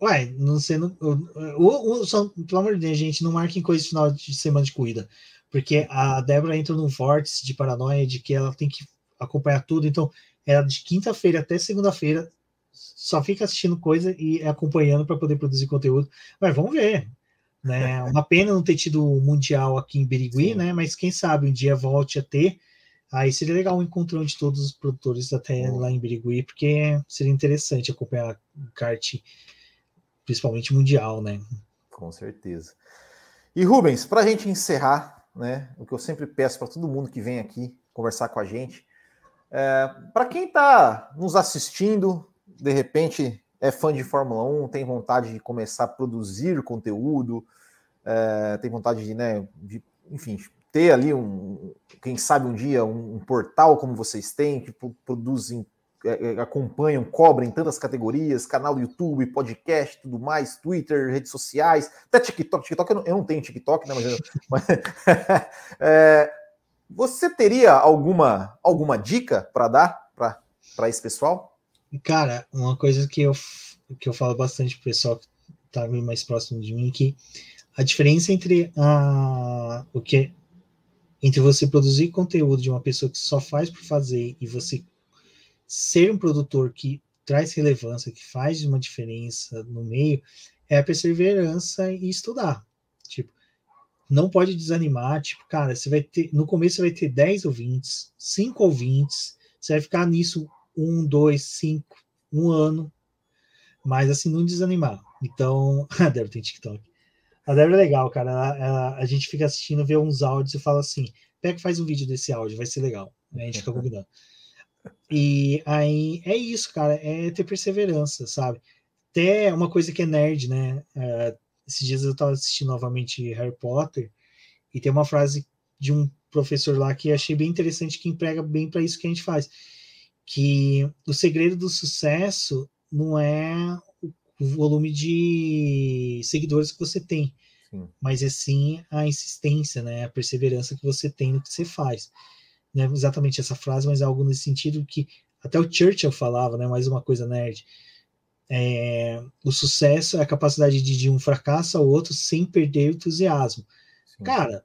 Ué, não sei. O, só, pelo amor de Deus, gente, não marquem coisa de final de semana de corrida. Porque a Débora entra num vórtice de paranoia de que ela tem que acompanhar tudo. Então, ela de quinta-feira até segunda-feira só fica assistindo coisa e acompanhando para poder produzir conteúdo. Mas vamos ver. Né? [laughs] Uma pena não ter tido o Mundial aqui em Birigui, Sim. né? Mas quem sabe um dia volte a ter. Aí seria legal um encontrão de todos os produtores até lá em Birigui, porque seria interessante acompanhar o kart, principalmente mundial, né? Com certeza. E Rubens, para a gente encerrar, né? O que eu sempre peço para todo mundo que vem aqui conversar com a gente, é, para quem está nos assistindo, de repente é fã de Fórmula 1, tem vontade de começar a produzir conteúdo, é, tem vontade de, né, de, enfim, ter ali um, quem sabe um dia, um, um portal como vocês têm, que produzem, é, é, acompanham, cobrem tantas categorias, canal do YouTube, podcast, tudo mais, Twitter, redes sociais, até TikTok. TikTok eu não, eu não tenho TikTok, né? Mas, [laughs] mas [laughs] é, você teria alguma, alguma dica para dar para esse pessoal? Cara, uma coisa que eu, que eu falo bastante pro pessoal que tá mais próximo de mim, que a diferença entre a, o que entre você produzir conteúdo de uma pessoa que só faz por fazer e você ser um produtor que traz relevância, que faz uma diferença no meio, é a perseverança e estudar. Tipo, não pode desanimar, tipo, cara, você vai ter, no começo você vai ter 10 ouvintes, 5 ouvintes, você vai ficar nisso um, dois, cinco, um ano, mas assim, não desanimar. Então, [laughs] a Débora tem TikTok. A Débora é legal, cara. Ela, ela, a gente fica assistindo, vê uns áudios e fala assim: pega e faz um vídeo desse áudio, vai ser legal. Aí a gente fica convidando. E aí é isso, cara, é ter perseverança, sabe? Até uma coisa que é nerd, né? É, esses dias eu tava assistindo novamente Harry Potter e tem uma frase de um professor lá que achei bem interessante que emprega bem para isso que a gente faz que o segredo do sucesso não é o volume de seguidores que você tem, sim. mas é sim a insistência, né, a perseverança que você tem no que você faz. Não é exatamente essa frase, mas é algo nesse sentido que até o Churchill falava, né, mais uma coisa nerd. É, o sucesso é a capacidade de, de um fracasso ao outro sem perder o entusiasmo. Sim. Cara,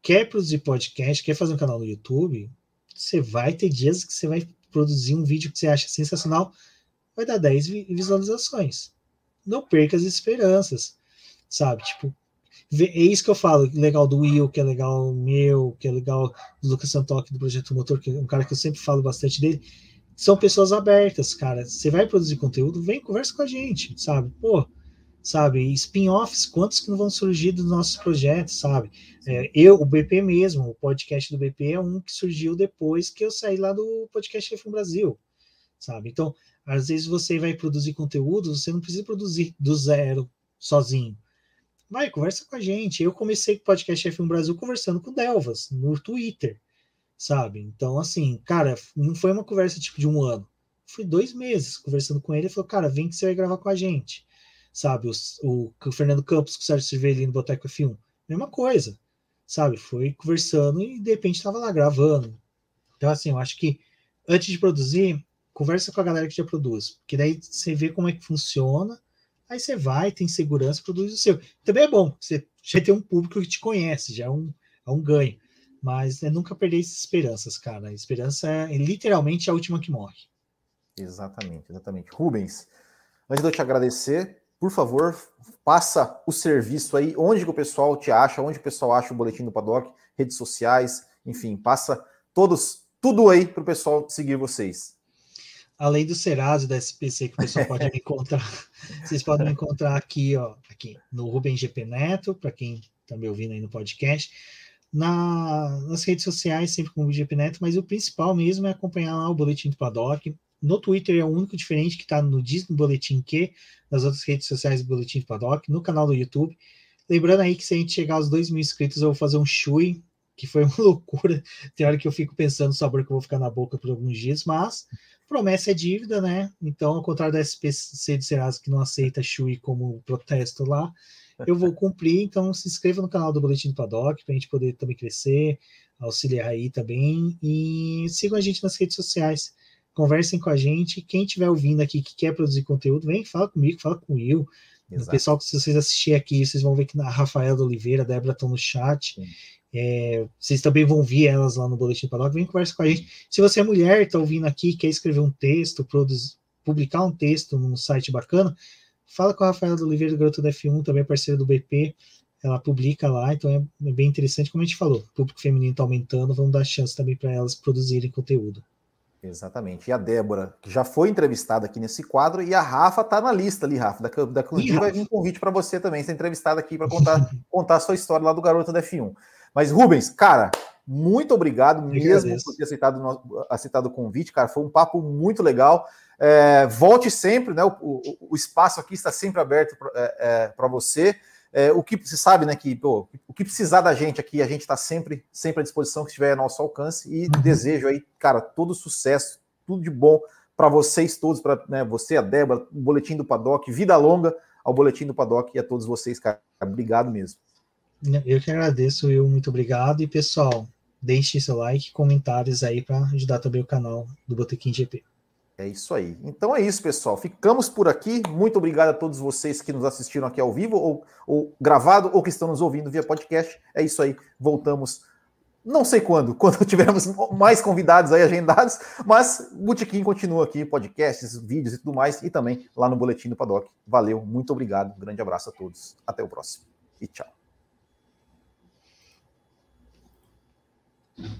quer produzir podcast, quer fazer um canal no YouTube, você vai ter dias que você vai produzir um vídeo que você acha sensacional, vai dar 10 visualizações. Não perca as esperanças, sabe? Tipo, é isso que eu falo, legal do Will, que é legal meu, que é legal do Lucas Santoque do Projeto Motor, que é um cara que eu sempre falo bastante dele. São pessoas abertas, cara. Você vai produzir conteúdo, vem, conversa com a gente, sabe? Pô, sabe? Spin-offs, quantos que não vão surgir dos nossos projetos, sabe? É, eu, o BP mesmo, o podcast do BP é um que surgiu depois que eu saí lá do podcast F1 Brasil, sabe? Então, às vezes você vai produzir conteúdo, você não precisa produzir do zero, sozinho. Vai, conversa com a gente. Eu comecei com o podcast F1 Brasil conversando com o Delvas, no Twitter, sabe? Então, assim, cara, não foi uma conversa tipo de um ano. Foi dois meses conversando com ele. Ele falou, cara, vem que você vai gravar com a gente sabe? O, o, Fernando Campos com o Sérgio Cervelli no Boteco F1, mesma coisa, sabe? Foi conversando e de repente estava lá gravando. Então, assim, eu acho que antes de produzir, conversa com a galera que já produz, porque daí você vê como é que funciona, aí você vai, tem segurança, produz o seu. Também é bom, você já tem um público que te conhece, já é um, é um ganho. Mas é nunca perder essas esperanças, cara. A esperança é literalmente a última que morre. Exatamente, exatamente. Rubens, antes de eu te agradecer, por favor, passa o serviço aí, onde que o pessoal te acha, onde o pessoal acha o Boletim do Paddock, redes sociais, enfim, passa todos, tudo aí para o pessoal seguir vocês. Além do Serasa da SPC que o pessoal [laughs] pode me encontrar, vocês podem me encontrar aqui, ó, aqui no Rubem GP Neto, para quem está me ouvindo aí no podcast, na, nas redes sociais, sempre com o GP Neto, mas o principal mesmo é acompanhar lá o Boletim do Paddock, no Twitter é o único diferente que está no Diz no Boletim Q, nas outras redes sociais do Boletim do Paddock, no canal do YouTube. Lembrando aí que se a gente chegar aos 2 mil inscritos, eu vou fazer um chui, que foi [laughs] uma loucura. Tem hora que eu fico pensando no sabor que eu vou ficar na boca por alguns dias, mas promessa é dívida, né? Então, ao contrário da SPC de Serasa, que não aceita chui como protesto lá, eu vou cumprir. Então, se inscreva no canal do Boletim do Paddock para a gente poder também crescer, auxiliar aí também. E sigam a gente nas redes sociais conversem com a gente. Quem estiver ouvindo aqui que quer produzir conteúdo, vem, fala comigo, fala com o Will. Exato. O pessoal, se vocês assistirem aqui, vocês vão ver que a Rafaela Oliveira, a Débora estão no chat. É, vocês também vão ver elas lá no Boletim Paddock. Vem conversa com a gente. Se você é mulher, está ouvindo aqui, quer escrever um texto, produzir, publicar um texto num site bacana, fala com a Rafaela Oliveira do Garoto da F1, também é parceira do BP. Ela publica lá, então é, é bem interessante, como a gente falou. O público feminino está aumentando, vamos dar chance também para elas produzirem conteúdo. Exatamente. E a Débora, que já foi entrevistada aqui nesse quadro, e a Rafa está na lista ali, Rafa. Da, da Clube vai vir um convite para você também ser entrevistada aqui para [laughs] contar, contar a sua história lá do garoto da F1. Mas, Rubens, cara, muito obrigado mesmo por ter aceitado, aceitado o convite, cara. Foi um papo muito legal. É, volte sempre, né? O, o, o, espaço aqui está sempre aberto para é, é, você. É, o que você sabe, né? Que pô, o que precisar da gente aqui, a gente está sempre, sempre à disposição que estiver a nosso alcance. E uhum. desejo aí, cara, todo sucesso, tudo de bom para vocês todos, para né, você, a Débora, o Boletim do Paddock, vida longa ao Boletim do Paddock e a todos vocês, cara. Obrigado mesmo. Eu que agradeço, eu muito obrigado. E pessoal, deixe seu like, comentários aí para ajudar também o canal do Botequim GP. É isso aí. Então é isso, pessoal. Ficamos por aqui. Muito obrigado a todos vocês que nos assistiram aqui ao vivo, ou, ou gravado, ou que estão nos ouvindo via podcast. É isso aí. Voltamos. Não sei quando, [laughs] quando tivermos mais convidados aí agendados, mas Botequim continua aqui, podcasts, vídeos e tudo mais, e também lá no Boletim do Paddock. Valeu, muito obrigado, grande abraço a todos. Até o próximo e tchau.